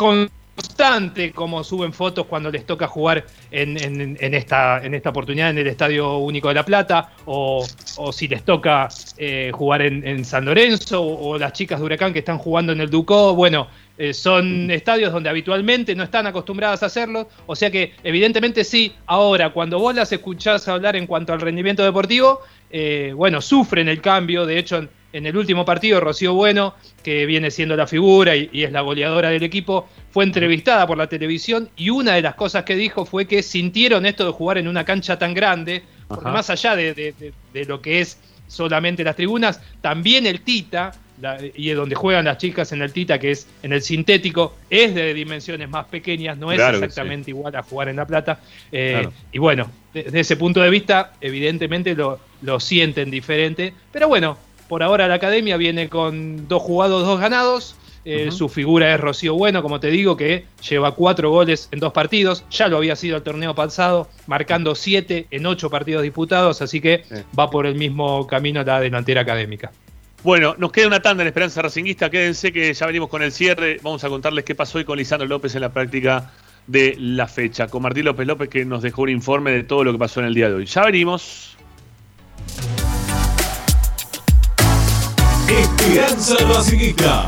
[SPEAKER 3] constante como suben fotos cuando les toca jugar en, en- en esta, en esta oportunidad en el Estadio Único de La Plata, o, o si les toca eh, jugar en, en San Lorenzo, o, o las chicas de Huracán que están jugando en el Ducó, bueno, eh, son estadios donde habitualmente no están acostumbradas a hacerlo, o sea que evidentemente sí, ahora cuando vos las escuchás hablar en cuanto al rendimiento deportivo, eh, bueno, sufren el cambio, de hecho en, en el último partido Rocío Bueno, que viene siendo la figura y, y es la goleadora del equipo, fue entrevistada por la televisión y una de las cosas que dijo fue que sintieron esto de jugar en una cancha tan grande, porque más allá de, de- de- de lo que es solamente las tribunas, también el Tita, la- y es donde juegan las chicas en el Tita, que es en el sintético, es de dimensiones más pequeñas, no es exactamente igual a jugar en La Plata. Eh,
[SPEAKER 1] Claro.
[SPEAKER 3] Y bueno, desde ese punto de vista, evidentemente lo, lo sienten diferente, pero bueno, por ahora la academia viene con dos jugados, dos ganados. Eh. Su figura es Rocío Bueno, como te digo, que lleva cuatro goles en dos partidos. Ya lo había sido el torneo pasado, marcando siete en ocho partidos disputados, así que va por el mismo camino la delantera académica.
[SPEAKER 1] Bueno, nos queda una tanda en Esperanza Racinguista. Quédense que ya venimos con el cierre. Vamos a contarles qué pasó hoy con Lisandro López en la práctica de la fecha. Con Martín López López que nos dejó un informe de todo lo que pasó en el día de hoy. Ya venimos.
[SPEAKER 15] Esperanza Racingista.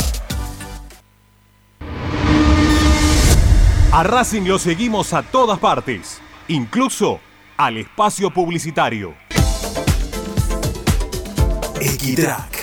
[SPEAKER 15] A Racing lo seguimos a todas partes, incluso al espacio publicitario.
[SPEAKER 8] Equitrack,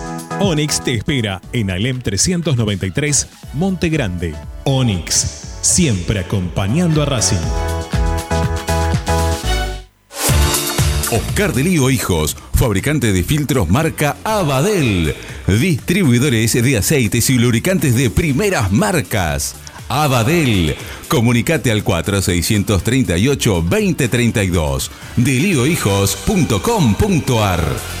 [SPEAKER 15] Onyx te espera en Alem 393, Monte Grande. Onyx, siempre acompañando a Racing.
[SPEAKER 2] Oscar de Lío Hijos, fabricante de filtros marca Abadel. Distribuidores de aceites y lubricantes de primeras marcas. Abadel. Comunicate al 4638-2032. deliohijos.com.ar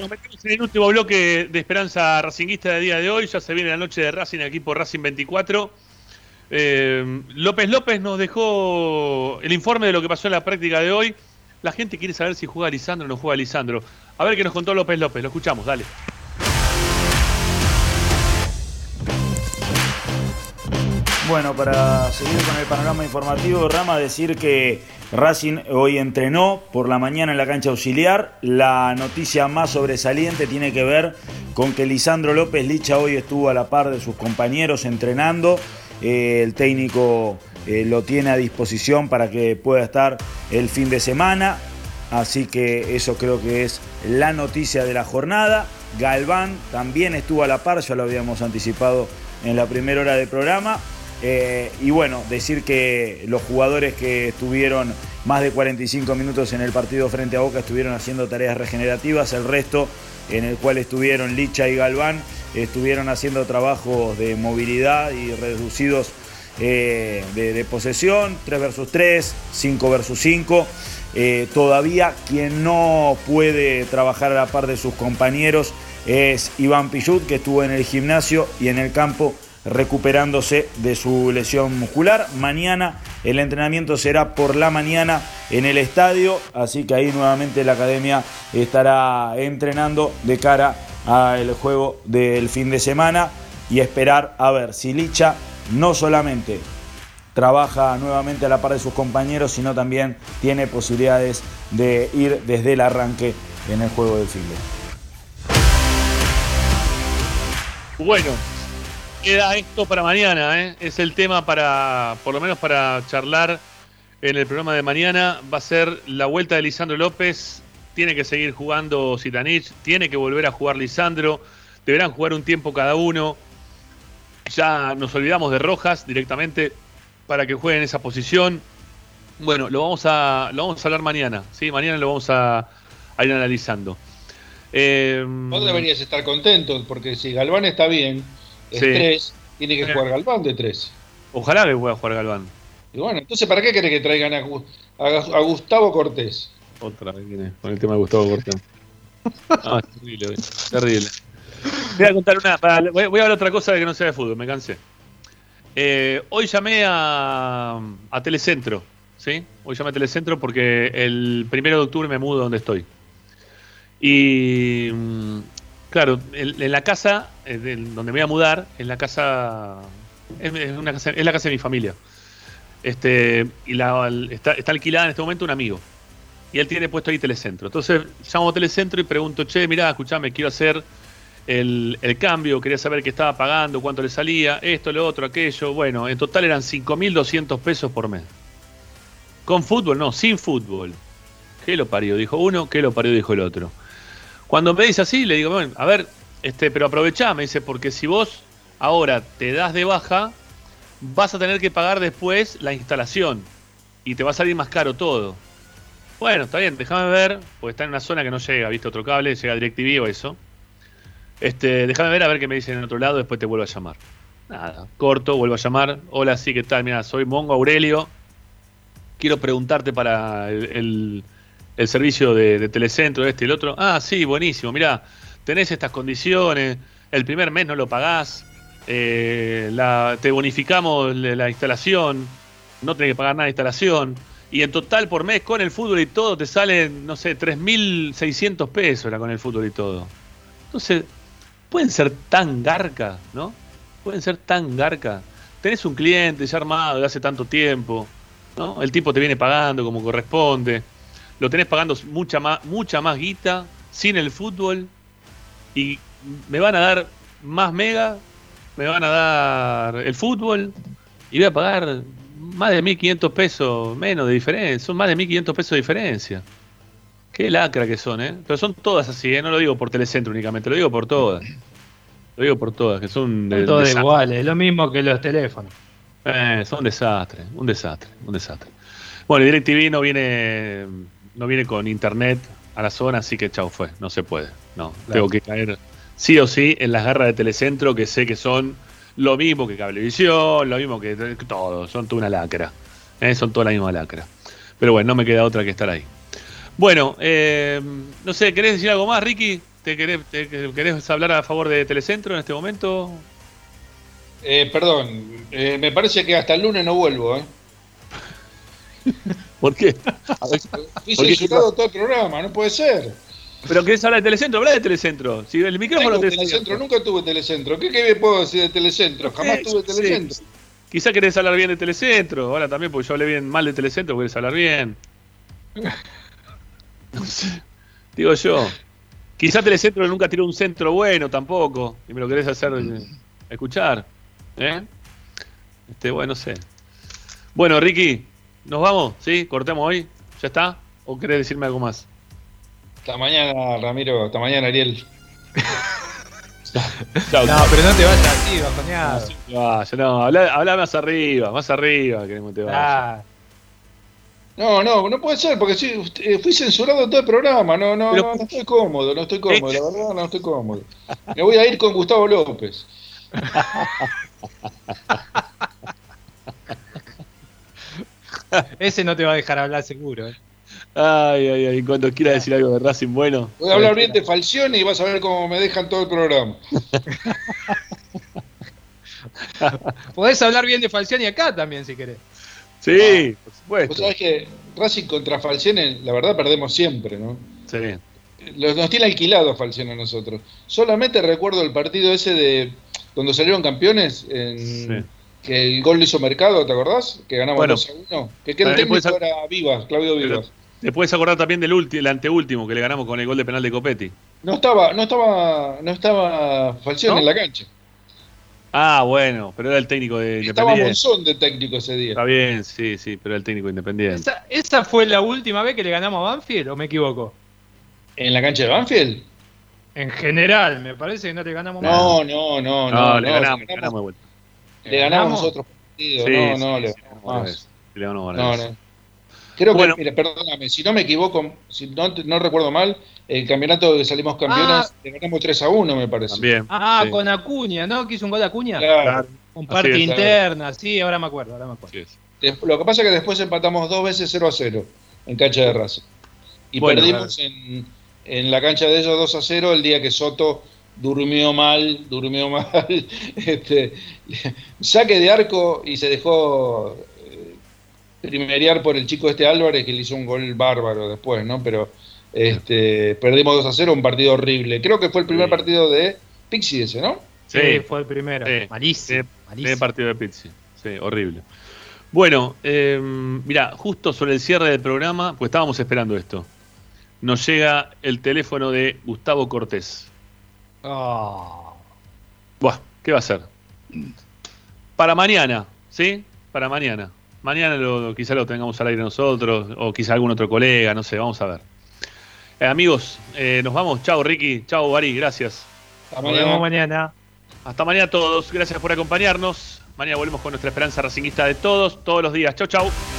[SPEAKER 1] nos metemos en el último bloque de Esperanza Racinguista de día de hoy. Ya se viene la noche de Racing aquí por Racing 24. Eh, López López nos dejó el informe de lo que pasó en la práctica de hoy. La gente quiere saber si juega Lisandro o no juega Lisandro. A ver qué nos contó López López. Lo escuchamos, dale.
[SPEAKER 5] Bueno, para seguir con el panorama informativo, Rama, decir que Racing hoy entrenó por la mañana en la cancha auxiliar. La noticia más sobresaliente tiene que ver con que Lisandro López Licha hoy estuvo a la par de sus compañeros entrenando. Eh, el técnico eh, lo tiene a disposición para que pueda estar el fin de semana. Así que eso creo que es la noticia de la jornada. Galván también estuvo a la par, ya lo habíamos anticipado en la primera hora del programa. Eh, y bueno, decir que los jugadores que estuvieron más de 45 minutos en el partido frente a Boca estuvieron haciendo tareas regenerativas, el resto en el cual estuvieron Licha y Galván estuvieron haciendo trabajos de movilidad y reducidos eh, de, posesión, 3 versus 3, 5 versus 5. Eh, todavía quien no puede trabajar a la par de sus compañeros es Iván Pichut, que estuvo en el gimnasio y en el campo recuperándose de su lesión muscular. Mañana el entrenamiento será por la mañana en el estadio, así que ahí nuevamente la academia estará entrenando de cara al juego del fin de semana y esperar a ver si Licha no solamente trabaja nuevamente a la par de sus compañeros, sino también tiene posibilidades de ir desde el arranque en el juego del fin de
[SPEAKER 1] Bueno, queda esto para mañana, ¿eh? es el tema para, por lo menos para charlar en el programa de mañana. Va a ser la vuelta de Lisandro López. Tiene que seguir jugando Sitanich, tiene que volver a jugar Lisandro. Deberán jugar un tiempo cada uno. Ya nos olvidamos de Rojas directamente para que juegue en esa posición. Bueno, lo vamos a, lo vamos a hablar mañana. ¿sí? Mañana lo vamos a, ir analizando. Eh,
[SPEAKER 4] Vos deberías estar contento, porque si Galván está bien, es
[SPEAKER 1] Sí.
[SPEAKER 4] 3, tiene que jugar Galván de 3.
[SPEAKER 1] Ojalá que pueda jugar Galván.
[SPEAKER 4] Y bueno, entonces, ¿para qué querés que traigan a, a- a Gustavo Cortés?
[SPEAKER 1] Otra vez viene con el tema de Gustavo Cortés. <laughs> Ah, terrible, güey, terrible. Voy a contar una. para- voy, voy a hablar otra cosa de que no sea de fútbol, me cansé. Eh, hoy llamé a, a Telecentro, ¿sí? Hoy llamé a Telecentro porque el primero de octubre me mudo donde estoy. Y mm, Claro, en, en la casa eh, del- donde me voy a mudar, en la casa es, la casa de mi familia. Este, y la, está, está alquilada en este momento un amigo. Y él tiene puesto ahí Telecentro. Entonces llamo a Telecentro y pregunto, che, mirá, escuchame, quiero hacer el, el cambio, quería saber qué estaba pagando, cuánto le salía, esto, lo otro, aquello. Bueno, en total eran 5.200 pesos por mes. Con fútbol, no, sin fútbol. ¿Qué lo parió? Dijo uno, ¿qué lo parió? Dijo el otro. Cuando me dice así, le digo, bueno, a ver, este, pero aprovechá, me dice, porque si vos ahora te das de baja, vas a tener que pagar después la instalación y te va a salir más caro todo. Bueno, está bien, déjame ver, porque está en una zona que no llega, viste, otro cable, llega DirecTV o eso. Este, déjame ver a ver qué me dicen en otro lado, después te vuelvo a llamar. Nada, corto, vuelvo a llamar. Hola, sí, ¿qué tal? Mira, soy Mongo Aurelio. Quiero preguntarte para el, el- el servicio de, de telecentro, este y el otro. Ah, sí, buenísimo. Mirá, tenés estas condiciones. El primer mes no lo pagás. eh, te bonificamos la, la instalación. No tenés que pagar nada de instalación. Y en total por mes con el fútbol y todo te salen, no sé, 3.600 pesos con el fútbol y todo. Entonces, pueden ser tan garca, ¿no? Pueden ser tan garca. Tenés un cliente ya armado de hace tanto tiempo, ¿no? El tipo te viene pagando como corresponde. Lo tenés pagando mucha más, mucha más guita sin el fútbol. Y me van a dar más mega, me van a dar el fútbol y voy a pagar más de 1.500 pesos menos de diferencia. Son más de 1.500 pesos de diferencia. Qué lacra que son, ¿eh? Pero son todas así, ¿eh? No lo digo por Telecentro únicamente, lo digo por todas. Lo digo por todas, que son de-
[SPEAKER 3] Son
[SPEAKER 1] desastre.
[SPEAKER 3] iguales, es lo mismo que los teléfonos.
[SPEAKER 1] Eh, son un desastre, un desastre, un desastre. Bueno, DirecTV no viene, no viene con internet a la zona, así que chau fue, no se puede. No, tengo que caer sí o sí en las garras de Telecentro, que sé que son lo mismo que Cablevisión, lo mismo que que todo, son toda una lacra. Eh, son toda la misma lacra. Pero bueno, no me queda otra que estar ahí. Bueno, eh, no sé, ¿querés decir algo más, Ricky? ¿Te querés, te- querés hablar a favor de Telecentro en este momento?
[SPEAKER 4] Eh, perdón, eh, me parece que hasta el lunes no vuelvo, ¿eh? <laughs>
[SPEAKER 1] ¿Por qué? <laughs>
[SPEAKER 4] Fui <laughs>
[SPEAKER 1] ¿Por qué?
[SPEAKER 4] censurado todo el programa, no puede ser.
[SPEAKER 1] Pero querés hablar de Telecentro, habla de Telecentro. Si el micrófono te
[SPEAKER 4] telecentro, nunca tuve telecentro. ¿Qué, qué puedo decir de telecentro? Jamás
[SPEAKER 1] Eh,
[SPEAKER 4] tuve
[SPEAKER 1] sí.
[SPEAKER 4] telecentro.
[SPEAKER 1] Quizá querés hablar bien de Telecentro, ahora también, porque yo hablé bien mal de Telecentro, querés hablar bien. <laughs> No sé, digo yo. Quizá Telecentro nunca tiró un centro bueno tampoco, y me lo querés hacer eh, escuchar. ¿Eh? Este, bueno, no sé. Bueno, Ricky, ¿nos vamos? ¿Sí? ¿Cortemos hoy? ¿Ya está? ¿O querés decirme algo más?
[SPEAKER 4] Hasta mañana, Ramiro. Hasta mañana, Ariel. <laughs>
[SPEAKER 1] Chau,
[SPEAKER 3] No, pero no te vayas así, bajoneado.
[SPEAKER 1] No, vaya, no, habla, habla más arriba, más arriba, que no te vayas.
[SPEAKER 3] Ah,
[SPEAKER 4] No, no, no puede ser, porque sí, usted- eh, fui censurado todo el programa. No, no,
[SPEAKER 1] Pero-
[SPEAKER 4] no, no estoy cómodo, no estoy cómodo, la verdad no estoy cómodo. Me voy a ir con Gustavo López. <laughs> <laughs>
[SPEAKER 3] ese no te va a dejar hablar seguro. eh.
[SPEAKER 1] Ay, ay, ay, cuando quiera decir algo de Racing bueno.
[SPEAKER 4] Voy a hablar bien de Falcione y vas a ver cómo me dejan todo el programa. <laughs>
[SPEAKER 3] Podés hablar bien de Falciani acá también si querés.
[SPEAKER 1] Sí, por
[SPEAKER 4] Vos
[SPEAKER 1] supuesto.
[SPEAKER 4] sabés que Racing contra Falcione, la verdad perdemos siempre, ¿no?
[SPEAKER 1] Sí.
[SPEAKER 4] Los, nos tiene alquilado Falcione a nosotros. Solamente recuerdo el partido ese de cuando salieron campeones, en, que el gol lo hizo Mercado, ¿te acordás? Que ganamos
[SPEAKER 1] Bueno.
[SPEAKER 4] 2 a 1. Que, que el
[SPEAKER 1] También
[SPEAKER 4] técnico
[SPEAKER 1] puedes-
[SPEAKER 4] era Vivas, Claudio Vivas.
[SPEAKER 1] Te puedes acordar también del ulti- el anteúltimo que le ganamos con el gol de penal de Copetti.
[SPEAKER 4] No estaba, no estaba, no estaba Falcione
[SPEAKER 1] ¿No?
[SPEAKER 4] en la cancha.
[SPEAKER 1] Ah, bueno, pero era el técnico de
[SPEAKER 4] Estaba. Monzón de técnico ese día.
[SPEAKER 1] Está bien, sí, sí, pero era el técnico de Independiente.
[SPEAKER 3] ¿Esa, esa fue la última vez que le ganamos a Banfield o me equivoco?
[SPEAKER 4] ¿En la cancha de Banfield?
[SPEAKER 3] En general, me parece que no le ganamos más.
[SPEAKER 4] No, no, no,
[SPEAKER 1] No,
[SPEAKER 4] no.
[SPEAKER 1] le
[SPEAKER 4] no,
[SPEAKER 1] ganamos, le
[SPEAKER 4] ganamos-
[SPEAKER 1] ganamos de vuelta.
[SPEAKER 4] Le ganamos nosotros partidos.
[SPEAKER 1] Sí,
[SPEAKER 4] no,
[SPEAKER 1] sí,
[SPEAKER 4] no,
[SPEAKER 1] sí,
[SPEAKER 4] le ganamos.
[SPEAKER 1] Le ganamos
[SPEAKER 4] No. Creo
[SPEAKER 1] Bueno.
[SPEAKER 4] que, mira, perdóname, si no me equivoco, si no, no recuerdo mal, el campeonato que salimos campeones, le ganamos 3 a 1, me parece.
[SPEAKER 1] También.
[SPEAKER 3] Ah,
[SPEAKER 1] sí.
[SPEAKER 3] con Acuña, ¿no? Que hizo un gol de Acuña.
[SPEAKER 4] Claro.
[SPEAKER 3] Un parte
[SPEAKER 4] es,
[SPEAKER 3] interna, sí, ahora me acuerdo, ahora me acuerdo.
[SPEAKER 4] Lo que pasa es que después empatamos dos veces 0 a 0 en cancha de Racing. Y
[SPEAKER 1] Bueno,
[SPEAKER 4] perdimos en, en la cancha de ellos 2 a 0 el día que Soto durmió mal, durmió mal. <laughs> Este, saque de arco y se dejó eh, primerear por el chico este Álvarez que le hizo un gol bárbaro después, ¿no? Pero
[SPEAKER 16] Este, perdimos 2 a 0, un partido horrible. Creo que fue el primer partido de Pixie ese, ¿no?
[SPEAKER 3] Sí, fue el primero.
[SPEAKER 1] Sí.
[SPEAKER 3] Malísimo.
[SPEAKER 1] Primer partido de Pizzi. Sí, horrible. Bueno, eh, mira, justo sobre el cierre del programa, pues estábamos esperando esto. Nos llega el teléfono de Gustavo Cortés.
[SPEAKER 3] Ah.
[SPEAKER 1] Buah, ¿qué va a ser? Para mañana, ¿sí? Para mañana. Mañana lo, quizá lo tengamos al aire nosotros, o quizá algún otro colega, no sé, vamos a ver. Eh, amigos, eh, nos vamos. Chao, Ricky. Chao, Bari. Gracias.
[SPEAKER 3] Nos vemos mañana.
[SPEAKER 1] Hasta mañana a todos. Gracias por acompañarnos. Mañana volvemos con nuestra esperanza racinguista de todos, todos los días. Chau, chau.